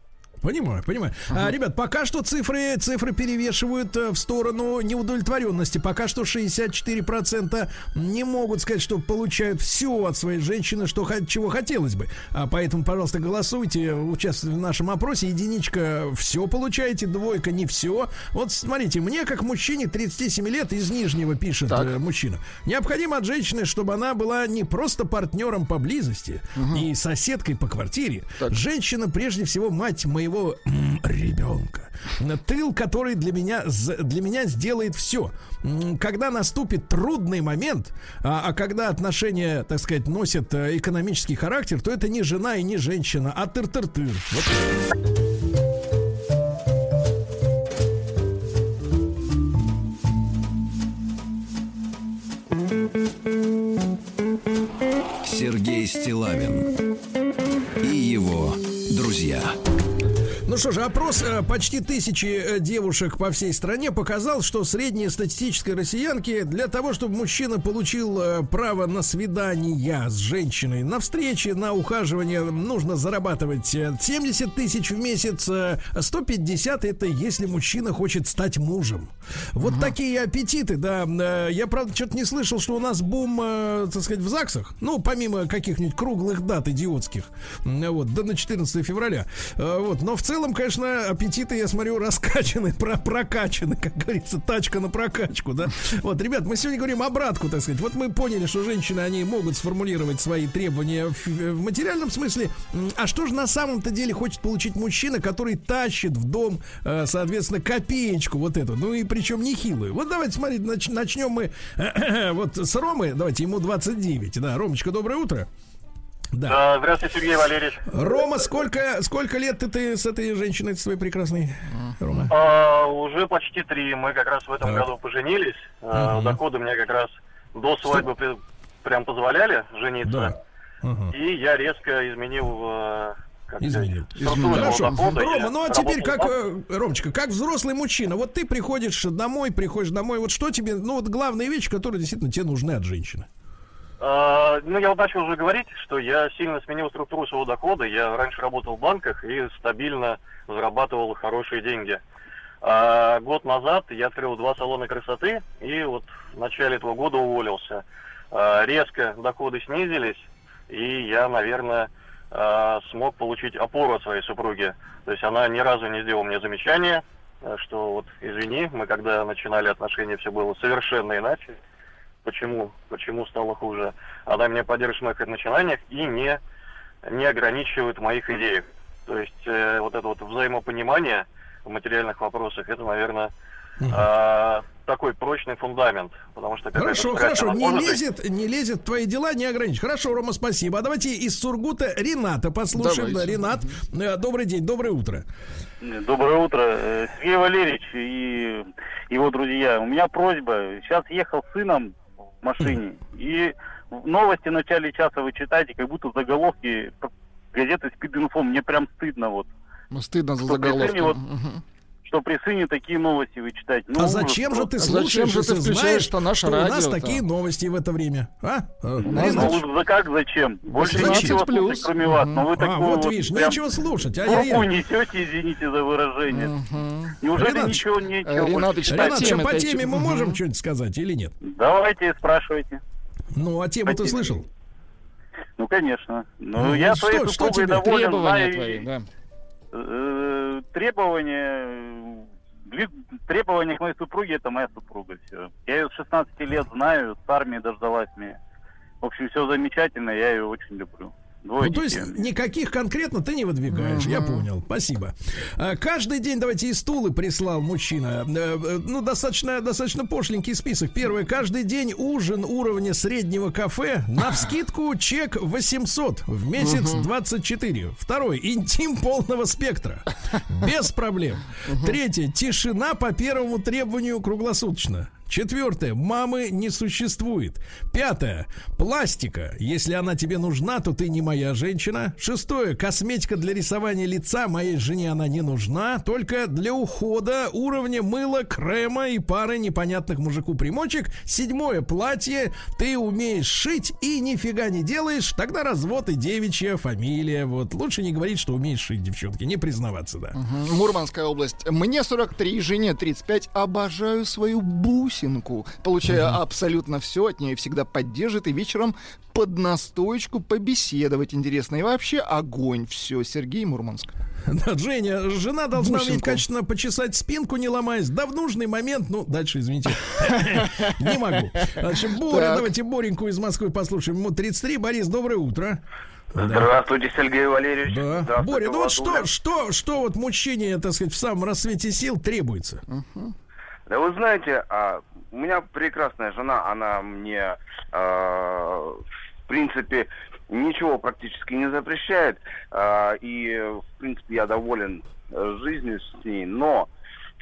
Понимаю, понимаю. А, ребят, пока что цифры, цифры перевешивают э, в сторону неудовлетворенности. Пока что 64% не могут сказать, что получают все от своей женщины, что, чего хотелось бы. А поэтому, пожалуйста, голосуйте, участвуйте в нашем опросе. Единичка все получаете, двойка не все. Вот смотрите, мне, как мужчине 37 лет, из Нижнего пишет Так. э, мужчина, необходимо от женщины, чтобы она была не просто партнером по близости и соседкой по квартире. Так. Женщина, прежде всего, мать моего м, ребенка. Тыл, который для меня, для меня сделает все. Когда наступит трудный момент, а, а когда отношения, так сказать, носят э, экономический характер, то это не жена и не женщина, а тыр-тыр-тыр. Вот. Сергей Стилавин и его друзья. Ну что же, опрос э, почти тысячи э, девушек по всей стране показал, что средняя статистической россиянки для того, чтобы мужчина получил э, право на свидание с женщиной, на встрече, на ухаживание, нужно зарабатывать э, 70 тысяч в месяц, э, 150 это если мужчина хочет стать мужем. Вот такие аппетиты, да. Я, правда, что-то не слышал, что у нас бум, так сказать, в ЗАГСах. Ну, помимо каких-нибудь круглых дат идиотских. Вот, да на 14 февраля. Вот, но в целом, конечно, аппетиты, я смотрю, раскачаны, про прокачаны, как говорится, тачка на прокачку, да. Вот, ребят, мы сегодня говорим обратку, так сказать. Вот мы поняли, что женщины, они могут сформулировать свои требования в, в материальном смысле. А что же на самом-то деле хочет получить мужчина, который тащит в дом, э, соответственно, копеечку вот эту, ну и причем нехилую. Вот давайте, смотрите, нач- начнем мы вот с Ромы, давайте, ему 29, да. Ромочка, доброе утро. Да. Здравствуйте, Сергей Валерьевич. Рома, сколько, сколько лет ты, ты с этой женщиной своей прекрасной, Рома? А, уже почти три. Мы как раз в этом Так. году поженились. А, Мгм. доходы мне как раз до свадьбы при- прям позволяли жениться. Да. Ага. И я резко изменил, э, Изменил. Хорошо. дохода. Рома, ну а теперь как, э, Ромочка, как взрослый мужчина, вот ты приходишь домой, приходишь домой, вот что тебе, ну вот главные вещи, которые действительно тебе нужны от женщины. А, ну, я начал уже говорить, что я сильно сменил структуру своего дохода. Я раньше работал в банках и стабильно зарабатывал хорошие деньги. А год назад я открыл два салона красоты и вот в начале этого года уволился. А, резко доходы снизились, и я, наверное, э, смог получить опору от своей супруги. То есть она ни разу не сделала мне замечания, что вот извини, мы когда начинали отношения, все было совершенно иначе. Почему? Почему стало хуже? Она меня поддерживает в моих начинаниях и не, не ограничивает моих идеях. То есть э, вот это вот взаимопонимание в материальных вопросах, это, наверное, э, такой прочный фундамент, потому что Хорошо, хорошо, не может лезет, не лезет твои дела, не ограничь. Хорошо, Рома, спасибо. А давайте из Сургута Рената послушаем. Да, Давайте. Ренат, э, добрый день, доброе утро. Доброе утро, Э, Сергей Валерьевич и его друзья. У меня просьба. Сейчас ехал с сыном машине, и новости в начале часа вы читаете, как будто заголовки газеты «Спид-инфо». Мне прям стыдно вот, Ну, стыдно за заголовки. вот- Мгм. Что при сыне такие новости вы читаете. Ну, а ужас зачем же ты. А зачем слушаешь, же ты знаешь, что наше у нас радио-то? такие новости в это время? А? Э, Ну, Ренат? ну, за как зачем? Больше 18 ничего плюс. слушать, кроме вас. Но вы А, такой вот вот видишь, прям нечего слушать. пургу Ай-яй-яй. несете, извините за выражение. Мгм. Неужели Ренат, ничего э, нечего читать? по Ренат, что, теме по этой- теме мы можем что-нибудь сказать или нет? Давайте, спрашивайте. Ну, а тему ты слышал? Ну, конечно. Ну, Ну, я что- своей что супругой тебе доволен, Требования твои, да. Э, требования, э, требования к моей супруге это моя супруга. Все. Я ее с 16 лет знаю, с армии дождалась меня. В общем, все замечательно, я ее очень люблю. Двое Ну, то есть никаких конкретно ты не выдвигаешь, я понял, спасибо. А, Каждый день, давайте, и стулы прислал мужчина. Э, э, Ну, достаточно, достаточно пошленький список. Первое, каждый день ужин уровня среднего кафе, на вскидку чек 800, в месяц 24. Второй, интим полного спектра, без проблем. Третье, тишина по первому требованию круглосуточно. Четвертое. Мамы не существует. Пятое. Пластика. Если она тебе нужна, то ты не моя женщина. Шестое. Косметика для рисования лица. Моей жене она не нужна. Только для ухода уровня мыла, крема и пары непонятных мужику примочек. Седьмое. Платье. Ты умеешь шить и нифига не делаешь. Тогда развод и девичья фамилия. Вот. Лучше не говорить, что умеешь шить, девчонки. Не признаваться, да. Мгм. Мурманская область. Мне 43, жене 35. Обожаю свою бусинку. Получаю абсолютно все от нее. Всегда поддержит и вечером под настоечку побеседовать интересно. И вообще огонь. Все, Сергей Мурманск. Да, Женя, жена должна уметь Бусинку. качественно почесать спинку, не ломаясь. Да в нужный момент, ну, дальше, извините, не могу. Значит, Боря, давайте Бореньку из Москвы послушаем. Ему 33. Борис, доброе утро. Здравствуйте, Сергей Валерьевич. Да. Боря, ну вот что, что, что вот мужчине, так сказать, в самом рассвете сил требуется? Да вы знаете, а, у меня прекрасная жена, она мне, а, в принципе, ничего практически не запрещает, а, и, в принципе, я доволен э, жизнью с ней, но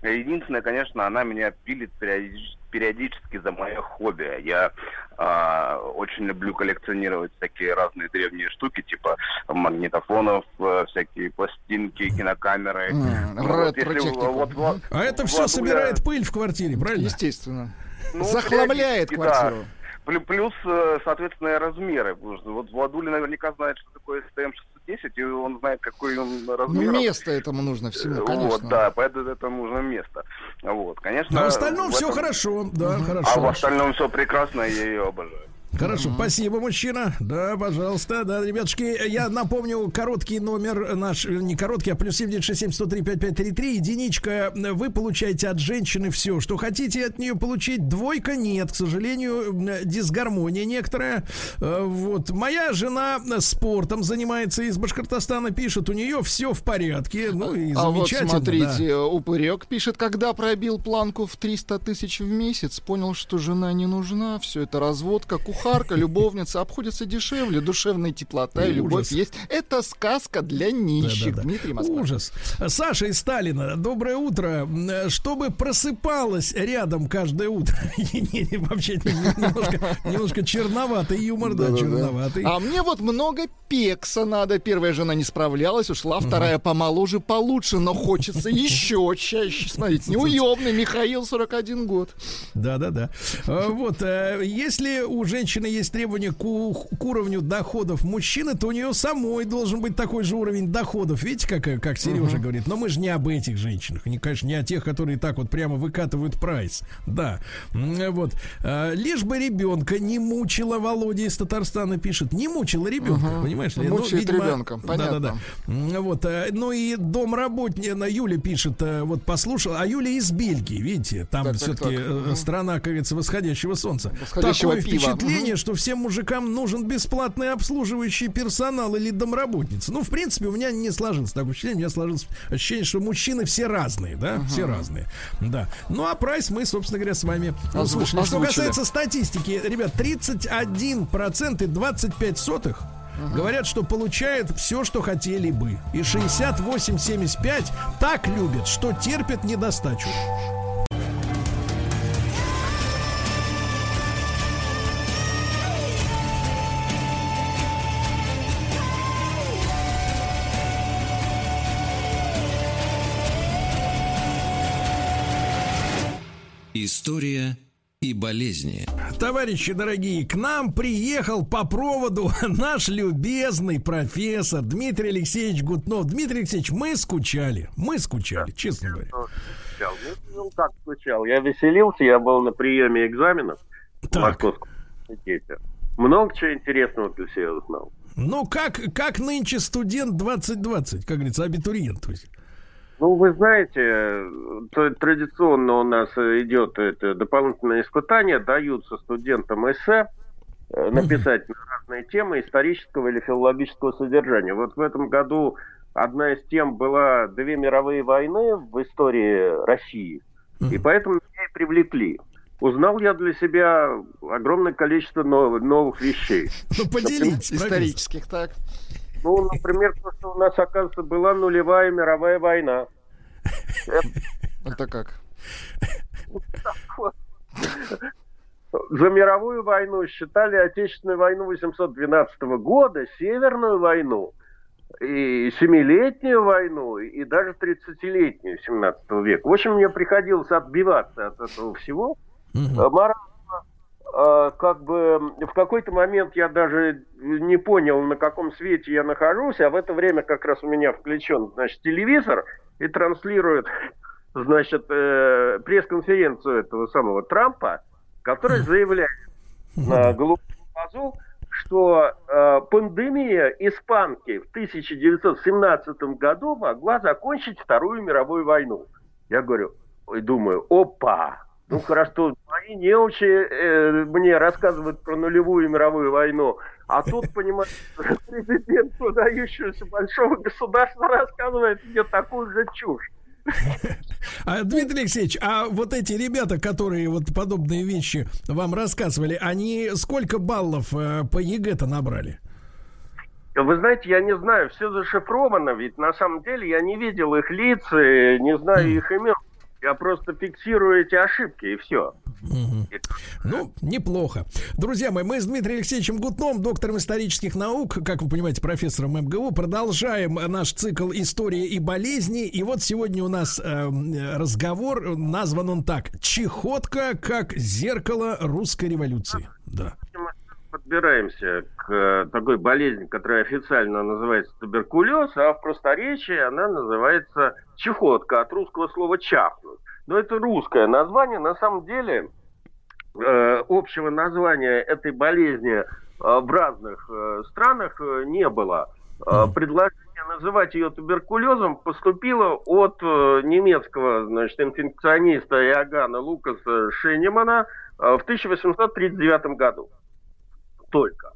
единственное, конечно, она меня пилит периодич- периодически за мое хобби. Я а, очень люблю коллекционировать всякие разные древние штуки, типа магнитофонов, э, всякие пластинки, кинокамеры. Ну, вот если вот- вот- А это все Владуля- собирает пыль в квартире, правильно? Естественно. Ну, Захламляет квартиру. да. Плю- Плюс, э, соответственно, размеры. Вот Владуля наверняка знает, что такое STM-610, и он знает, какой он Ну, размер. место этому нужно всему, Вот, конечно. да, поэтому это нужно место. Вот, конечно. А в остальном в все этом- хорошо, да, А в хорошо. остальном все прекрасно, я ее обожаю. Хорошо, спасибо, мужчина. Да, пожалуйста, да, ребятушки, я напомню, короткий номер наш, э, не короткий, а плюс 7967-103-5533, единичка, вы получаете от женщины все, что хотите от нее получить, двойка нет, к сожалению, м, дисгармония некоторая. Э, Вот, моя жена спортом занимается, из Башкортостана пишет, у нее все в порядке, ну и А вот замечательно. смотрите, да. Упырек пишет, когда пробил планку в 300 тысяч в месяц, понял, что жена не нужна, все это разводка, кухарка, любовница, обходится дешевле, душевная теплота и Ужас. любовь есть. Это сказка для нищих. Да-да-да. Дмитрий Москва. Ужас. Саша из Сталина, доброе утро. Чтобы просыпалась рядом каждое утро. Вообще не- немножко, немножко черноватый юмор, да, Да-да-да. черноватый. А мне вот много пекса надо. Первая жена не справлялась, ушла, вторая помоложе, получше, но хочется еще чаще. Смотрите, неуемный Михаил, 41 год. Да, да, да. А, Вот, э, если у женщины женщины есть требования к, к уровню доходов мужчины, то у нее самой должен быть такой же уровень доходов. Видите, как, как Сережа говорит? Но мы же не об этих женщинах. Не, конечно, не о тех, которые так вот прямо выкатывают прайс. Да. Вот. А, Лишь бы ребенка не мучила Володя из Татарстана пишет. Не мучила ребенка, понимаешь ли? Ну, Мучает ребенка, понятно. Да-да-да. М, Вот, э, ну и домработница Юля пишет, э, вот послушал, а Юля из Бельгии, видите, там Так, так, все-таки так. э, страна, как говорится, восходящего солнца. Восходящего Такое пива. впечатление, Мгм. что всем мужикам нужен бесплатный обслуживающий персонал или домработница. Ну, в принципе, у меня не сложилось такое впечатление, у меня сложилось ощущение, что мужчины все разные, да, все разные, да. Ну, а прайс мы, собственно говоря, с вами услышали. Что касается статистики, ребят, 31% и 25 сотых Говорят, что получают все, что хотели бы. И 68-75 так любят, что терпят недостачу. История и болезни. Товарищи дорогие, к нам приехал по проводу наш любезный профессор Дмитрий Алексеевич Гутнов. Дмитрий Алексеевич, мы скучали. Мы скучали, честно говоря. скучал. Ну, как скучал? Я веселился, я был на приеме экзаменов в Так. Московском университете. Много чего интересного для себя узнал. Ну, как, как нынче студент 2020, как говорится, абитуриент. То есть. Ну, вы знаете, э, традиционно у нас э, идет это дополнительное испытание, даются студентам эссе э, написать на разные темы исторического или филологического содержания. Вот в этом году одна из тем была две мировые войны в истории России, и поэтому меня и привлекли. Узнал я для себя огромное количество нов- новых вещей. Ну, поделитесь. Исторических, так. Ну, например, то, что у нас, оказывается, была нулевая мировая война. Это как? За мировую войну считали Отечественную войну 812 года, Северную войну, и Семилетнюю войну, и даже 30-летнюю 17 века. В общем, мне приходилось отбиваться от этого всего. Морально, э, как бы в какой-то момент я даже не понял, на каком свете я нахожусь, а в это время как раз у меня включен, значит, телевизор и транслирует, значит, э, пресс-конференцию этого самого Трампа, который заявляет на голубом глазу, что э, пандемия испанки в 1917 году могла закончить Вторую мировую войну. Я говорю, ой, думаю, опа, ну хорошо, мои неучи э, мне рассказывают про нулевую мировую войну, а тут, понимаете, президент выдающегося большого государства рассказывает мне такую же чушь. А, Дмитрий Алексеевич, а вот эти ребята, которые вот подобные вещи вам рассказывали, они сколько баллов э, по ЕГЭ-то набрали? Вы знаете, я не знаю, все зашифровано, ведь на самом деле я не видел их лиц, и не знаю их имен. Я просто фиксирую эти ошибки, и все. Ну, неплохо. Друзья мои, мы с Дмитрием Алексеевичем Гутном, доктором исторических наук, как вы понимаете, профессором МГУ, продолжаем наш цикл «История и болезни». И вот сегодня у нас э, разговор, назван он так «Чехотка как зеркало русской революции». Да. Подбираемся к э, такой болезни, которая официально называется туберкулез, а в просторечии она называется чехотка, от русского слова чахнуть. Но это русское название. На самом деле э, общего названия этой болезни э, в разных э, странах не было. Предложение называть ее туберкулезом поступило от немецкого значит, инфекциониста Иоганна Лукаса Шенемана в 1839 году. Только.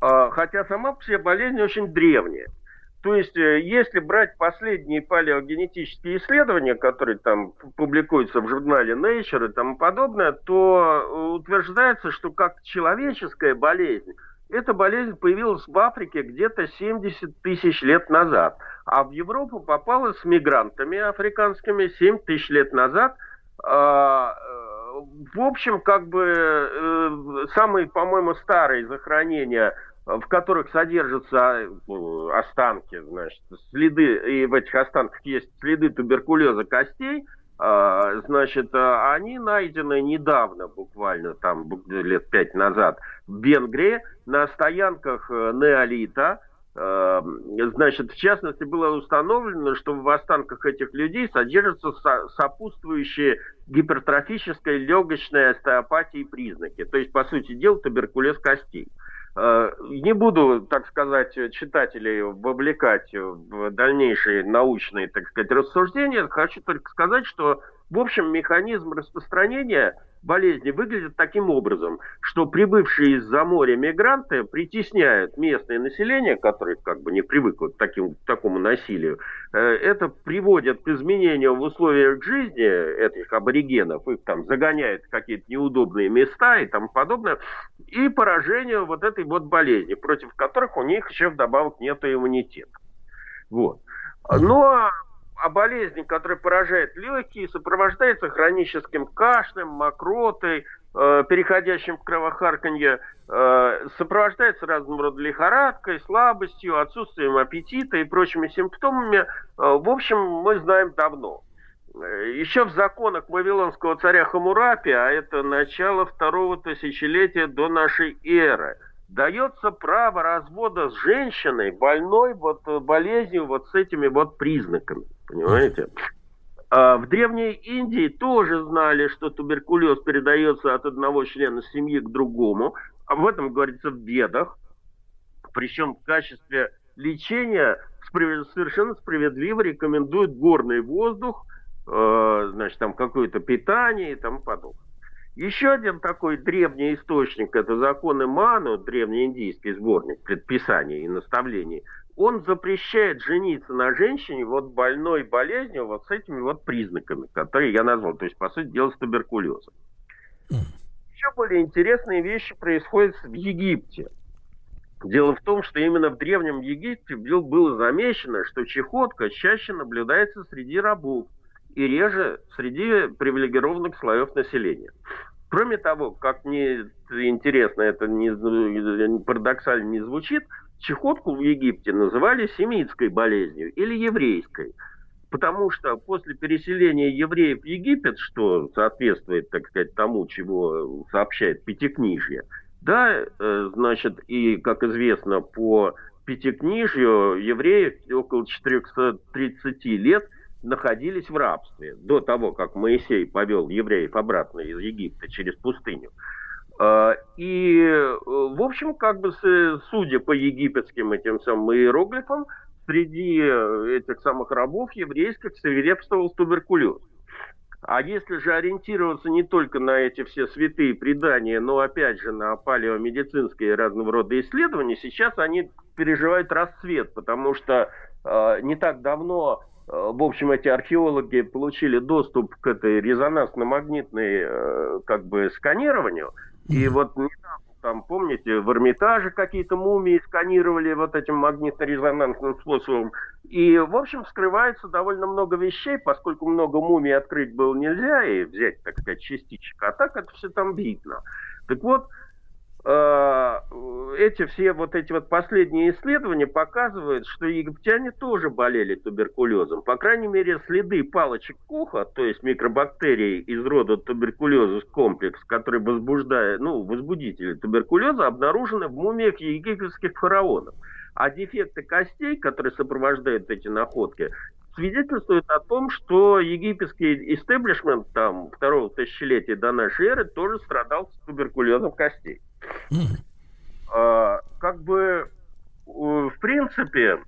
А, Хотя сама по себе болезнь очень древняя. То есть, э, если брать последние палеогенетические исследования, которые там публикуются в журнале Nature и тому подобное, то э, утверждается, что как человеческая болезнь, эта болезнь появилась в Африке где-то 70 тысяч лет назад, а в Европу попала с мигрантами африканскими 7 тысяч лет назад. Э, В общем, как бы э, самые, по-моему, старые захоронения в которых содержатся э, останки, значит, следы, и в этих останках есть следы туберкулеза костей, а, значит, а, они найдены недавно, буквально там лет пять назад, в Венгрии на стоянках э, неолита. А, значит, в частности, было установлено, что в останках этих людей содержатся сопутствующие гипертрофической легочной остеопатии признаки. То есть, по сути дела, туберкулез костей. Не буду, так сказать, читателей вовлекать в дальнейшие научные, так сказать, рассуждения. Хочу только сказать, что, в общем, механизм распространения болезни выглядит таким образом, что прибывшие из-за моря мигранты притесняют местное население, которое как бы не привыкло к, таким, к такому насилию. Э, это приводит к изменениям в условиях жизни этих аборигенов, их там загоняют в какие-то неудобные места и тому подобное, и поражению вот этой вот болезни, против которых у них еще вдобавок нет иммунитета. Вот. Но а болезнь, которая поражает легкие, сопровождается хроническим кашлем, мокротой, э, переходящим в кровохарканье, э, сопровождается разным родом лихорадкой, слабостью, отсутствием аппетита и прочими симптомами. Э, в общем, мы знаем давно. Еще в законах Вавилонского царя Хамурапи, а это начало второго тысячелетия до нашей эры – дается право развода с женщиной, больной вот болезнью вот с этими вот признаками. Понимаете? А в Древней Индии тоже знали, что туберкулез передается от одного члена семьи к другому. Об этом говорится в бедах. Причем в качестве лечения совершенно справедливо рекомендуют горный воздух, э, значит, там какое-то питание и тому подобное. Еще один такой древний источник – это законы Ману, древнеиндийский сборник предписаний и наставлений. Он запрещает жениться на женщине вот больной болезнью вот с этими вот признаками, которые я назвал. То есть, по сути дела, с туберкулезом. Еще более интересные вещи происходят в Египте. Дело в том, что именно в Древнем Египте было замечено, что чехотка чаще наблюдается среди рабов и реже среди привилегированных слоев населения. Кроме того, как мне интересно, это не, парадоксально не звучит, чехотку в Египте называли семитской болезнью или еврейской. Потому что после переселения евреев в Египет, что соответствует, так сказать, тому, чего сообщает Пятикнижье, да, э, значит, и, как известно, по Пятикнижью евреев около 430 лет – находились в рабстве до того, как Моисей повел евреев обратно из Египта через пустыню. А, и, э, в общем, как бы судя по египетским этим самым иероглифам, среди э, этих самых рабов еврейских свирепствовал туберкулез. А если же ориентироваться не только на эти все святые предания, но опять же на палеомедицинские разного рода исследования, сейчас они переживают расцвет, потому что э, не так давно Э, в общем, эти археологи получили доступ к этой резонансно-магнитной э, как бы сканированию. И вот там, помните, в Эрмитаже какие-то мумии сканировали вот этим магнитно-резонансным способом. И, в общем, скрывается довольно много вещей, поскольку много мумий открыть было нельзя и взять, так сказать, частичек. А так это все там видно. Так вот, эти все вот эти вот последние исследования показывают, что египтяне тоже болели туберкулезом. По крайней мере, следы палочек Коха, то есть микробактерий из рода туберкулезус комплекс, который возбуждает, ну, возбудители туберкулеза, обнаружены в мумиях египетских фараонов. А дефекты костей, которые сопровождают эти находки, свидетельствует о том, что египетский истеблишмент там второго тысячелетия до нашей эры тоже страдал с туберкулезом костей. А, как бы, в принципе,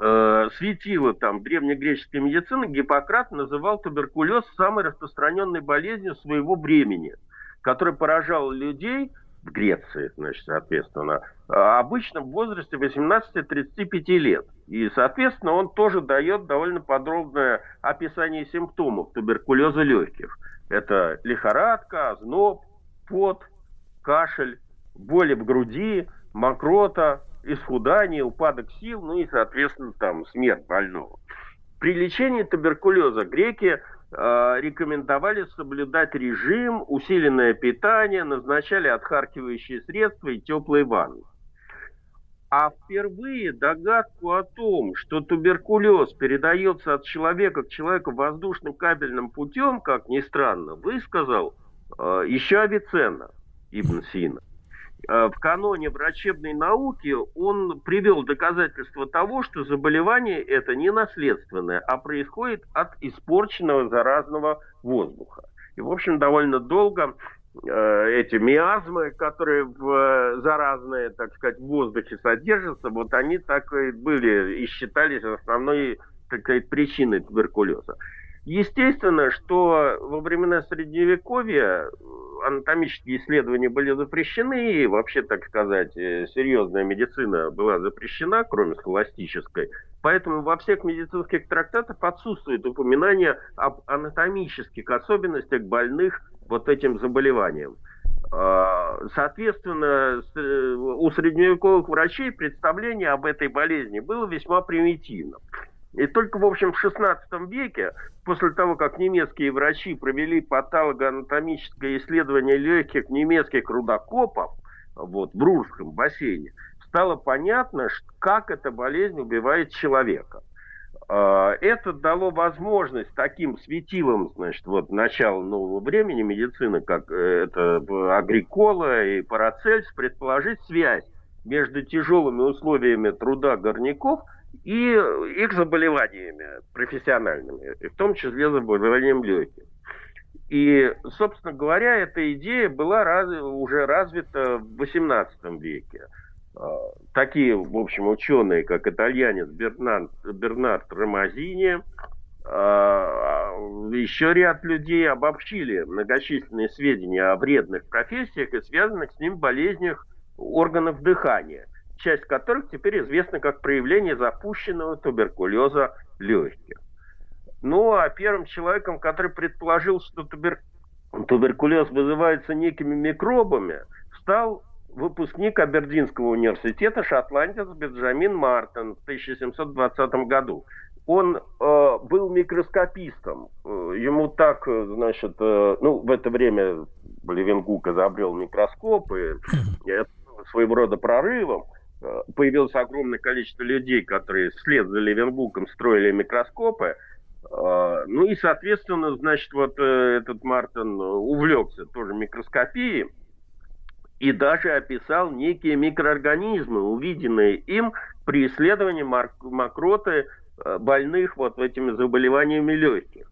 э, светило там древнегреческой медицины, Гиппократ называл туберкулез самой распространенной болезнью своего времени, которая поражала людей в Греции, значит, соответственно, обычно в возрасте 18-35 лет. И, соответственно, он тоже дает довольно подробное описание симптомов туберкулеза легких. Это лихорадка, озноб, пот, кашель, боли в груди, мокрота, исхудание, упадок сил, ну и, соответственно, там смерть больного. При лечении туберкулеза греки э, рекомендовали соблюдать режим, усиленное питание, назначали отхаркивающие средства и теплые ванны. А впервые догадку о том, что туберкулез передается от человека к человеку воздушным кабельным путем, как ни странно, высказал э, еще Авиценна Ибн Сина. Э, в каноне врачебной науки он привел доказательства того, что заболевание это не наследственное, а происходит от испорченного заразного воздуха. И, в общем, довольно долго э, эти миазмы, которые в э, заразные, так сказать, в воздухе содержатся, вот они так и были и считались основной, так сказать, причиной туберкулеза. Естественно, что во времена Средневековья анатомические исследования были запрещены, и вообще, так сказать, э, серьезная медицина была запрещена, кроме схоластической. Поэтому во всех медицинских трактатах отсутствует упоминание об анатомических особенностях больных вот этим заболеванием. А, соответственно, э, у средневековых врачей представление об этой болезни было весьма примитивным. И только, в общем, в XVI веке, после того, как немецкие врачи провели патологоанатомическое исследование легких немецких рудокопов вот, в Рурском бассейне, стало понятно, как эта болезнь убивает человека. А, это дало возможность таким светилам, значит, вот начала нового времени медицины, как э, это Агрикола и Парацельс, предположить связь между тяжелыми условиями труда горняков – и их заболеваниями профессиональными, в том числе заболеванием легких. И, собственно говоря, эта идея была раз, уже развита в XVIII веке. А, такие, в общем, ученые, как итальянец Бернард, Бернард Ромазини, а, еще ряд людей обобщили многочисленные сведения о вредных профессиях и связанных с ним болезнях органов дыхания – часть которых теперь известна как проявление запущенного туберкулеза легких. Ну, а первым человеком, который предположил, что тубер... туберкулез вызывается некими микробами, стал выпускник Абердинского университета шотландец Бенджамин Мартин в 1720 году. Он э, был микроскопистом. Э, ему так, значит, э, ну, в это время Левенгук изобрел микроскоп, и это своего рода прорывом. Э, появилось огромное количество людей, которые вслед за Левенбуком строили микроскопы. Э, ну и, соответственно, значит, вот э, этот Мартин увлекся тоже микроскопией и даже описал некие микроорганизмы, увиденные им при исследовании мокроты больных вот этими заболеваниями легких.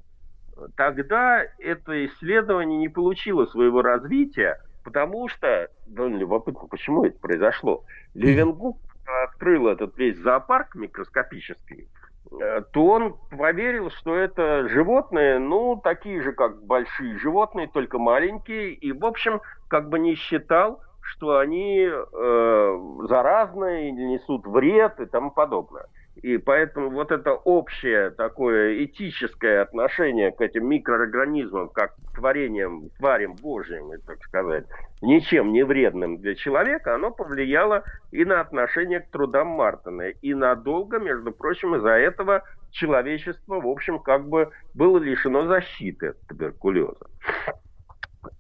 Тогда это исследование не получило своего развития, Потому что, довольно любопытно, почему это произошло. Левенгук открыл этот весь зоопарк микроскопический, э, то он поверил, что это животные, ну, такие же, как большие животные, только маленькие, и, в общем, как бы не считал, что они э, заразные, несут вред и тому подобное. И поэтому вот это общее такое этическое отношение к этим микроорганизмам, как к творениям, тварям Божьим, так сказать, ничем не вредным для человека, оно повлияло и на отношение к трудам Мартина. И надолго, между прочим, из-за этого человечество, в общем, как бы было лишено защиты от туберкулеза.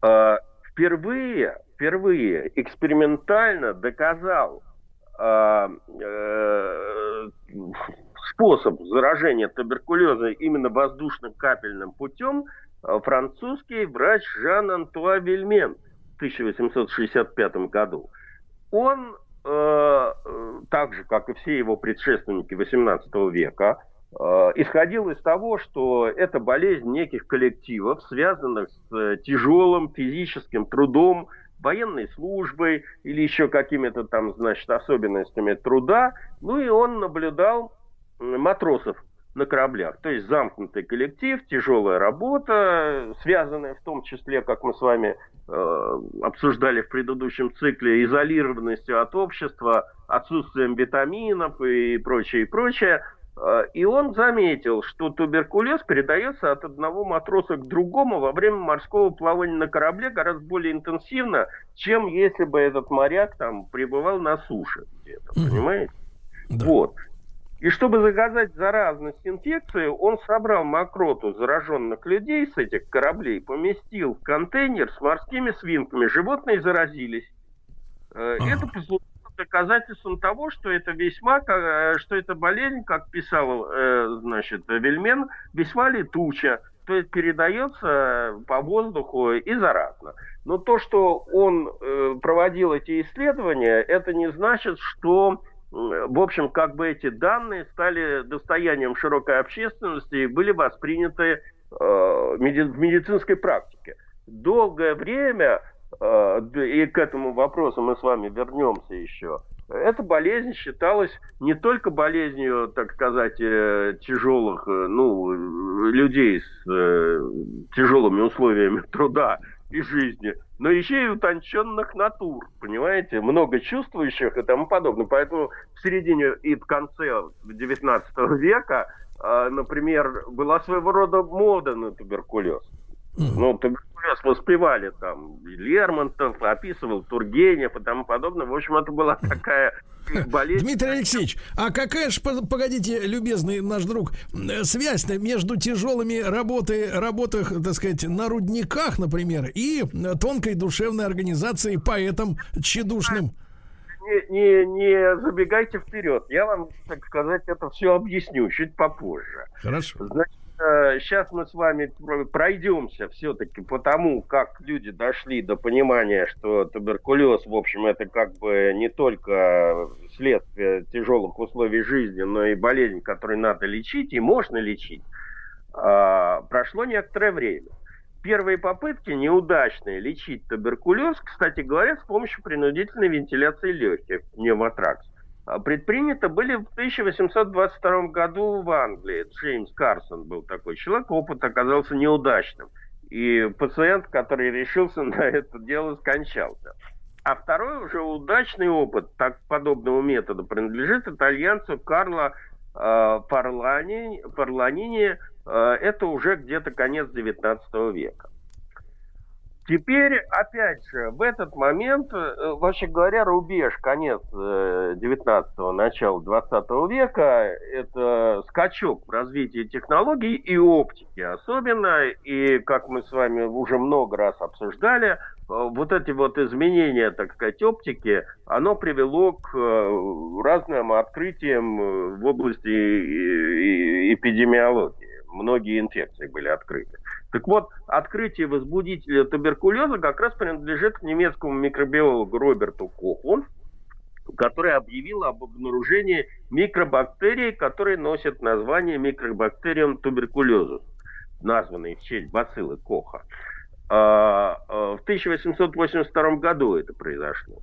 А, впервые, впервые экспериментально доказал способ заражения туберкулеза именно воздушным капельным путем а, французский врач Жан-Антуа Вильмен в 1865 году. Он, э, так же, как и все его предшественники XVIII века, э, исходил из того, что это болезнь неких коллективов, связанных с тяжелым физическим трудом, военной службой или еще какими-то там, значит, особенностями труда. Ну и он наблюдал матросов на кораблях. То есть замкнутый коллектив, тяжелая работа, связанная в том числе, как мы с вами э, обсуждали в предыдущем цикле, изолированностью от общества, отсутствием витаминов и прочее, и прочее. А, и он заметил, что туберкулез передается от одного матроса к другому во время морского плавания на корабле гораздо более интенсивно, чем если бы этот моряк там пребывал на суше где-то, mm понимаете? Да. Вот. И чтобы заказать заразность инфекции, он собрал мокроту зараженных людей с этих кораблей, поместил в контейнер с морскими свинками. Животные заразились. Ага. Это послужило доказательством того, что это весьма, э, что эта болезнь, как писал, э, значит, Вельмен, весьма летуча, то есть передается по воздуху и заразно. Но то, что он э, проводил эти исследования, это не значит, что в общем, как бы эти данные стали достоянием широкой общественности и были восприняты в медицинской практике. Долгое время и к этому вопросу мы с вами вернемся еще. Эта болезнь считалась не только болезнью, так сказать, э, тяжелых, э, ну, людей с э, тяжелыми условиями труда и жизни, но еще и утонченных натур, понимаете, много чувствующих и тому подобное. Поэтому в середине и в конце 19 века, а, например, была своего рода мода на туберкулез. Ну, туберкулез воспевали там Лермонтов, описывал Тургенев и тому подобное. В общем, это была такая болезнь. Дмитрий Алексеевич, а какая же, погодите, любезный наш друг, связь между тяжелыми работой, работах, так сказать, на рудниках, например, и тонкой душевной организацией поэтом тщедушным? Не, не, не забегайте вперед. Я вам, так сказать, это все объясню чуть попозже. Хорошо. Значит, сейчас мы с вами пройдемся все-таки по тому, как люди дошли до понимания, что туберкулез, в общем, это как бы не только следствие тяжелых условий жизни, но и болезнь, которую надо лечить и можно лечить. А, прошло некоторое время. Первые попытки неудачные лечить туберкулез, кстати говоря, с помощью принудительной вентиляции легких, пневмотракс. А, предприняты были в 1822 году в Англии. Джеймс Карсон был такой человек, опыт оказался неудачным. И пациент, который решился на это дело, скончался. А второй уже удачный опыт так, подобного метода принадлежит итальянцу Карло э, Парлани, Парланини. Э, это уже где-то конец 19 века. Теперь, опять же, в этот момент, э, вообще говоря, рубеж, конец 19-го, э, начало 20 века, это скачок в развитии технологий и оптики особенно. И, как мы с вами уже много раз обсуждали, э, вот эти вот изменения, так сказать, оптики, оно привело к разным открытиям в области эпидемиологии. Многие инфекции были открыты. Так вот, открытие возбудителя туберкулеза как раз принадлежит немецкому микробиологу Роберту Коху, который объявил об обнаружении микробактерий, которые носят название микробактериум туберкулезус, названные в честь бациллы Коха. А, а, в 1882 году это произошло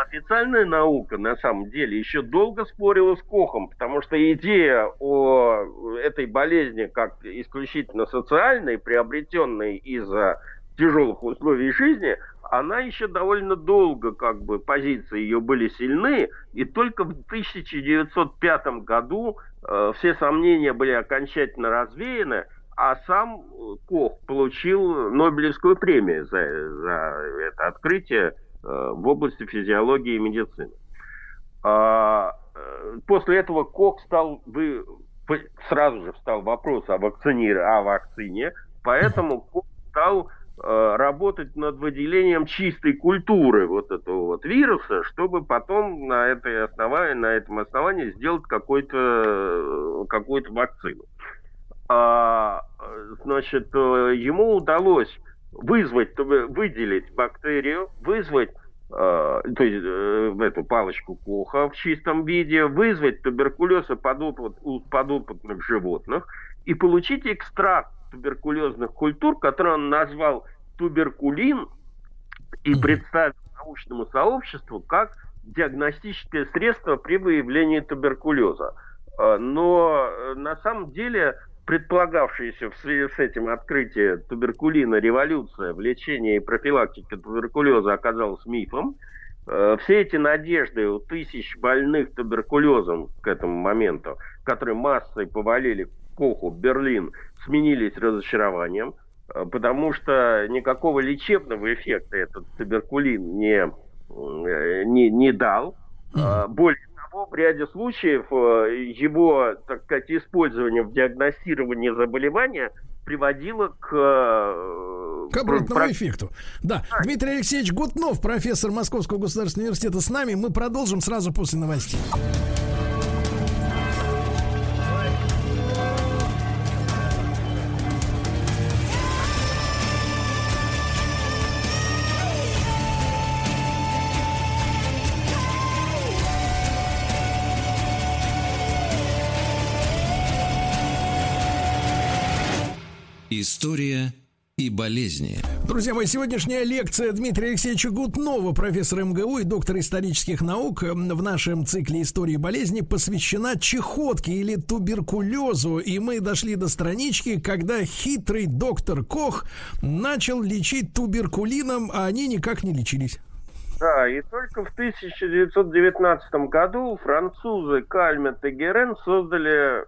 официальная наука на самом деле еще долго спорила с Кохом, потому что идея о этой болезни как исключительно социальной, приобретенной из-за тяжелых условий жизни, она еще довольно долго, как бы, позиции ее были сильны, и только в 1905 году э, все сомнения были окончательно развеяны, а сам Кох получил Нобелевскую премию за, за это открытие в области физиологии и медицины. А, э, после этого Кох стал, вы, сразу же встал вопрос о, вакцине, о вакцине, поэтому Кох стал э, работать над выделением чистой культуры вот этого вот вируса, чтобы потом на, этой основании, на этом основании сделать какую-то вакцину. А, значит, ему удалось вызвать, выделить бактерию, вызвать э, то есть э, эту палочку Коха в чистом виде, вызвать туберкулез у подопыт, подопытных животных и получить экстракт туберкулезных культур, который он назвал туберкулин и представил научному сообществу как диагностическое средство при выявлении туберкулеза. Э, но на самом деле предполагавшаяся в связи с этим открытие туберкулина революция в лечении и профилактике туберкулеза оказалась мифом. Э, все эти надежды у тысяч больных туберкулезом к этому моменту, которые массой повалили Коху, Берлин, сменились разочарованием, э, потому что никакого лечебного эффекта этот туберкулин не, э, не, не дал. Более в ряде случаев э, его, так сказать, использование в диагностировании заболевания приводило к... Э, к обратному про... эффекту. Да. да. Дмитрий Алексеевич Гутнов, профессор Московского государственного университета, с нами. Мы продолжим сразу после новостей. История и болезни. Друзья мои, сегодняшняя лекция Дмитрия Алексеевича Гутнова, профессора МГУ и доктора исторических наук в нашем цикле истории болезни посвящена чехотке или туберкулезу. И мы дошли до странички, когда хитрый доктор Кох начал лечить туберкулином, а они никак не лечились. Да, и только в 1919 году французы Кальмет и Герен создали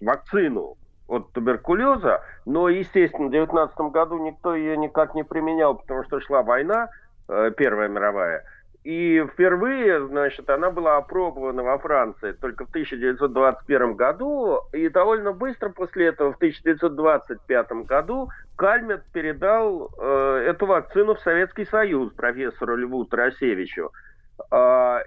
вакцину от туберкулеза, но, естественно, в 19 году никто ее никак не применял, потому что шла война, э, Первая мировая, и впервые, значит, она была опробована во Франции только в 1921 году, и довольно быстро после этого, в 1925 году, Кальмет передал э, эту вакцину в Советский Союз профессору Льву Тарасевичу. Э,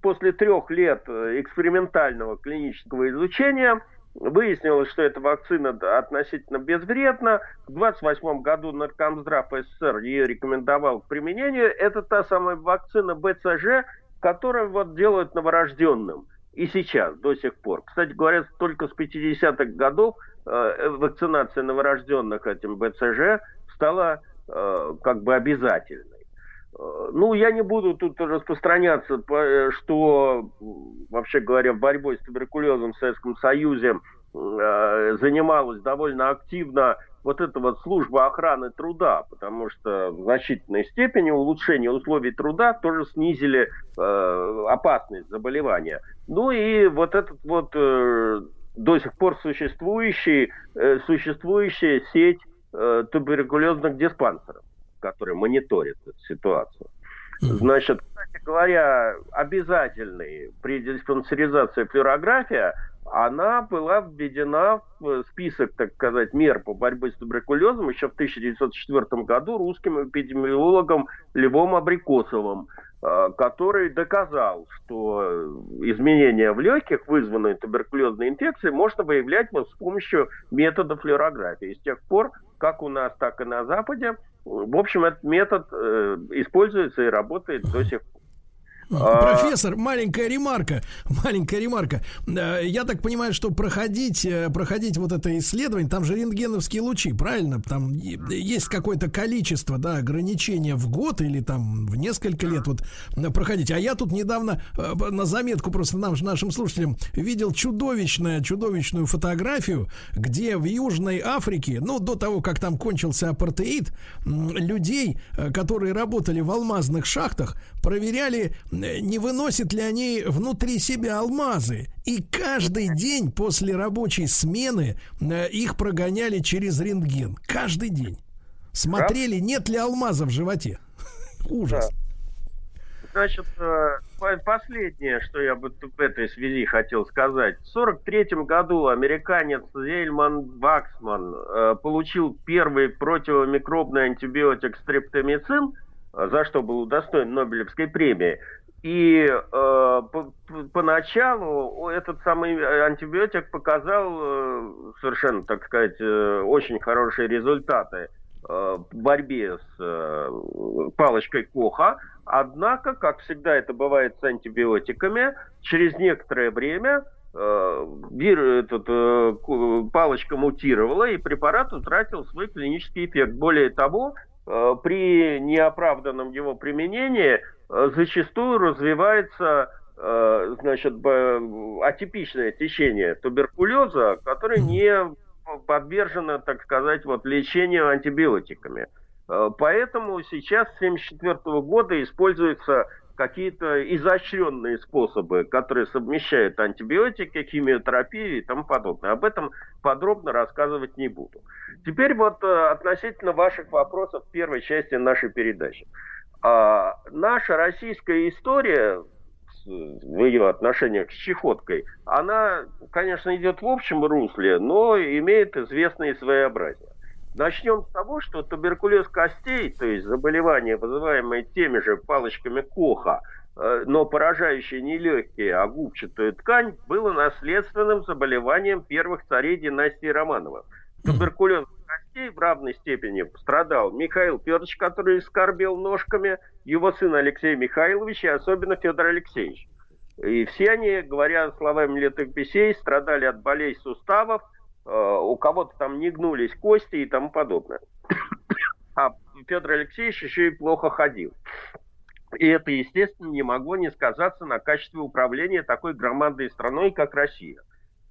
после трех лет экспериментального клинического изучения – Выяснилось, что эта вакцина относительно безвредна. В 28 году Наркомздрав СССР ее рекомендовал к применению. Это та самая вакцина БЦЖ, которую вот делают новорожденным. И сейчас, до сих пор. Кстати говоря, только с 50-х годов э, вакцинация новорожденных этим БЦЖ стала э, как бы обязательной. Э, ну, я не буду тут распространяться, э, что, вообще говоря, борьбой с туберкулезом в Советском Союзе э, занималась довольно активно вот эта вот служба охраны труда, потому что в значительной степени улучшение условий труда тоже снизили э, опасность заболевания. Ну и вот этот вот э, до сих пор существующий, э, существующая сеть э, туберкулезных диспансеров который мониторит эту ситуацию. Значит, кстати говоря, обязательной при диспансеризации флюорография, она была введена в список, так сказать, мер по борьбе с туберкулезом еще в 1904 году русским эпидемиологом Львом Абрикосовым, э, который доказал, что изменения в легких, вызванные туберкулезной инфекцией, можно выявлять вот с помощью метода флюорографии. И с тех пор, как у нас, так и на Западе, в общем, этот метод э, используется и работает до сих пор. А, Профессор, маленькая ремарка, маленькая ремарка. Э, я так понимаю, что проходить, э, проходить вот это исследование, там же рентгеновские лучи, правильно? Там есть какое-то количество, да, ограничения в год или там в несколько лет вот э, проходить. А я тут недавно на заметку просто нам, нашим слушателям видел чудовищную, чудовищную фотографию, где в Южной Африке, ну, до того, как там кончился апартеид, людей, которые работали в алмазных шахтах, проверяли не выносят ли они внутри себя алмазы. И каждый день после рабочей смены э, их прогоняли через рентген. Каждый день. Смотрели, нет ли алмаза в животе. Ужас. Значит, э, последнее, что я бы в этой связи хотел сказать. В 1943 году американец Зельман Ваксман э, получил первый противомикробный антибиотик стрептомицин, за что был удостоен Нобелевской премии. И э, по, поначалу этот самый антибиотик показал э, совершенно, так сказать, э, очень хорошие результаты э, в борьбе с э, палочкой Коха. Однако, как всегда это бывает с антибиотиками, через некоторое время э, вир, этот, э, палочка мутировала, и препарат утратил свой клинический эффект. Более того, э, при неоправданном его применении Э, зачастую развивается э, значит, атипичное течение туберкулеза, которое не подвержено, так сказать, вот, лечению антибиотиками. Э, поэтому сейчас с 1974 года используются какие-то изощренные способы, которые совмещают антибиотики, химиотерапию и тому подобное. Об этом подробно рассказывать не буду. Теперь вот относительно ваших вопросов в первой части нашей передачи. А, наша российская история в ее отношениях с чехоткой, она, конечно, идет в общем русле, но имеет известные своеобразия. Начнем с того, что туберкулез костей, то есть заболевание, вызываемое теми же палочками Коха, э, но поражающее не легкие, а губчатую ткань, было наследственным заболеванием первых царей династии Романовых. Туберкулез костей в равной степени пострадал Михаил Петрович, который скорбел ножками, его сын Алексей Михайлович и особенно Федор Алексеевич. И все они, говоря словами летописей, страдали от болей суставов, э, у кого-то там не гнулись кости и тому подобное. А Федор Алексеевич еще и плохо ходил. И это, естественно, не могло не сказаться на качестве управления такой громадной страной, как Россия,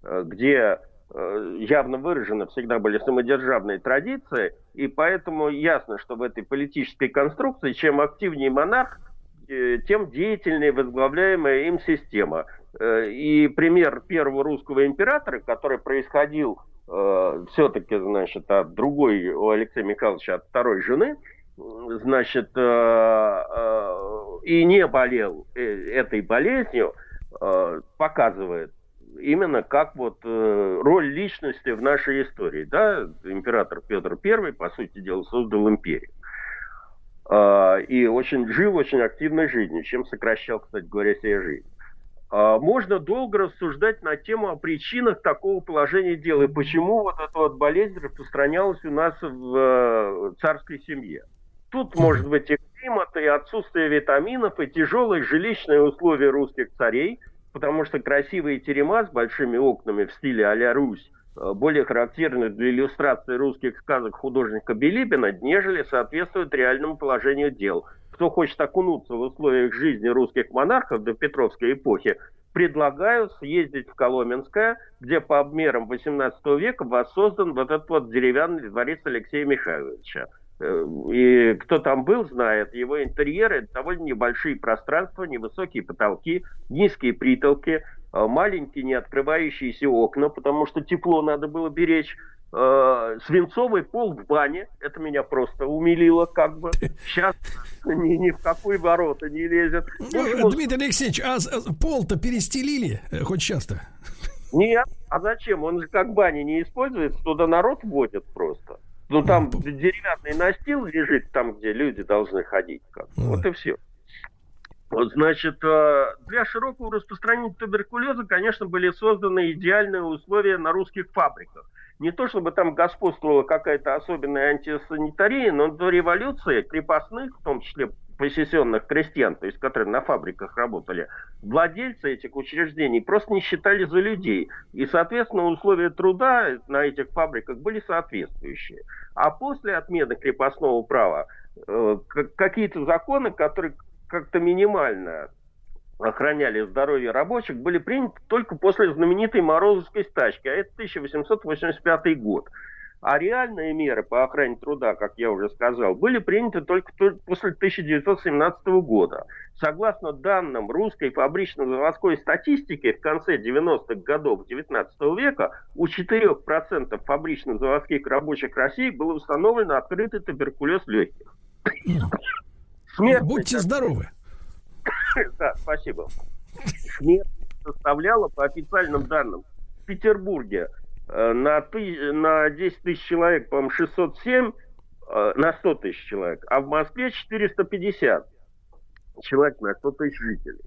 э, где явно выражены всегда были самодержавные традиции, и поэтому ясно, что в этой политической конструкции, чем активнее монарх, э, тем деятельнее возглавляемая им система. Э, и пример первого русского императора, который происходил все-таки, значит, от другой, у Алексея Михайловича, от второй жены, значит, и не болел этой болезнью, показывает, именно как вот э, роль личности в нашей истории. Да? Император Петр I, по сути дела, создал империю. Э, и очень жил очень активной жизнью, чем сокращал, кстати говоря, себе жизнь. Э, можно долго рассуждать на тему о причинах такого положения дел и почему вот эта вот болезнь распространялась у нас в э, царской семье. Тут может быть и климат, и отсутствие витаминов, и тяжелые жилищные условия русских царей – потому что красивые терема с большими окнами в стиле а-ля Русь э, более характерны для иллюстрации русских сказок художника Билибина, нежели соответствуют реальному положению дел. Кто хочет окунуться в условиях жизни русских монархов до Петровской эпохи, предлагаю съездить в Коломенское, где по обмерам XVIII века воссоздан вот этот вот деревянный дворец Алексея Михайловича. Э, и кто там был, знает, его интерьеры это довольно небольшие пространства, невысокие потолки, низкие притолки, э, маленькие не открывающиеся окна, потому что тепло надо было беречь. Э, свинцовый пол в бане, это меня просто умилило, как бы. Сейчас ни, ни в какой ворота не лезет. Ну, Дмитрий Алексеевич, а пол-то перестелили хоть часто? Нет, а зачем? Он же как баня не используется, туда народ вводит просто. Ну, там деревянный настил лежит там, где люди должны ходить. Как. Ну, вот и все. Вот, значит, э, для широкого распространения туберкулеза, конечно, были созданы идеальные условия на русских фабриках. Не то, чтобы там господствовала какая-то особенная антисанитария, но до революции крепостных, в том числе посесенных крестьян, то есть которые на фабриках работали, владельцы этих учреждений просто не считали за людей. И, соответственно, условия труда на этих фабриках были соответствующие. А после отмены крепостного права э, какие-то законы, которые как-то минимально охраняли здоровье рабочих, были приняты только после знаменитой Морозовской стачки, а это 1885 год. А реальные меры по охране труда, как я уже сказал, были приняты только после 1917 года. Согласно данным русской фабрично-заводской статистики, в конце 90-х годов 19 века у 4% фабрично-заводских рабочих России было установлено открытый туберкулез легких. Смертность... Будьте здоровы. Да, спасибо. Смерть составляла по официальным данным в Петербурге на, ты, на 10 тысяч человек, по-моему, 607 э, на 100 тысяч человек, а в Москве 450 человек на 100 тысяч жителей.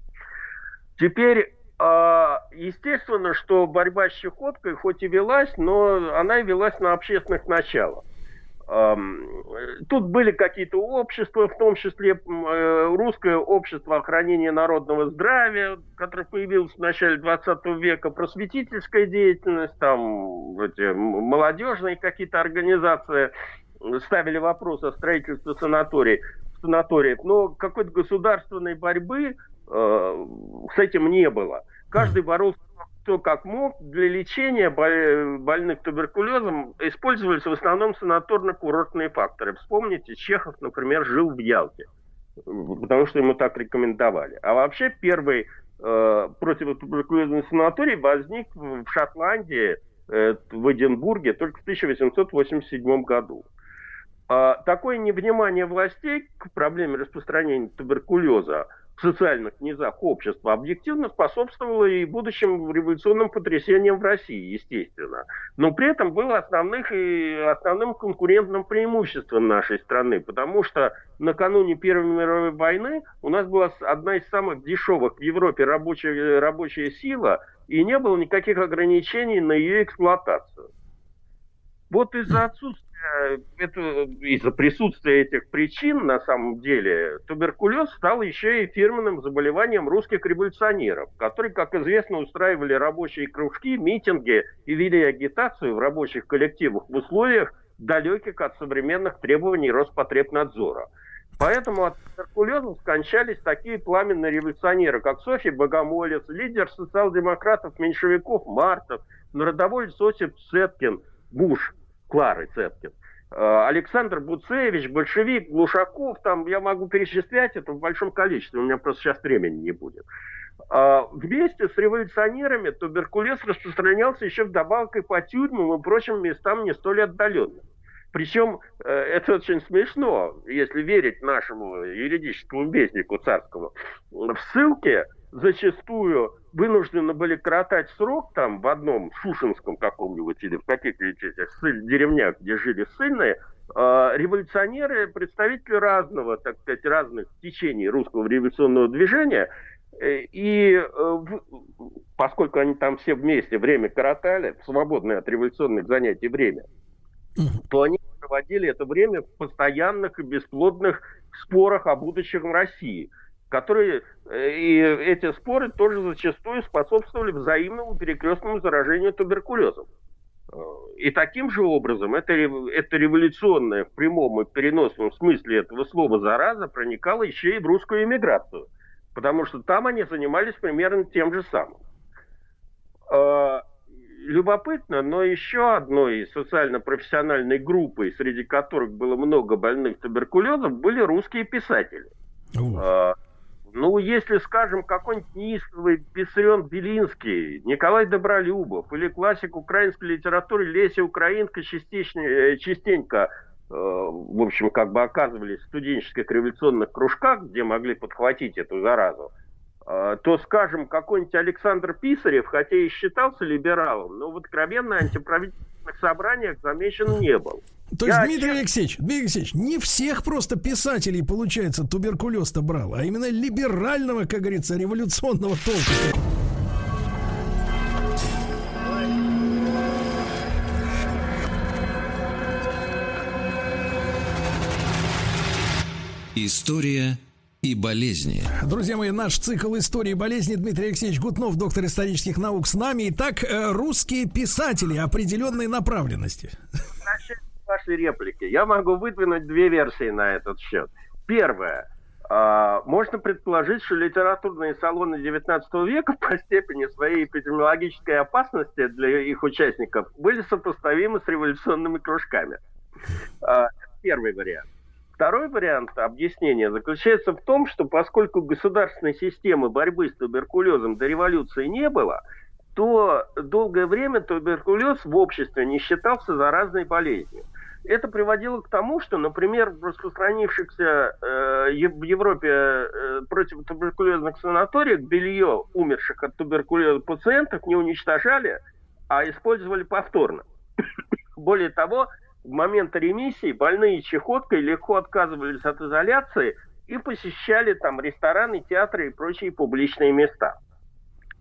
Теперь, э, естественно, что борьба с чехоткой хоть и велась, но она и велась на общественных началах. Тут были какие-то общества, в том числе э, русское общество охранения народного здравия, которое появилось в начале 20 века, просветительская деятельность, там эти молодежные какие-то организации ставили вопрос о строительстве санаторий, санаториев, но какой-то государственной борьбы э, с этим не было. Каждый боролся кто как мог, для лечения больных туберкулезом использовались в основном санаторно-курортные факторы. Вспомните, Чехов, например, жил в Ялте, потому что ему так рекомендовали. А вообще первый э, противотуберкулезный санаторий возник в Шотландии, э, в Эдинбурге, только в 1887 году. А такое невнимание властей к проблеме распространения туберкулеза социальных низах общества объективно способствовало и будущим революционным потрясениям в России, естественно. Но при этом было основных и основным конкурентным преимуществом нашей страны, потому что накануне Первой мировой войны у нас была одна из самых дешевых в Европе рабочая, рабочая сила, и не было никаких ограничений на ее эксплуатацию. Вот из-за отсутствия это, из-за присутствия этих причин, на самом деле, туберкулез стал еще и фирменным заболеванием русских революционеров, которые, как известно, устраивали рабочие кружки, митинги и вели агитацию в рабочих коллективах в условиях, далеких от современных требований Роспотребнадзора. Поэтому от туберкулеза скончались такие пламенные революционеры, как Софья Богомолец, лидер социал-демократов-меньшевиков Мартов, народовольец Осип Цеткин, Буш – Клары Цеткин. Э, Александр Буцевич, большевик, Глушаков, там я могу перечислять это в большом количестве, у меня просто сейчас времени не будет. Э, вместе с революционерами туберкулез распространялся еще вдобавок и по тюрьмам и прочим местам не столь отдаленным. Причем э, это очень смешно, если верить нашему юридическому вестнику царскому. В ссылке зачастую вынуждены были коротать срок там в одном Шушинском каком-нибудь или в каких-нибудь этих деревнях, где жили ссыльные, э, революционеры, представители разного, так сказать, разных течений русского революционного движения, э, и э, поскольку они там все вместе время коротали, в свободное от революционных занятий время, то они проводили это время в постоянных и бесплодных спорах о будущем России – которые э, и эти споры тоже зачастую способствовали взаимному перекрестному заражению туберкулезом. И таким же образом это, это революционное в прямом и переносном смысле этого слова зараза проникала еще и в русскую эмиграцию, потому что там они занимались примерно тем же самым. Э, любопытно, но еще одной социально-профессиональной группой, среди которых было много больных туберкулезом, были русские писатели. Вот. Ну, если, скажем, какой-нибудь неистовый Писарен Белинский, Николай Добролюбов или классик украинской литературы Леся Украинка частично, э, частенько, э, в общем, как бы оказывались в студенческих революционных кружках, где могли подхватить эту заразу, то, скажем, какой-нибудь Александр Писарев, хотя и считался либералом, но в откровенно антиправительственном общественных собраниях замечен не был. То есть, Я Дмитрий Алексеевич, Дмитрий Алексеевич, не всех просто писателей, получается, туберкулез-то брал, а именно либерального, как говорится, революционного толка. История и болезни. Друзья мои, наш цикл истории болезни Дмитрий Алексеевич Гутнов, доктор исторических наук с нами. Итак, э, русские писатели определенной направленности. Насчет вашей реплики. Я могу выдвинуть две версии на этот счет. Первое. А, можно предположить, что литературные салоны 19 века по степени своей эпидемиологической опасности для их участников были сопоставимы с революционными кружками. А, первый вариант. Второй вариант объяснения заключается в том, что поскольку государственной системы борьбы с туберкулезом до революции не было, то долгое время туберкулез в обществе не считался заразной болезнью. Это приводило к тому, что, например, в распространившихся э, в Европе э, противотуберкулезных санаториях белье умерших от туберкулеза пациентов не уничтожали, а использовали повторно. Более того, в момент ремиссии больные чехоткой легко отказывались от изоляции и посещали там рестораны, театры и прочие публичные места.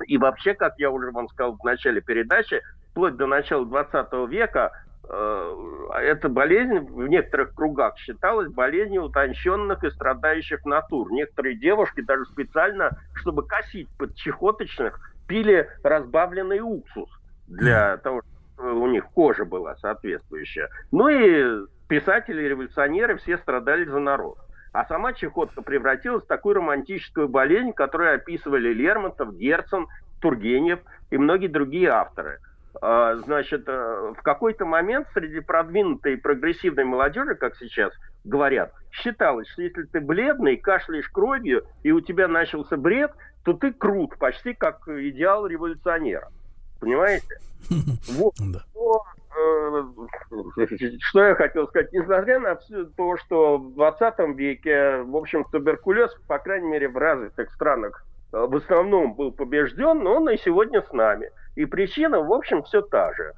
И вообще, как я уже вам сказал в начале передачи, вплоть до начала 20 века э, эта болезнь в некоторых кругах считалась болезнью утонченных и страдающих натур. Некоторые девушки даже специально, чтобы косить под чехоточных, пили разбавленный уксус для того, чтобы у них кожа была соответствующая. Ну и писатели, революционеры все страдали за народ. А сама чехотка превратилась в такую романтическую болезнь, которую описывали Лермонтов, Герцен, Тургенев и многие другие авторы. А, значит, э, в какой-то момент среди продвинутой прогрессивной молодежи, как сейчас говорят, считалось, что если ты бледный, кашляешь кровью, и у тебя начался бред, то ты крут, почти как идеал революционера. Понимаете? Вот. Да. Но что я хотел сказать, несмотря на все то, что в 20 веке, в общем, туберкулез, по крайней мере, в развитых странах, в основном был побежден, но он и сегодня с нами. И причина, в общем, все та же.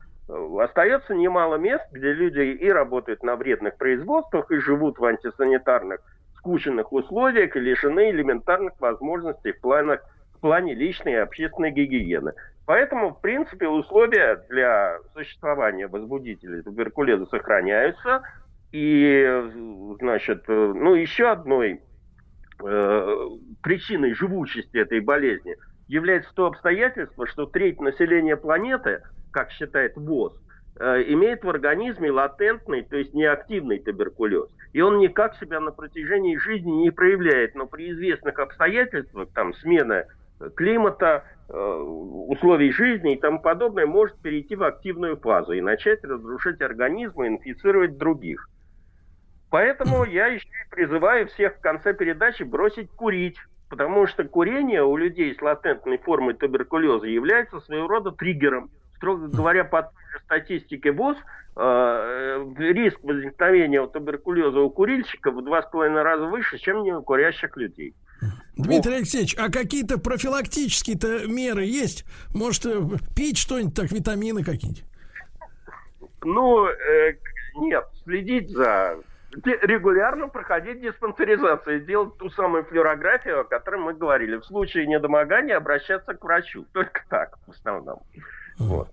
Остается немало мест, где люди и работают на вредных производствах, и живут в антисанитарных, скученных условиях, и лишены элементарных возможностей в плане, в плане личной и общественной гигиены. Поэтому, в принципе, условия для существования возбудителей туберкулеза сохраняются. И, значит, ну, еще одной э, причиной живучести этой болезни является то обстоятельство, что треть населения планеты, как считает ВОЗ, э, имеет в организме латентный, то есть неактивный туберкулез. И он никак себя на протяжении жизни не проявляет, но при известных обстоятельствах, там, смена климата, э, условий жизни и тому подобное, может перейти в активную фазу и начать разрушать организм и инфицировать других. Поэтому я еще и призываю всех в конце передачи бросить курить, потому что курение у людей с латентной формой туберкулеза является своего рода триггером. Строго говоря, по статистике ВОЗ, риск возникновения туберкулеза у курильщиков в два с половиной раза выше, чем не у курящих людей. Дмитрий Алексеевич, а какие-то профилактические-то меры есть? Может, э, пить что-нибудь, так, витамины какие-нибудь? Ну, э, нет, следить за... Регулярно проходить диспансеризацию, делать ту самую флюорографию, о которой мы говорили. В случае недомогания обращаться к врачу. Только так, в основном. Вот.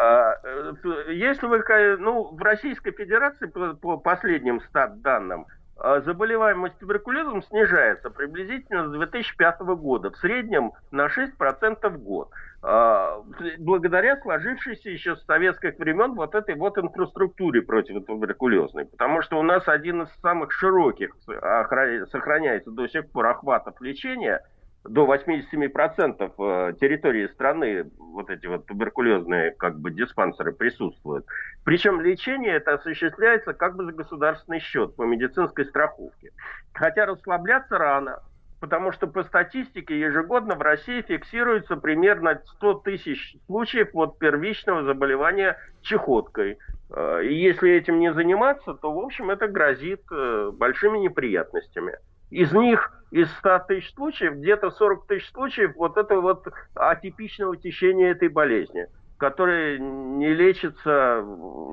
А, э, если вы, ну, в Российской Федерации, по, по последним стат данным, а заболеваемость туберкулезом снижается приблизительно с 2005 года, в среднем на 6% в год. А, благодаря сложившейся еще с советских времен вот этой вот инфраструктуре противотуберкулезной. Потому что у нас один из самых широких сохраняется до сих пор охватов лечения – до 87% э, территории страны вот эти вот туберкулезные как бы диспансеры присутствуют. Причем лечение это осуществляется как бы за государственный счет по медицинской страховке. Хотя расслабляться рано, потому что по статистике ежегодно в России фиксируется примерно 100 тысяч случаев вот первичного заболевания чехоткой. Э, и если этим не заниматься, то, в общем, это грозит э, большими неприятностями. Из них, из 100 тысяч случаев, где-то 40 тысяч случаев вот это вот атипичного течения этой болезни, которая не лечится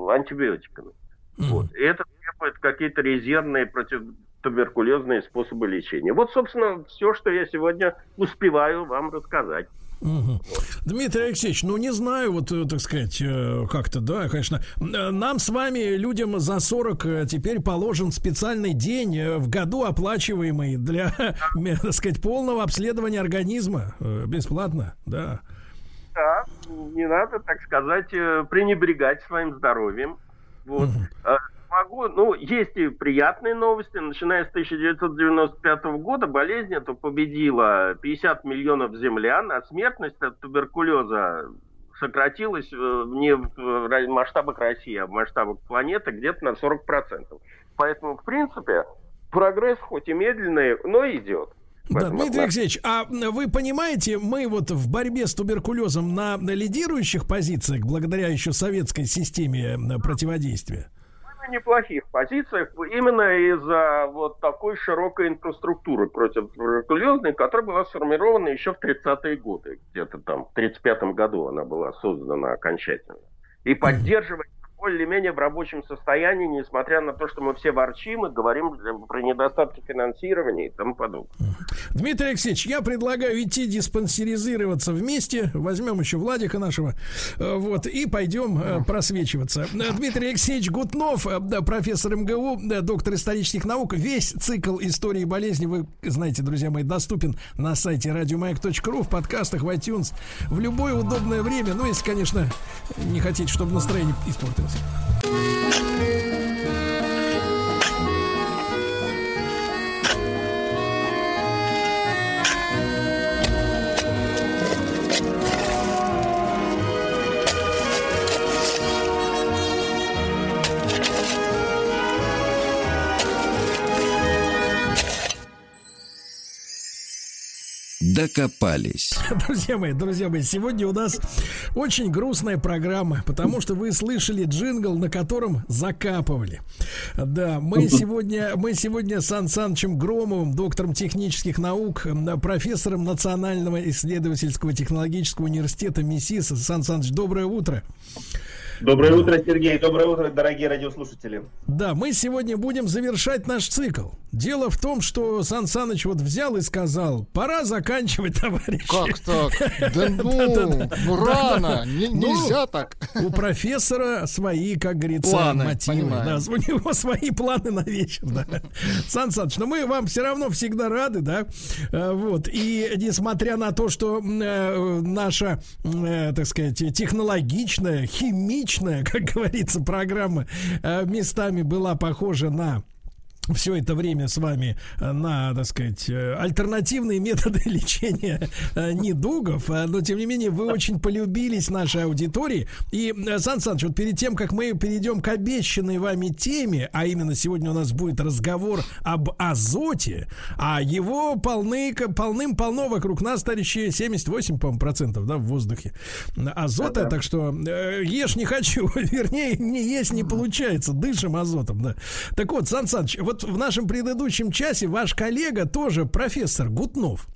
антибиотиками. Mm-hmm. Вот. И это требует какие-то резервные противотуберкулезные способы лечения. Вот, собственно, все, что я сегодня успеваю вам рассказать. Угу. Дмитрий Алексеевич, ну не знаю, вот, э, так сказать, э, как-то, да, конечно. Э, нам с вами, людям за 40, теперь положен специальный день в году оплачиваемый для, так сказать, полного обследования организма. Бесплатно, да. Да, не надо, так сказать, пренебрегать своим здоровьем. Вот. Угу могу, ну, есть и приятные новости. Начиная с 1995 года болезнь эту победила 50 миллионов землян, а смертность от туберкулеза сократилась э, не в масштабах России, а в масштабах планеты где-то на 40%. Поэтому, в принципе, прогресс хоть и медленный, но идет. Да, Дмитрий Алексеевич, а вы понимаете, мы вот в борьбе с туберкулезом на лидирующих позициях, благодаря еще советской системе э, неплохих позициях именно из-за вот такой широкой инфраструктуры против туберкулезной, которая была сформирована еще в 30-е годы. Где-то там в 35-м году она была создана окончательно. И поддерживать более-менее в рабочем состоянии, несмотря на то, что мы все ворчим и говорим про недостатки финансирования и тому подобное. Дмитрий Алексеевич, я предлагаю идти диспансеризироваться вместе. Возьмем еще Владика нашего. Э, вот, и пойдем э, просвечиваться. Э, Дмитрий Алексеевич Гутнов, профессор МГУ, доктор исторических наук. Весь цикл истории болезни, вы знаете, друзья мои, доступен на сайте радиомаяк.ру, в подкастах, в iTunes, в любое удобное время. Ну, если, конечно, не хотите, чтобы настроение испортилось. ます。Докопались. Друзья мои, друзья мои, сегодня у нас очень грустная программа, потому что вы слышали джингл, на котором закапывали. Да, мы сегодня, мы сегодня с Сан Санычем Громовым, доктором технических наук, профессором Национального исследовательского технологического университета МИСИС. Сан Саныч, доброе утро. Доброе утро, Сергей. Доброе утро, дорогие радиослушатели. Да, мы сегодня будем завершать наш цикл. Дело в том, что Сан Саныч вот взял и сказал, пора заканчивать, товарищи. Как так? Да ну, ну рано, Ну, нельзя так. У профессора свои, как говорится, мотивы. Да, у него свои планы на вечер. Да. Сан Саныч, но мы вам все равно всегда рады, да. Э, Вот. И несмотря на то, что э, наша, э, так сказать, технологичная, химичная, как говорится, программа местами была похожа на все это время с вами э, на, так сказать, э, альтернативные методы лечения э, недугов, но тем не менее вы очень полюбились нашей аудитории. И, Сан Саныч, вот перед тем, как мы перейдем к обещанной вами теме, а именно сегодня у нас будет разговор об азоте, а его полны, полным-полно вокруг нас, товарищи, 78, по-моему, процентов, да, в воздухе. Азота, так что э, ешь не хочу, вернее, не есть не получается, дышим азотом, да. Так вот, Сан Саныч, вот в нашем предыдущем часе ваш коллега тоже профессор Гутнов.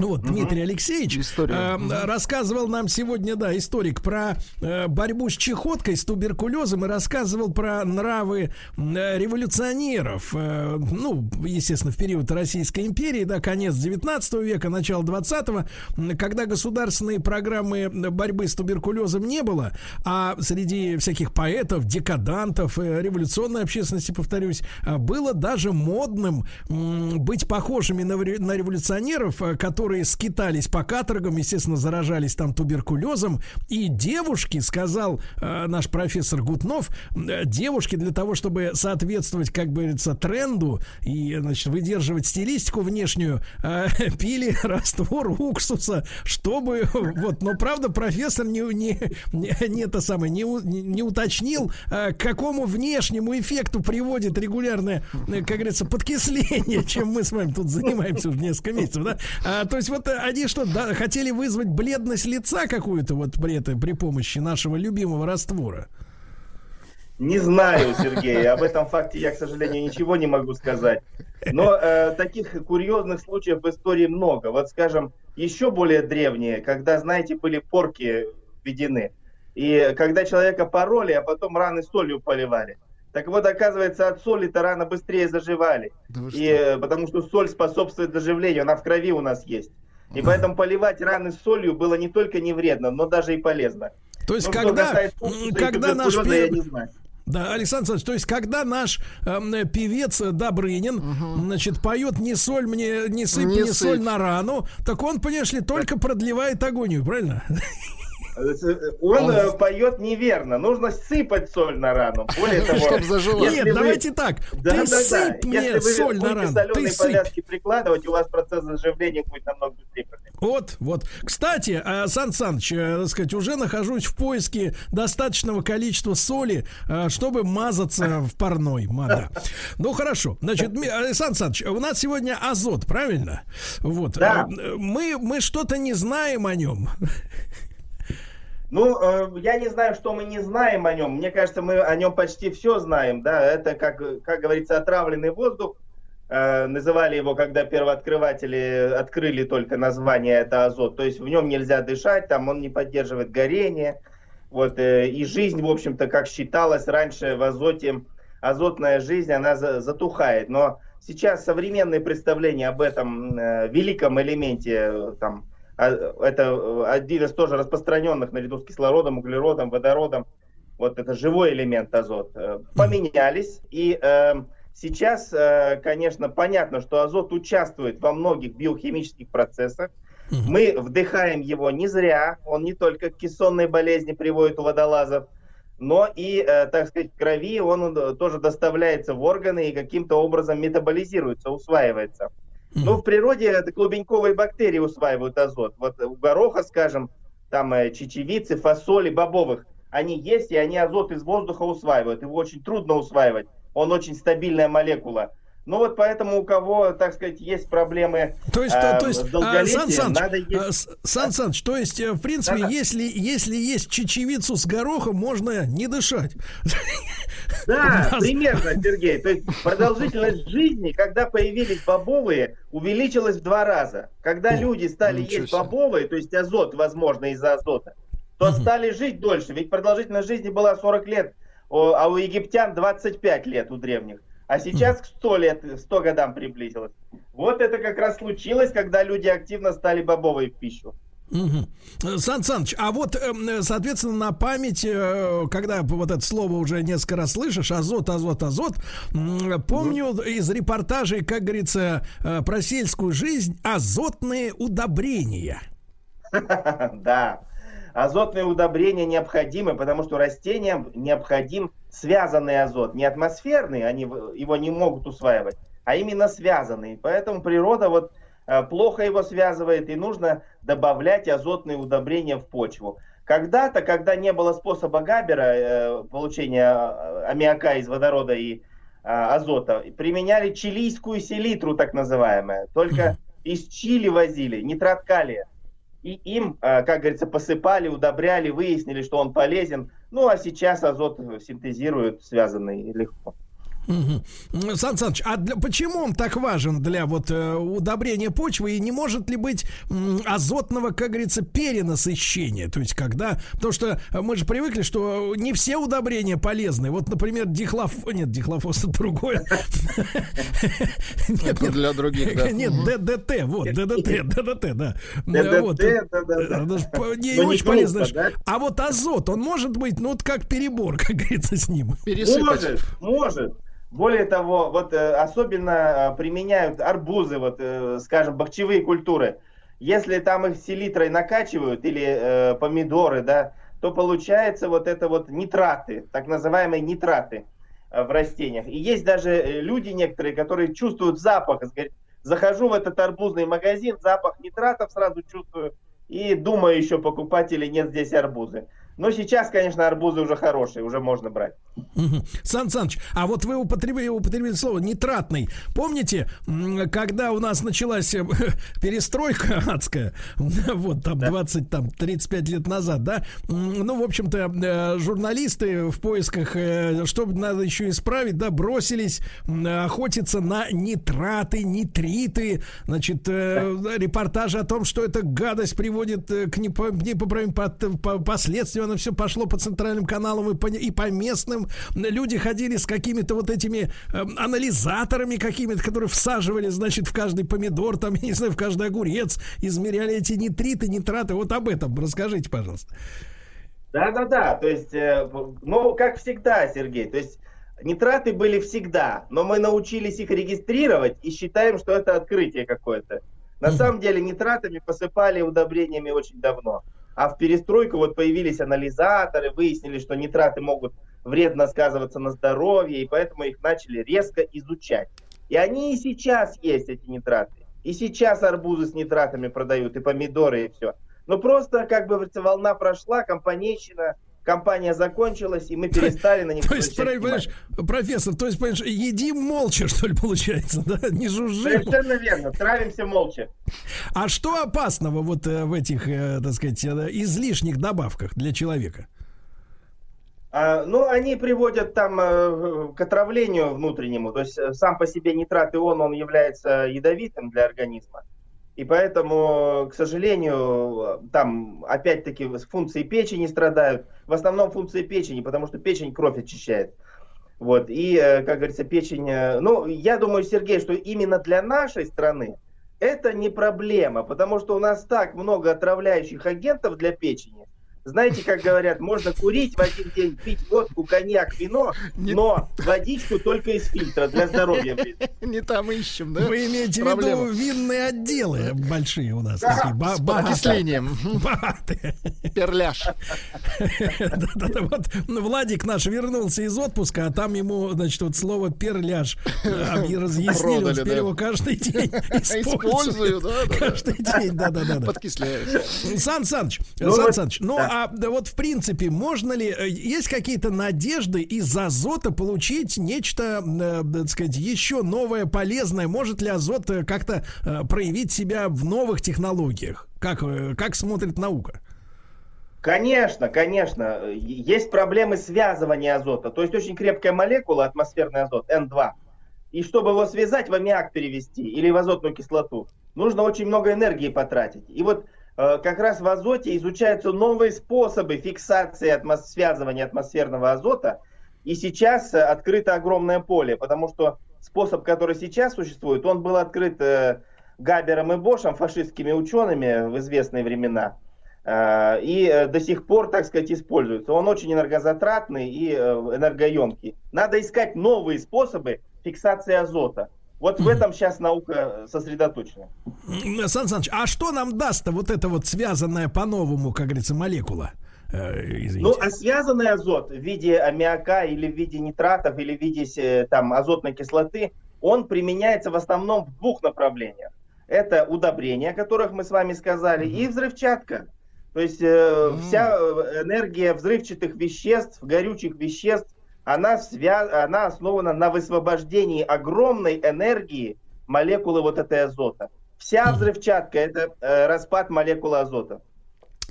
Вот, Дмитрий Алексеевич э, рассказывал нам сегодня, да, историк про э, борьбу с чехоткой, с туберкулезом и рассказывал про нравы э, революционеров. Э, ну, естественно, в период Российской империи, да, конец 19 века, начало 20-го, м, когда государственные программы борьбы с туберкулезом не было, а среди всяких поэтов, декадантов, э, революционной общественности, повторюсь, было даже модным быть похожими на, ре- на революционеров, э, которые скитались по каторгам, естественно, заражались там туберкулезом. И девушки, сказал э, наш профессор Гутнов, э, девушки для того, чтобы соответствовать, как говорится, тренду и, значит, выдерживать стилистику внешнюю, э, пили раствор уксуса, чтобы, вот, но правда профессор не, не, не, это самое, не, не уточнил, э, к какому внешнему эффекту приводит регулярное, э, как говорится, подкисление, чем мы с вами тут занимаемся уже несколько месяцев, да? А, то есть вот э, они что, да, хотели вызвать бледность лица какую-то вот при, этой, при помощи нашего любимого раствора? Не знаю, Сергей, об этом факте я, к сожалению, ничего не могу сказать. Но э, таких курьезных случаев в истории много. Вот, скажем, еще более древние, когда, знаете, были порки введены. И когда человека пороли, а потом раны солью поливали. Так вот, оказывается, от соли-то раны быстрее заживали. И, э, потому что соль способствует заживлению, она в крови у нас есть. И поэтому поливать раны солью было не только не вредно, но даже и полезно. То есть, Ну, что когда, когда наш я не знаю. Да, Александр Александрович, то есть, когда наш эм, певец Добрынин, значит, поет не соль мне, не сыпь Не соль сыпь. на рану, так он, понимаешь ли, только продлевает агонию, правильно? Он э, поет неверно. Нужно сыпать соль на рану. Более того, Чтоб зажила. если Нет, вы- давайте так. Да, ты да, да. сыпь мне Если вы соль на рану. Ты сыпь. прикладывать, у вас процесс заживления будет намного быстрее. Вот, вот. Кстати, э, Сан Саныч, э, так сказать, уже нахожусь в поиске достаточного количества соли, э, чтобы мазаться в парной. Ма, да. Ну, хорошо. Значит, э, Сан Саныч, у нас сегодня азот, правильно? Вот. Да. Э, Мы, мы что-то не знаем о нем. Ну, э, я не знаю, что мы не знаем о нем. Мне кажется, мы о нем почти все знаем. Да, это, как, как говорится, отравленный воздух. Э, называли его, когда первооткрыватели открыли только название, это азот. То есть в нем нельзя дышать, там он не поддерживает горение. Вот, э, и жизнь, в общем-то, как считалось раньше в азоте, азотная жизнь, она за- затухает. Но сейчас современные представления об этом великом элементе, там, это э, один из тоже распространенных наряду с кислородом, углеродом, водородом, вот это живой элемент азот, э, поменялись. И э, сейчас, э, конечно, понятно, что азот участвует во многих биохимических процессах. Мы вдыхаем его не зря, он не только к кессонной болезни приводит у водолазов, но и, э, так сказать, в крови он э, тоже доставляется в органы и каким-то образом метаболизируется, усваивается. Ну, в природе клубеньковые бактерии усваивают азот. Вот у гороха, скажем, там э, чечевицы, фасоли, бобовых, они есть, и они азот из воздуха усваивают. Его очень трудно усваивать. Он очень стабильная молекула. Ну вот поэтому у кого, так сказать, есть проблемы то есть, э, то есть, с долголетием, Сан Саныч, надо есть... Сан Саныч, то есть, в принципе, Да-да. если, если есть чечевицу с горохом, можно не дышать. Да, примерно, Сергей. То есть продолжительность жизни, когда появились бобовые, увеличилась в два раза. Когда люди стали есть бобовые, то есть азот, возможно, из-за азота, то стали жить дольше. Ведь продолжительность жизни была 40 лет, а у египтян 25 лет у древних. А сейчас к 100 лет, 100 годам приблизилось. Вот это как раз случилось, когда люди активно стали бобовые в пищу. Мгм. Сан Саныч, а вот, эм, соответственно, на память, э, когда вот это слово уже несколько раз слышишь, азот, азот, азот, помню из репортажей, как говорится, э, про сельскую жизнь, азотные удобрения. Да. Азотные удобрения необходимы, потому что растениям необходим связанный азот. Не атмосферный, они его не могут усваивать, а именно связанный. Поэтому природа вот э, плохо его связывает, и нужно добавлять азотные удобрения в почву. Когда-то, когда не было способа Габера, э, получения э, аммиака из водорода и азота, применяли чилийскую селитру, так называемая. Только из Чили возили, нитрат калия. И им, э, как говорится, посыпали, удобряли, выяснили, что он полезен. Ну, а сейчас азот синтезируют связанный легко. Сан Саныч, а для- почему он так важен для вот э, удобрения почвы и не может ли быть м, азотного, как говорится, перенасыщения? То есть когда, потому что э, мы же привыкли, что не все удобрения полезны. Вот, например, дихлоф, нет, дихлофос это другое. Для других, да. Нет, ДДТ, вот, ДДТ, ДДТ, да. ДДТ, по- Не очень полезно. А вот азот, он может быть, ну, вот как перебор, как говорится, с ним. Может, может. Более того, вот э, особенно э, применяют арбузы, вот, э, скажем, бахчевые культуры. Если там их селитрой накачивают или э, помидоры, да, то получается вот это вот нитраты, так называемые нитраты в растениях. И есть даже люди некоторые, которые чувствуют запах. Говорят, Захожу в этот арбузный магазин, запах нитратов сразу чувствую и думаю еще покупать или нет здесь арбузы. Но сейчас, конечно, арбузы уже хорошие, уже можно брать. Сан Саныч, а вот вы употребили, употребили слово нитратный. Помните, когда у нас началась э, перестройка адская, вот там 20, там 35 лет назад, да, ну, в общем-то, э, журналисты в поисках, э, что надо еще исправить, да, бросились охотиться на нитраты, нитриты, значит, э, репортажи о том, что эта гадость приводит к непо- непоправимым последствиям, оно все пошло по центральным каналам и по, и по местным. Люди ходили с какими-то вот этими э, анализаторами какими-то, которые всаживали, значит, в каждый помидор, там, я не знаю, в каждый огурец, измеряли эти нитриты, нитраты. Вот об этом расскажите, пожалуйста. Да-да-да, то есть, э, ну, как всегда, Сергей, то есть нитраты были всегда, но мы научились их регистрировать и считаем, что это открытие какое-то. На самом деле нитратами посыпали удобрениями очень давно. А в перестройку вот появились анализаторы, выяснили, что нитраты могут вредно сказываться на здоровье, и поэтому их начали резко изучать. И они и сейчас есть, эти нитраты. И сейчас арбузы с нитратами продают, и помидоры, и все. Но просто, как бы, волна прошла, компанейщина, компания закончилась, и мы перестали на них То есть, понимаешь, профессор, то есть, понимаешь, едим молча, что ли, получается, да? Не жужжим. Совершенно верно, травимся молча. А что опасного вот э, в этих, э, так сказать, э, излишних добавках для человека? А, ну, они приводят там э, к отравлению внутреннему. То есть сам по себе нитрат ион, он является ядовитым для организма. И поэтому, к сожалению, там опять-таки функции печени страдают. В основном функции печени, потому что печень кровь очищает. Вот. И, э, как говорится, печень... э, Ну, я думаю, Сергей, что именно для нашей страны это не проблема, потому что у нас так много отравляющих агентов для печени. Знаете, как говорят, можно курить в один день, пить водку, коньяк, вино, но водичку только из фильтра для здоровья. Не там ищем, да? Вы имеете в виду винные отделы большие у нас такие, С окислением. Богатые. Перляж. Вот Владик наш вернулся из отпуска, а там ему, значит, вот слово перляж объ- разъяснили, он теперь его каждый день Использую, использует. да, да, да. Каждый день, да-да-да. Подкисляюсь. Сан Саныч, Ну Сан Саныч, ну да. А вот в принципе, можно ли, э, есть какие-то надежды из азота получить нечто, э, так сказать, еще новое, полезное? Может ли азот э, как-то проявить себя в новых технологиях? Как, как смотрит наука? Конечно, конечно. Есть проблемы связывания азота. То есть очень крепкая молекула, атмосферный азот, N2. И чтобы его связать, в аммиак перевести или в азотную кислоту, нужно очень много энергии потратить. И вот как раз в азоте изучаются новые способы фиксации атмос- связывания атмосферного азота. И сейчас э, открыто огромное поле, потому что способ, который сейчас существует, он был открыт э, Габером и Бошем, фашистскими учеными в известные времена. Э, и э, до сих пор, так сказать, используется. Он очень энергозатратный и э, энергоемкий. Надо искать новые способы фиксации азота. Вот в этом сейчас наука сосредоточена. М, Сан Саныч, а что нам даст-то вот эта вот связанная по-новому, как говорится, молекула? Э, извините. Ну, а связанный азот в виде аммиака или в виде нитратов или в виде э, там, азотной кислоты, он применяется в основном в двух направлениях. Это удобрения, о которых мы с вами сказали, и взрывчатка. То есть э, вся э, энергия взрывчатых веществ, горючих веществ, она, свя... она основана на высвобождении огромной энергии молекулы вот этой азота. Вся взрывчатка это э, распад молекулы азота.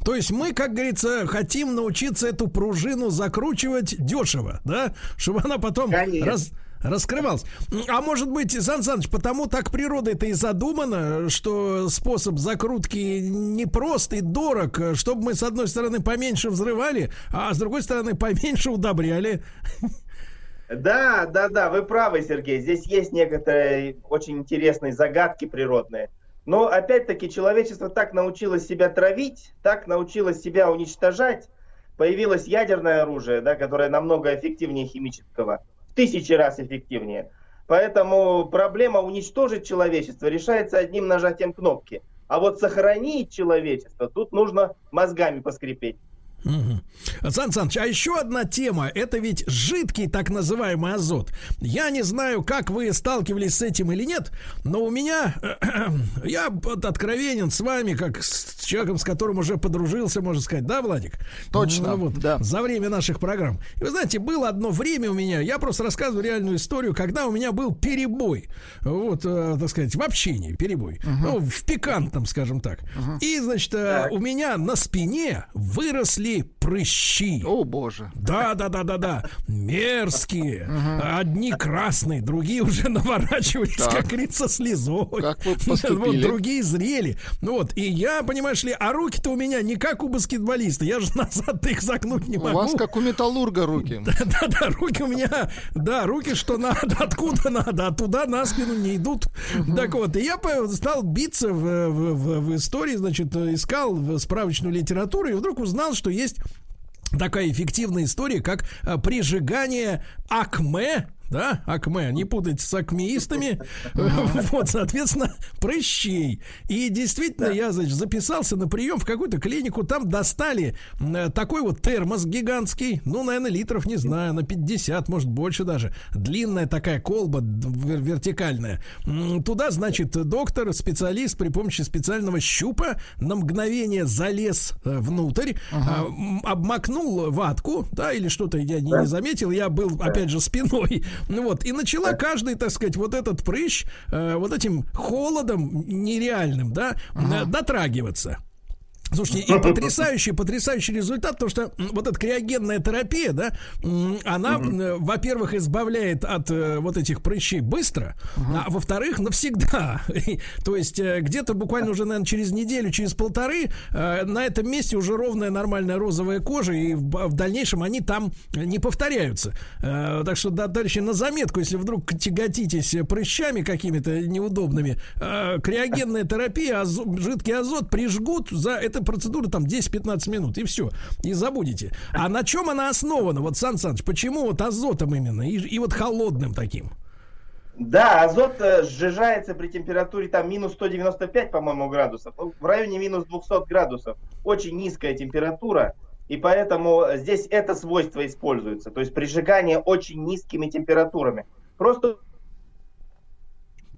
То есть мы, как говорится, хотим научиться эту пружину закручивать дешево, да? Чтобы она потом Конечно. раз, раскрывалась. М, А может быть, Сан Саныч, потому так природа это и задумана, что способ закрутки непрост и дорог, чтобы мы, с одной стороны, поменьше взрывали, а с другой стороны, поменьше удобряли. Да, да, да, вы правы, Сергей. Здесь есть некоторые очень интересные загадки природные. Но опять-таки человечество так научилось себя травить, так научилось себя уничтожать. Появилось ядерное оружие, да, которое намного эффективнее химического, в тысячи раз эффективнее. Поэтому проблема уничтожить человечество решается одним нажатием кнопки. А вот сохранить человечество, тут нужно мозгами поскрипеть. Мгм. Сан Саныч, а еще одна тема, это ведь жидкий так называемый азот. Я не знаю, как вы сталкивались с этим или нет, но у меня, я откровенен с вами, как с человеком, с которым уже подружился, можно сказать, да, Владик? Точно, Ну вот, да. За время наших программ. И вы знаете, было одно время у меня, я просто рассказываю реальную историю, когда у меня был перебой, вот, э, так сказать, в общении перебой, ну, в пикантном, скажем так. И, значит, э, у меня на спине выросли прыщи. О, боже. Да, да, да, да, да. Мерзкие. Одни красные, другие уже наворачивались, как говорится, слезой. Как вы Вот, другие зрели. Ну вот, и я, понимаешь ли, а руки-то у меня не как у баскетболиста. Я же назад их загнуть не У могу. вас как у металлурга руки. Да, да, руки у меня, да, руки что надо, откуда надо, а туда на спину не идут. Так вот, и я стал биться в, в- в- истории, значит, искал справочную литературу и вдруг узнал, что есть такая эффективная история, как а, прижигание акме, да, акме, не путать с акмеистами, вот, соответственно, прыщей. И действительно, я, значит, записался на прием в какую-то клинику, там достали м, такой вот термос гигантский, ну, наверное, литров, не знаю, на 50, может, больше даже, длинная такая колба вертикальная. Туда, значит, доктор, специалист при помощи специального щупа на мгновение залез э, внутрь, а, обмакнул ватку, да, или что-то я не, не заметил, я был, опять же, спиной, ну вот, и начала каждый, так сказать, вот этот прыщ э, вот этим холодом нереальным, да, э, дотрагиваться. Слушайте, и потрясающий, потрясающий результат, потому что вот эта криогенная терапия, да, она, м, во-первых, избавляет от э, вот этих прыщей быстро, а во-вторых, навсегда. То есть э, где-то буквально уже, наверное, через неделю, через полторы на этом месте уже ровная нормальная розовая кожа, и в, дальнейшем они там не повторяются. Так что, да, товарищи, на заметку, если вдруг тяготитесь прыщами какими-то неудобными, криогенная терапия, азо- жидкий азот прижгут за эта процедура там 10-15 минут, и все, и забудете. А на чем она основана? Вот, Сан Саныч, почему вот азотом именно, и, и вот холодным таким? Да, азот э, сжижается при температуре там минус 195, по-моему, градусов, ну, в районе минус 200 градусов. Очень низкая температура, и поэтому здесь это свойство используется. То есть прижигание очень низкими температурами. Просто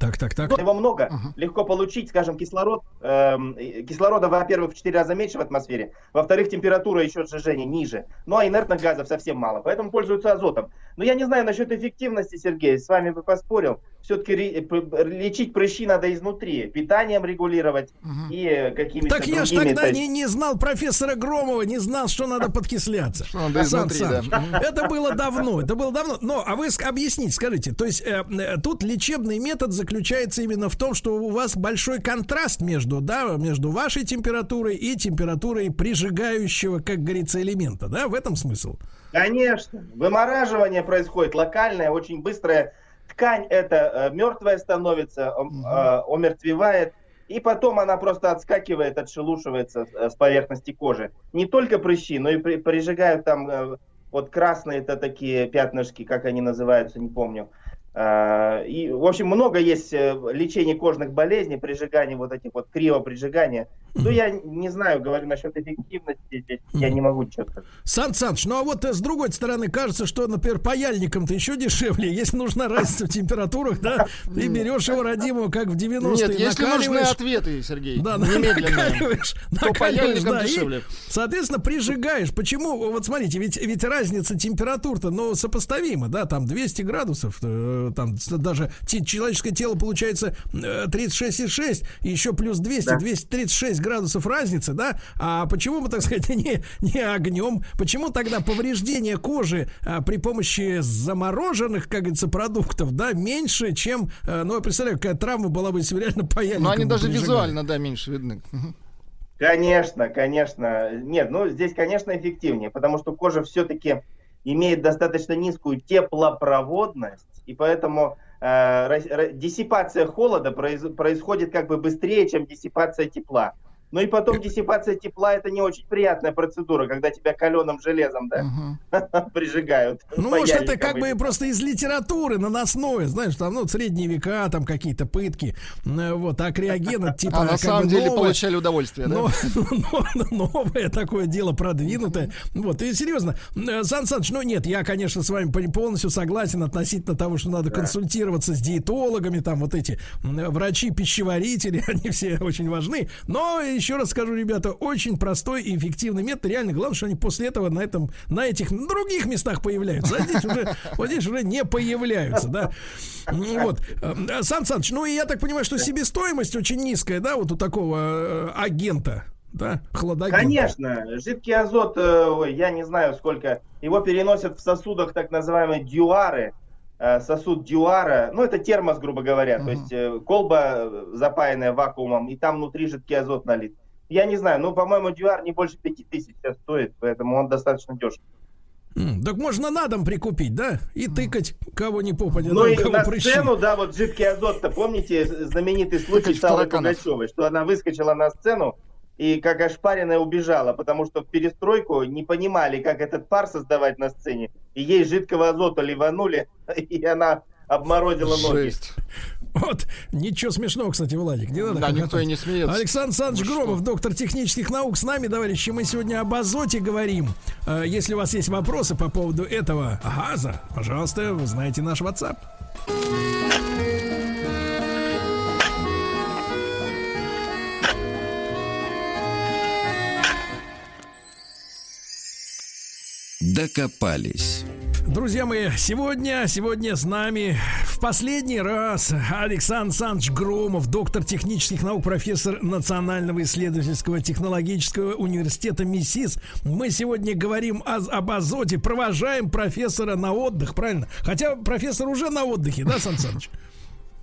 Так, так, так. Его много, uh-huh. легко получить, скажем, кислород. Эм, кислорода, во-первых, в 4 раза меньше в атмосфере, во-вторых, температура еще сжижения ниже. Ну а инертных газов совсем мало, поэтому пользуются азотом. Но я не знаю насчет эффективности, Сергей, с вами бы поспорил. Все-таки лечить прыщи надо изнутри, питанием регулировать угу. и какими-то Так я ж тогда не, не знал профессора Громова, не знал, что надо подкисляться. Что надо изнутри, Сан да. Это было давно, это было давно. Но, а вы объясните, скажите, то есть э, э, тут лечебный метод заключается именно в том, что у вас большой контраст между, да, между вашей температурой и температурой прижигающего, как говорится, элемента, да, в этом смысл? Конечно. Вымораживание происходит локальное, очень быстрое. Ткань это э, мертвая становится, э, омертвевает. И потом она просто отскакивает, отшелушивается с, с поверхности кожи. Не только прыщи, но и при, прижигают там э, вот красные это такие пятнышки, как они называются, не помню. А, и, в общем, много есть э, лечения кожных болезней, прижигания вот этих вот криво-прижигания. Ну, я не знаю, говорю насчет эффективности, здесь я не могу четко. Сан Саныч, ну а вот э, с другой стороны, кажется, что, например, паяльником-то еще дешевле. Если нужна разница в температурах, да, ты берешь его родимого, как в 90-е, Нет, если нужны ответы, Сергей, да, накаливаешь, накаливаешь, да, дешевле. И, соответственно, прижигаешь. Почему? Вот смотрите, ведь, ведь разница температур-то, ну, сопоставима, да, там 200 градусов, э, там даже человеческое тело получается 36,6, еще плюс 200, да. 236 градусов разницы, да? А почему мы, так сказать, не, не огнем? Почему тогда повреждение кожи а, при помощи замороженных, как говорится, продуктов, да, меньше, чем, а, ну, я представляю, какая травма была бы, если реально паяльником Но они даже прижигали. визуально, да, меньше видны. Конечно, конечно. Нет, ну, здесь, конечно, эффективнее, потому что кожа все-таки имеет достаточно низкую теплопроводность, и поэтому э, диссипация холода произ, происходит как бы быстрее, чем диссипация тепла. Ну и потом диссипация тепла это не очень приятная процедура, когда тебя каленым железом, да, угу. прижигают. Ну, может, это как бы просто из литературы наносное, знаешь, там, ну, средние века, там какие-то пытки, вот, а криоген типа... А на самом деле новое, получали удовольствие, да? Но, но, новое такое дело продвинутое. Вот, и серьезно, Сан Саныч, ну нет, я, конечно, с вами полностью согласен относительно того, что надо консультироваться с диетологами, там вот эти врачи-пищеварители, они все очень важны, но еще раз скажу, ребята, очень простой и эффективный метод. Реально, главное, что они после этого на этом, на этих других местах появляются. А здесь уже, вот здесь уже не появляются, да. Вот. Э, Сан Саныч, ну и я так понимаю, что себестоимость очень низкая, да, вот у такого э, агента да, хладагента. Конечно, жидкий азот, э, ой, я не знаю сколько, его переносят в сосудах так называемые дюары, сосуд дюара, ну это термос, грубо говоря, uh-huh. то есть колба запаянная вакуумом, и там внутри жидкий азот налит. Я не знаю, ну, по-моему, дюар не больше 5000 сейчас стоит, поэтому он достаточно дешев. Mm, так можно на дом прикупить, да? И тыкать кого не попадет. Ну и на прыщи. сцену, да, вот жидкий азот-то, помните знаменитый случай с Аллой Пугачевой, что она выскочила на сцену и как ошпаренная убежала, потому что в перестройку не понимали, как этот пар создавать на сцене, и ей жидкого азота ливанули, и она обморозила ноги. Жесть. Вот, ничего смешного, кстати, Владик, не надо. Да, никто и не смеется. Александр Александрович ну, Громов, что? доктор технических наук, с нами, товарищи. Мы сегодня об азоте говорим. Э, если у вас есть вопросы по поводу этого газа, пожалуйста, вы знаете наш WhatsApp. Докопались. Друзья мои, сегодня, сегодня с нами в последний раз Александр Санч Громов, доктор технических наук, профессор Национального исследовательского технологического университета МИСИС. Мы сегодня говорим о, об азоте, провожаем профессора на отдых, правильно? Хотя профессор уже на отдыхе, да, Сан Саныч?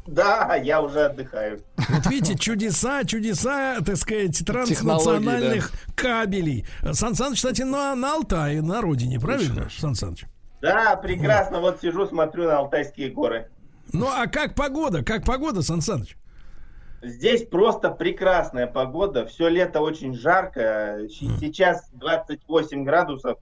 Да, я уже отдыхаю. Вот видите, чудеса, чудеса, так сказать, транснациональных да. кабелей. Сан Саныч, кстати, на, на Алтае, на родине, правильно, Сан Саныч? Да, прекрасно. Вот. вот сижу, смотрю на Алтайские горы. Ну, а как погода? Как погода, Сан Саныч? Здесь просто прекрасная погода. Все лето очень жарко. Сейчас 28 градусов.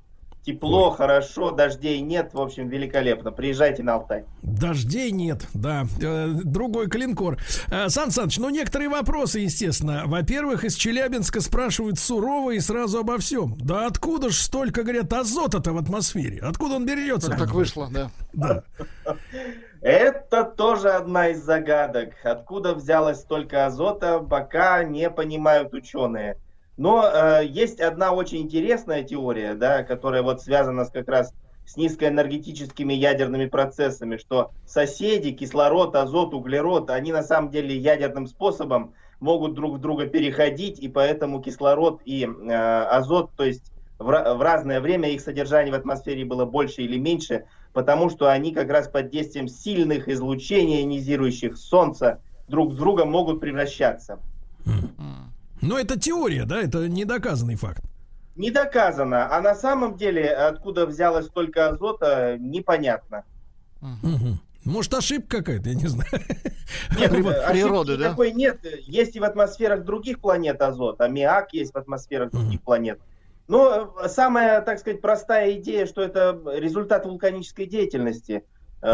Тепло, Ой. хорошо, дождей нет, в общем, великолепно. Приезжайте на Алтай. Дождей нет, да. Э, другой клинкор. Э, Сан Саныч, ну некоторые вопросы, естественно. Во-первых, из Челябинска спрашивают сурово и сразу обо всем. Да откуда ж столько, говорят, азота-то в атмосфере? Откуда он берется? Так, так вышло, да. Да. Это тоже одна из загадок. Откуда взялось столько азота, пока не понимают ученые. Но э, есть одна очень интересная теория, да, которая вот связана с, как раз с низкоэнергетическими ядерными процессами, что соседи, кислород, азот, углерод, они на самом деле ядерным способом могут друг в друга переходить, и поэтому кислород и э, азот, то есть в, в разное время их содержание в атмосфере было больше или меньше, потому что они как раз под действием сильных излучений ионизирующих Солнца друг в друга могут превращаться. Но это теория, да, это недоказанный факт. Не доказано, а на самом деле откуда взялось столько азота, непонятно. Угу. Может, ошибка какая-то, я не знаю. Нет, природы, да? Такой нет. Есть и в атмосферах других планет азот. Аммиак есть в атмосферах других планет. Но самая, так сказать, простая идея, что это результат вулканической деятельности,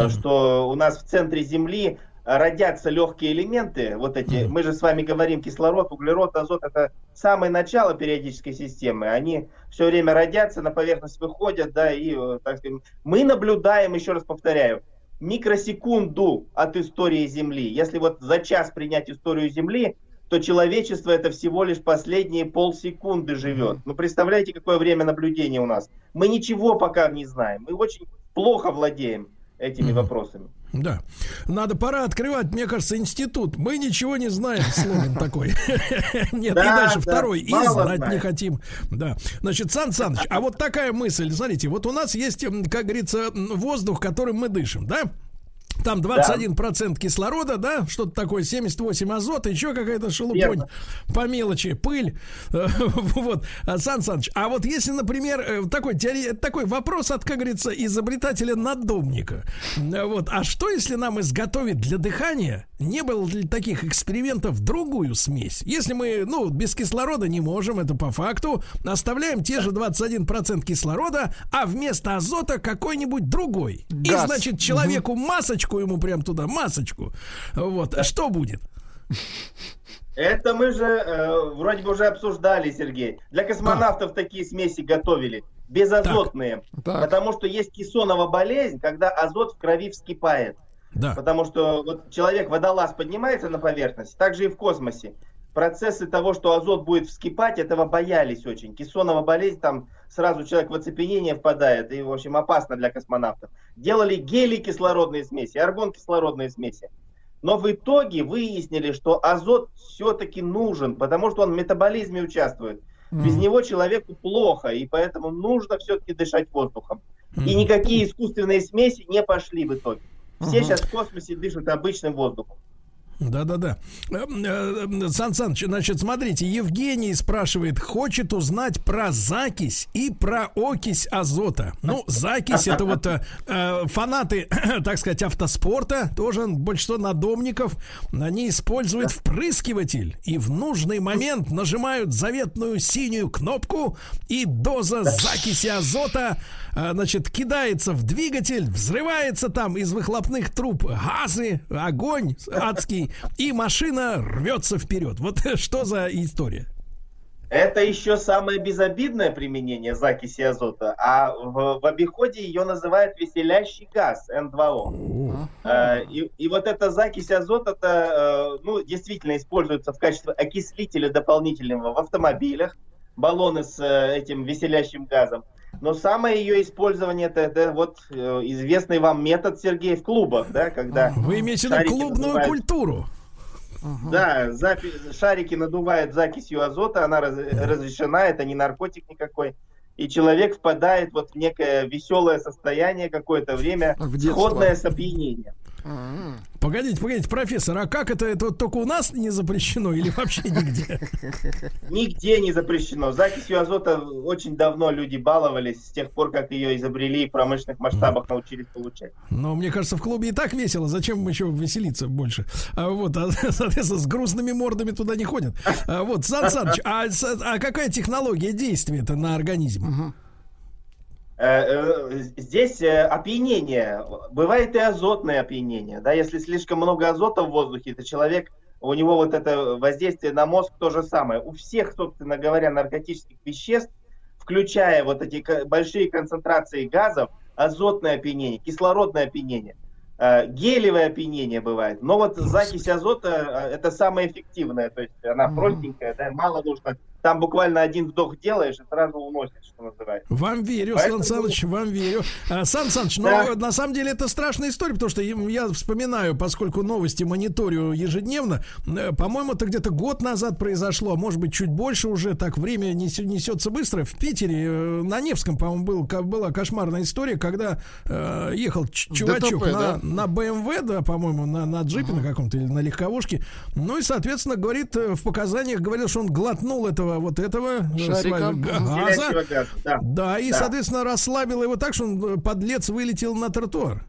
что у нас в центре Земли родятся легкие элементы, вот эти, мы же с вами говорим, кислород, углерод, азот, это самое начало периодической системы, они все время родятся, на поверхность выходят, да, и, э, так сказать, мы наблюдаем, еще раз повторяю, микросекунду от истории Земли. Если вот за час принять историю Земли, то человечество это всего лишь последние полсекунды живет. Ну, представляете, какое время наблюдения у нас? Мы ничего пока не знаем. Мы очень плохо владеем этими вопросами. Да. Надо пора открывать, мне кажется, институт. Мы ничего не знаем, слоган такой. Нет, и дальше второй. И знать не хотим. Да. Значит, Сан Саныч, а вот такая мысль. Смотрите, вот у нас есть, как говорится, воздух, которым мы дышим, да? Там 21% да. кислорода, да, что-то такое, 78 азота, еще какая-то шелупонь Верно. по мелочи, пыль. вот, Сан Саныч, а вот если, например, э, такой, теори... такой вопрос от, как говорится, изобретателя-надомника. Вот, а что, если нам изготовить для дыхания, не было ли таких экспериментов, другую смесь? Если мы, ну, без кислорода не можем, это по факту, оставляем те же 21% кислорода, а вместо азота какой-нибудь другой. Газ. И, значит, человеку масочку масочку ему прям туда, масочку. Вот. А что будет? Это мы же э, вроде бы уже обсуждали, Сергей. Для космонавтов так. такие смеси готовили. Безазотные. Так. Потому что есть кессонова болезнь, когда азот в крови вскипает. Да. Потому что вот человек, водолаз, поднимается на поверхность, так же и в космосе процессы того, что азот будет вскипать, этого боялись очень. Кессонова болезнь, там сразу человек в оцепенение впадает, и, в общем, опасно для космонавтов. Делали гели кислородные смеси, аргон кислородные смеси. Но в итоге выяснили, что азот все-таки нужен, потому что он в метаболизме участвует. Mm. Без него человеку плохо, и поэтому нужно все-таки дышать воздухом. Mm. И никакие искусственные смеси не пошли в итоге. Все mm-hmm. сейчас в космосе дышат обычным воздухом. Да-да-да. Эм, э, Сан Саныч, значит, смотрите, Евгений спрашивает, хочет узнать про закись и про окись азота. Ну, закись это вот э, э фанаты, так сказать, автоспорта, тоже большинство надомников, они используют впрыскиватель и в нужный момент нажимают заветную синюю кнопку и доза закиси азота а, значит, кидается в двигатель, взрывается там из выхлопных труб газы, огонь адский, и машина рвется вперед. Вот что за история? Это еще самое безобидное применение закиси азота, а в, в обиходе ее называют веселящий газ N2O. Э, и, и вот эта закись азота, это, э, ну, действительно используется в качестве окислителя дополнительного в автомобилях, баллоны с э, этим веселящим газом. Но самое ее использование это, это вот э, известный вам метод, Сергей, в клубах, да, когда... Вы имеете в виду клубную надувают... культуру? Да, запи- шарики надувают закисью азота, она раз- разрешена, это не наркотик никакой. И человек впадает вот в некое веселое состояние какое-то время, сходное с опьянением. Погодите, погодите, профессор, а как это, это вот только у нас не запрещено или вообще нигде? Нигде не запрещено. Закисью азота очень давно люди баловались, с тех пор, как ее изобрели и в промышленных масштабах научились получать. Но мне кажется, в клубе и так весело. Зачем еще веселиться больше? А вот, а, соответственно, с грустными мордами туда не ходят. А вот, Сан Саныч, а, а какая технология действия-то на организм? Э, э, здесь э, опьянение, бывает и азотное опьянение, да, если слишком много азота в воздухе, то человек, у него вот это воздействие на мозг то же самое. У всех, собственно говоря, наркотических веществ, включая вот эти большие концентрации газов, азотное опьянение, кислородное опьянение. Гелевое опьянение бывает. Но вот закись азота это самое эффективное. То есть она простенькая, да, мало нужно там буквально один вдох делаешь и сразу уносишь, что называется. Вам верю, Поэтому... Сан Саныч, вам верю. А, Сан Саныч, да. но на самом деле это страшная история, потому что я вспоминаю, поскольку новости мониторю ежедневно, э, по-моему, это где-то год назад произошло, а может быть, чуть больше уже, так время несется быстро. В Питере, э, на Невском, по-моему, был, была кошмарная история, когда э, ехал чувачок ДТП, на, да? на BMW, да, по-моему, на, на джипе uh-huh. на каком-то или на легковушке. Ну и, соответственно, говорит, в показаниях говорил, что он глотнул этого вот этого э, Шарика. газа. Да. да, и, да. соответственно, расслабило его так, что он, э, подлец, вылетел на тротуар.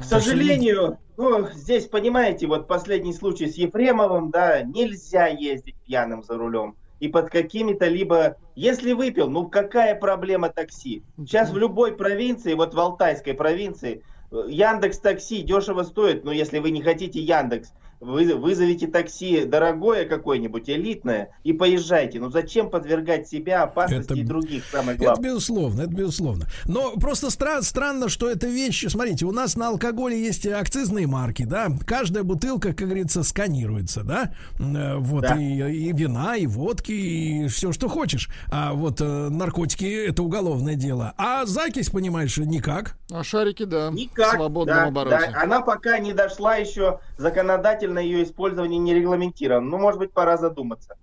К сожалению, ну, здесь, понимаете, вот последний случай с Ефремовым, да, нельзя ездить пьяным за рулем. И под какими-то либо... Если выпил, ну какая проблема такси? Сейчас в любой провинции, вот в Алтайской провинции, э, Яндекс Такси дешево стоит, но если вы не хотите Яндекс, вы, вызовите такси дорогое какое-нибудь, элитное, и поезжайте. Ну зачем подвергать себя опасности это, и других, самое главное? Это безусловно, это безусловно. Но просто стра- странно, что эта вещь, смотрите, у нас на алкоголе есть акцизные марки, да, каждая бутылка, как говорится, сканируется, да, э, вот, да. И, и вина, и водки, и все, что хочешь. А вот э, наркотики, это уголовное дело. А закись, понимаешь, никак. А шарики, да, никак, в свободном да, обороте. Да. Она пока не дошла еще законодательно законодательно ее использование не регламентировано. Ну, может быть, пора задуматься.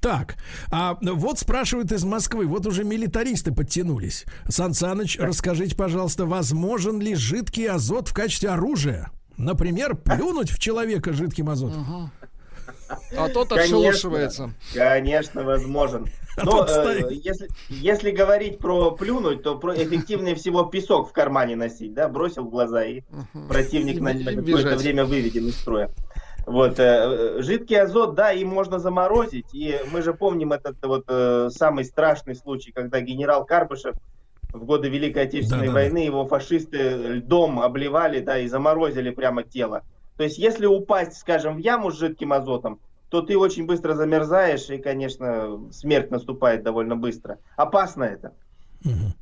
Так, а вот спрашивают из Москвы, вот уже милитаристы подтянулись. Сан Саныч, да. расскажите, пожалуйста, возможен ли жидкий азот в качестве оружия? Например, плюнуть в человека жидким азотом. А тот отшелушивается. Конечно, возможен. А Но э, если, если говорить про плюнуть, то про эффективнее всего песок в кармане носить, да, бросил в глаза и противник на, на какое-то время выведен из строя. Вот, э, жидкий азот, да, им можно заморозить, и мы же помним этот вот э, самый страшный случай, когда генерал Карпышев в годы Великой Отечественной да, войны да. его фашисты льдом обливали, да, и заморозили прямо тело. То есть, если упасть, скажем, в яму с жидким азотом, то ты очень быстро замерзаешь, и, конечно, смерть наступает довольно быстро. Опасно это.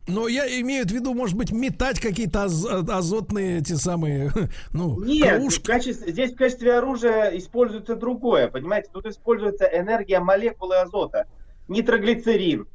Но я имею в виду, может быть, метать какие-то аз- азотные эти самые, ну, Нет, в качестве, здесь в качестве оружия используется другое, понимаете? Тут используется энергия молекулы азота. Нитроглицерин,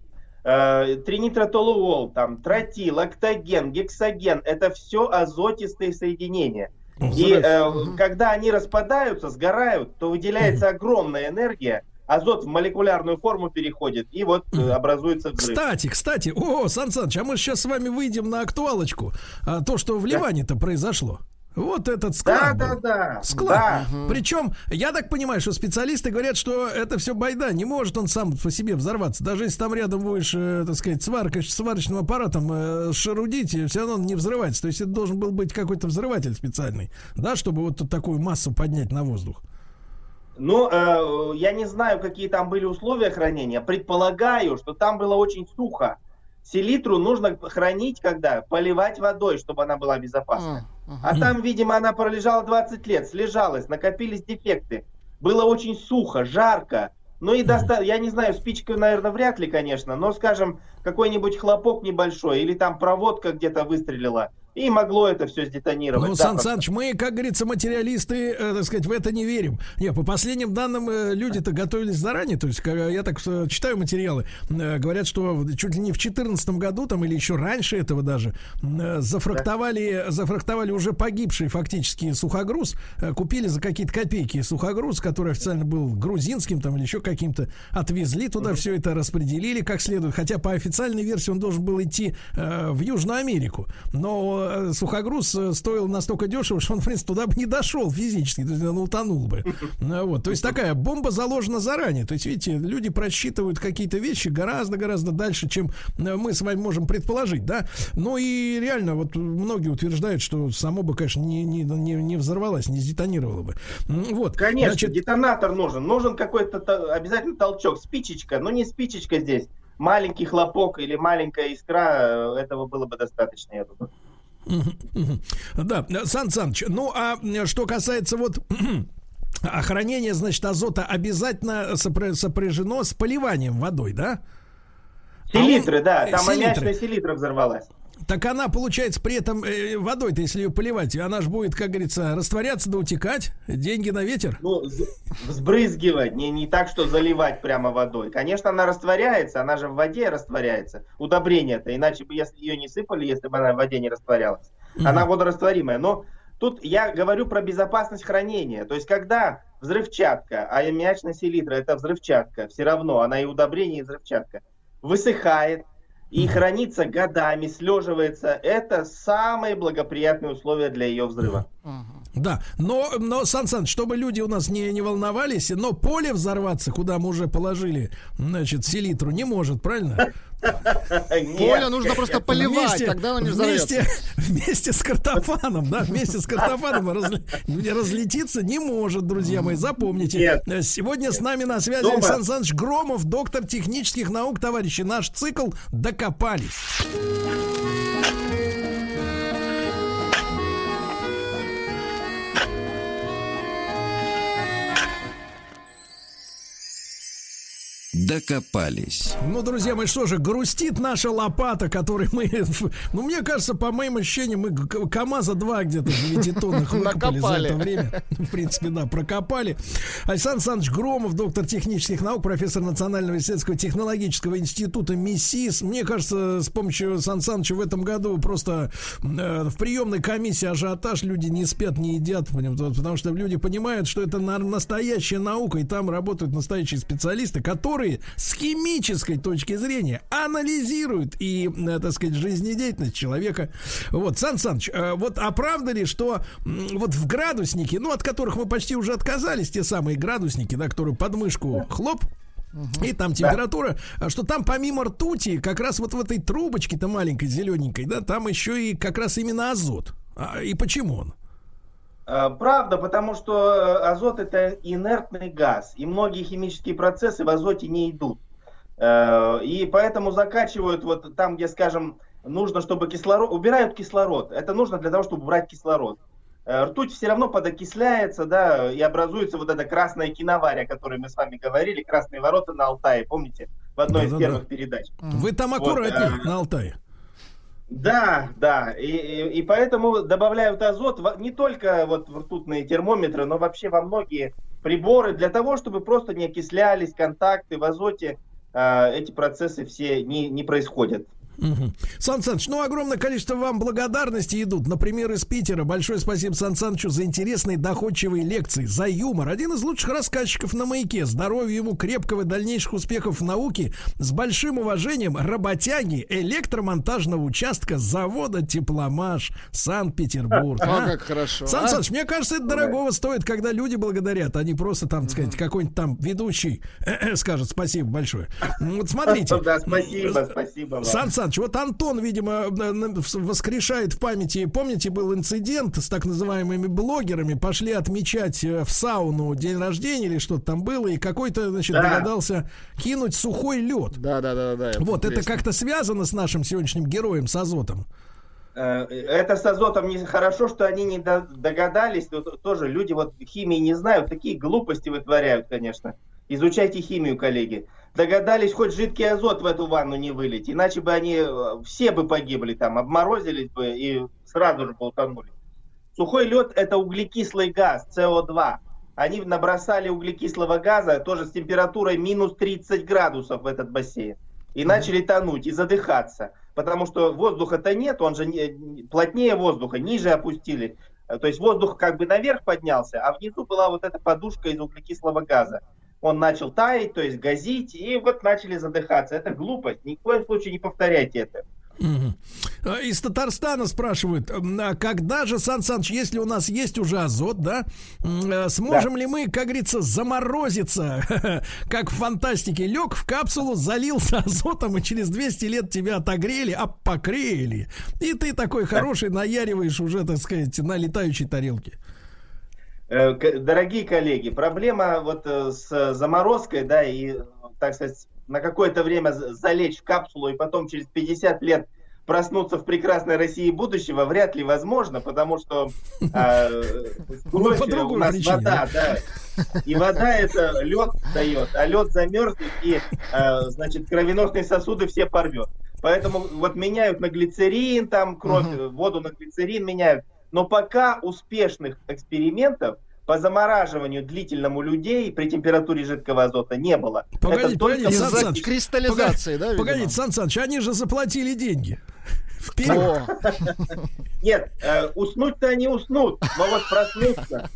э, тринитротолуол, там, тротил, октоген, гексоген. Это все азотистые соединения. И э, когда они распадаются, сгорают, то выделяется огромная энергия, азот в молекулярную форму переходит, и вот э, образуется взрыв. Кстати, кстати, о, Сан Саныч, а мы сейчас с вами выйдем на актуалочку. А, то, что в Ливане-то произошло. Вот этот склад. Да, был. да, да. Склад. Да. Причем, я так понимаю, что специалисты говорят, что это все байда. Не может он сам по себе взорваться. Даже если там рядом будешь, э, так сказать, сварка, сварочным аппаратом э, шарудить, все равно он не взрывается. То есть это должен был быть какой-то взрыватель специальный, да, чтобы вот такую массу поднять на воздух. Ну, э, я не знаю, какие там были условия хранения. Предполагаю, что там было очень сухо. Селитру нужно хранить, когда поливать водой, чтобы она была безопасной. Uh-huh. А там, видимо, она пролежала 20 лет, слежалась, накопились дефекты. Было очень сухо, жарко. Ну и доста... я не знаю, спичкой, наверное, вряд ли, конечно, но, скажем, какой-нибудь хлопок небольшой или там проводка где-то выстрелила – и могло это все сдетонировать. Ну, Сан Саныч, мы, как говорится, материалисты, э, так сказать, в это не верим. Не, по последним данным, э, люди-то готовились заранее. То есть, я так э, читаю материалы, э, говорят, что чуть ли не в 2014 году, там, или еще раньше этого даже, э, зафрактовали, да. зафрактовали уже погибший фактически сухогруз, э, купили за какие-то копейки сухогруз, который официально был грузинским там или еще каким-то, отвезли туда, mm-hmm. все это распределили как следует. Хотя по официальной версии он должен был идти э, в Южную Америку. Но Э, сухогруз э, стоил настолько дешево, что он, в принципе, туда бы не дошел физически, то есть он утонул бы. Ну, вот, то есть такая бомба заложена заранее. То есть, видите, люди просчитывают какие-то вещи гораздо-гораздо дальше, чем э, мы с вами можем предположить, да. Ну и реально, вот многие утверждают, что само бы, конечно, не, не, не, не взорвалось, не сдетонировало бы. Вот. Конечно, Значит... детонатор нужен. Нужен какой-то обязательно толчок, спичечка, но не спичечка здесь маленький хлопок или маленькая искра, этого было бы достаточно, я думаю. Да, Сан Саныч, ну а что касается вот охранения, значит, азота обязательно сопряжено с поливанием водой, да? Селитры, а он... да, там селитры. аммиачная селитра взорвалась. Так она, получается, при этом э, водой-то, если ее поливать, она же будет, как говорится, растворяться да утекать. Деньги на ветер. Ну, взбрызгивать, не, не так, что заливать прямо водой. Конечно, она растворяется, она же в воде растворяется. Удобрение-то, иначе бы, если ее не сыпали, если бы она в воде не растворялась. Mm-hmm. Она водорастворимая. Но тут я говорю про безопасность хранения. То есть, когда взрывчатка, а аммиачная селитра это взрывчатка, все равно, она и удобрение, и взрывчатка, высыхает, и хранится годами, слеживается. Это самые благоприятные условия для ее взрыва. Да, но, но Сан Сан, чтобы люди у нас не, не волновались, но поле взорваться, куда мы уже положили, значит, селитру, не может, правильно? Поле нужно просто поливать, вместе, тогда оно не вместе, вместе с картофаном, да, вместе с картофаном разли, разлетиться не может, друзья мои, запомните. Нет. Сегодня Нет. с нами на связи Дома. Александр Александрович Громов, доктор технических наук, товарищи. Наш цикл «Докопались». Докопались. Ну, друзья мои, что же, грустит наша лопата, которой мы... Ну, мне кажется, по моим ощущениям, мы КамАЗа 2 где-то 9 тоннах выкопали за это время. В принципе, да, прокопали. Александр Александрович Громов, доктор технических наук, профессор Национального исследовательского технологического института МИСИС. Мне кажется, с помощью Сан Саныча в этом году просто э, в приемной комиссии ажиотаж люди не спят, не едят, потому что люди понимают, что это настоящая наука, и там работают настоящие специалисты, которые с химической точки зрения анализируют и, э, так сказать, жизнедеятельность человека. Вот, Сан Саныч, э, вот оправда ли, что вот в градуснике, ну, от которых мы почти уже отказались, те самые градусники, да, которые под мышку хлоп, И там температура, да. что там помимо ртути, как раз вот в этой трубочке-то маленькой, зелененькой, да, там еще и как раз именно азот. А, и почему он? Э, правда, потому что э, азот это инертный газ, и многие химические процессы в азоте не идут. Э, и поэтому закачивают вот там, где, скажем, нужно, чтобы кислород, убирают кислород. Это нужно для того, чтобы убрать кислород. Ртуть все равно подокисляется, да, и образуется вот эта красная киноварь, о которой мы с вами говорили, красные ворота на Алтае, помните, в одной да, из да, первых да. передач. Вы там аккуратнее вот, на Алтае. Да, да, и, и, и поэтому добавляют азот в, не только вот в ртутные термометры, но вообще во многие приборы для того, чтобы просто не окислялись контакты в азоте, э, эти процессы все не, не происходят. Угу. Сан Саныч, ну огромное количество вам благодарности идут. Например, из Питера. Большое спасибо Сан Санычу за интересные доходчивые лекции, за юмор. Один из лучших рассказчиков на маяке. Здоровья ему крепкого дальнейших успехов в науке. С большим уважением работяги электромонтажного участка завода Тепломаш Санкт-Петербург. А, как хорошо. Сан а? Саныч, мне кажется, это дорогого стоит, когда люди благодарят, а не просто там, так сказать, какой-нибудь там ведущий скажет спасибо большое. Вот смотрите. Да, спасибо, спасибо. Сан Саныч, Александрович, вот Антон, видимо, воскрешает в памяти. Помните, был инцидент с так называемыми блогерами. Пошли отмечать э, в сауну день рождения или что-то там было, и какой-то, значит, да. догадался кинуть сухой лед. Да, да, да, да. Вот, это как-то связано с нашим сегодняшним героем, с азотом. Э, это с азотом не хорошо, что они не догадались. Тоже люди вот химии не знают, такие глупости вытворяют, конечно. Изучайте химию, коллеги догадались хоть жидкий азот в эту ванну не вылить, иначе бы они э, все бы погибли там, обморозились бы и сразу же болтанули. Сухой лед это углекислый газ, СО2. Они набросали углекислого газа тоже с температурой минус 30 градусов в этот бассейн. И начали тонуть и задыхаться. Потому что воздуха-то нет, он же плотнее воздуха, ниже опустили. То есть воздух как бы наверх поднялся, а внизу была вот эта подушка из углекислого газа он начал таять, то есть газить, и вот начали задыхаться. Это глупость. Ни в коем случае не повторяйте это. Угу. Из Татарстана спрашивают, а когда же, Сан Саныч, если у нас есть уже азот, да, э, сможем да. ли мы, как говорится, заморозиться, как в фантастике, лег в капсулу, залился азотом, и через 200 лет тебя отогрели, а покрели, и ты такой хороший наяриваешь уже, так сказать, на летающей тарелке. Э, дорогие коллеги, проблема вот э, с заморозкой, да, и, так сказать, на какое-то время залечь в капсулу и потом через 50 лет проснуться в прекрасной России будущего вряд ли возможно, потому что э, кровь, у нас причине, вода, да? да, и вода это лед дает, а лед замерзнет и, э, значит, кровеносные сосуды все порвет. Поэтому вот меняют на глицерин, там кровь, угу. воду на глицерин меняют. Но пока успешных экспериментов по замораживанию длительному людей при температуре жидкого азота не было. Погодите, погодите, Сан Саныч, кристаллизации, погоди, да? Погодите, Сан Саныч, они же заплатили деньги. Вперед! Нет, э, уснуть-то они уснут, но вот проснуться.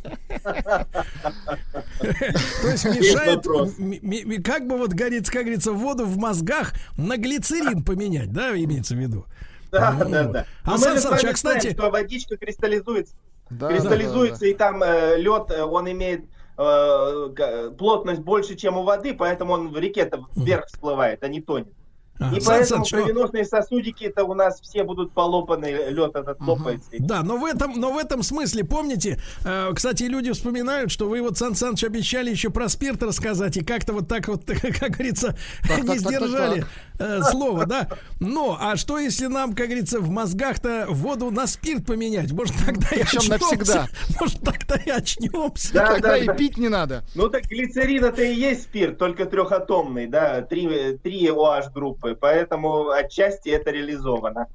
То есть мешает, как бы вот горит, как говорится, воду в мозгах на глицерин поменять, да, имеется в виду? Да, да, да. А Сан Саныч, а кстати... Что водичка кристаллизуется. Да, кристаллизуется, да, да, и там э, лед, э, он имеет э, плотность больше, чем у воды, поэтому он в реке-то вверх всплывает, а не тонет. А, и Сан поэтому Саныч, кровеносные сосудики это у нас все будут полопаны, лед этот угу. лопается. Да, но в этом, но в этом смысле, помните, э, кстати, люди вспоминают, что вы вот, Сан Саныч, обещали еще про спирт рассказать, и как-то вот так вот, как говорится, так, не так, сдержали так, так, так. Э, слово, да. Но, а что если нам, как говорится, в мозгах-то воду на спирт поменять? Может, тогда и очнемся. навсегда. Может, тогда и очнемся. Да, тогда да, и да. пить не надо. Ну так глицерин это и есть спирт, только трехатомный, да, три, три OH группы группы, поэтому отчасти это реализовано.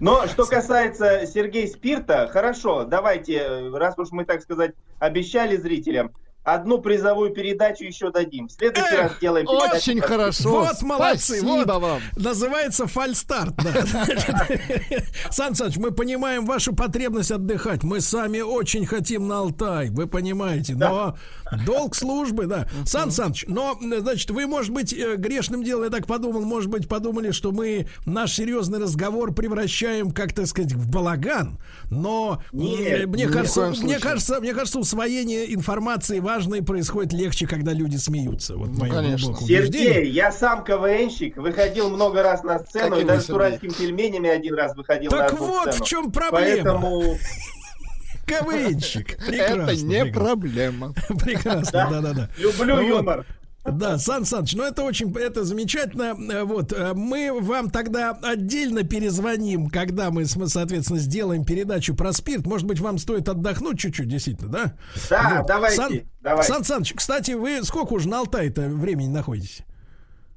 Но что касается Сергея Спирта, хорошо, давайте, раз уж мы, так сказать, обещали зрителям, одну призовую передачу еще дадим. В следующий Эх, раз сделаем передачу. Очень хорошо. Вот молодцы. Спасибо вот. вам. Называется фальстарт. Сан Саныч, мы понимаем вашу потребность отдыхать. Мы сами очень хотим на Алтай, вы понимаете. Но долг службы, да. Сан Саныч, но, значит, вы, может быть, э, грешным делом, я так подумал, может быть, подумали, что мы наш серьезный разговор превращаем, как так сказать, в балаган. Но мне, кажется, мне кажется, мне кажется, усвоение информации важное происходит легче, когда люди смеются. Вот ну, конечно. Сергей, я сам КВНщик, выходил много раз на сцену, Каким и даже с уральскими пельменями один раз выходил так на одну вот сцену. в чем проблема. Поэтому... КВНщик. Прекрасно. Это не проблема. Прекрасно, да-да-да. Люблю юмор. Да, Сан Саныч, ну это очень, это замечательно. Э, вот, э, мы вам тогда отдельно перезвоним, когда мы, соответственно, сделаем передачу про спирт. Может быть, вам стоит отдохнуть чуть-чуть, действительно, да? Да, вот. давайте, Сан, давайте. Сан Саныч, кстати, вы сколько уже на Алтае-то времени находитесь?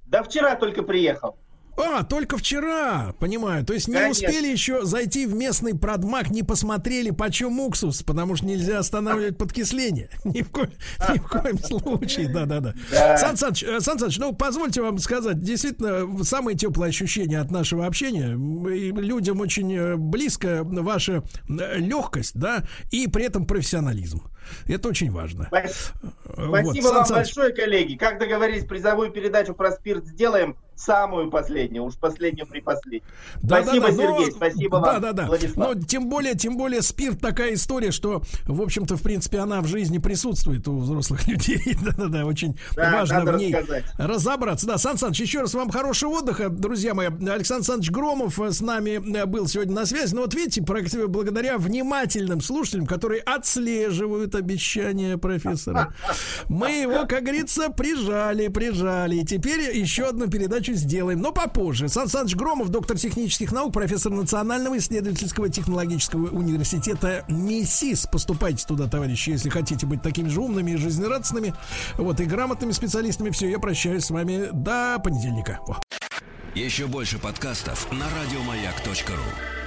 Да вчера только приехал. А, только вчера, понимаю. То есть не Конечно. успели еще зайти в местный продмаг, не посмотрели, почем уксус, потому что нельзя останавливать подкисление. Ни в, ко... Ни в коем случае, да-да-да. Сан Саныч, э, Сан Саныч, ну, позвольте вам сказать, действительно, самые теплые ощущения от нашего общения. Людям очень э, близко ваша э, легкость, да, и при этом профессионализм. Это очень важно. Спасибо, вот, вам Сан большое, коллеги. Как договорились, призовую передачу про спирт сделаем самую последнюю, уж последнюю при последней. Да, спасибо, да, да, Сергей, но, спасибо да, вам, да, да. Владислав. Но тем более, тем более спирт такая история, что, в общем-то, в принципе, она в жизни присутствует у взрослых людей. Да-да-да, очень да, важно в ней рассказать. разобраться. Да, Сан Саныч, еще раз вам хорошего отдыха, друзья мои. Александр Саныч Громов с нами э, был сегодня на связи. Но вот видите, благодаря внимательным слушателям, которые отслеживают обещания профессора, мы его, как говорится, прижали, прижали. И теперь еще одну передачу сделаем, но попозже. Сан Саныч Громов, доктор технических наук, профессор Национального исследовательского технологического университета МИСИС. Поступайте туда, товарищи, если хотите быть такими же умными и жизнерадостными, вот, и грамотными специалистами. Все, я прощаюсь с вами до понедельника. Еще больше подкастов на радиомаяк.ру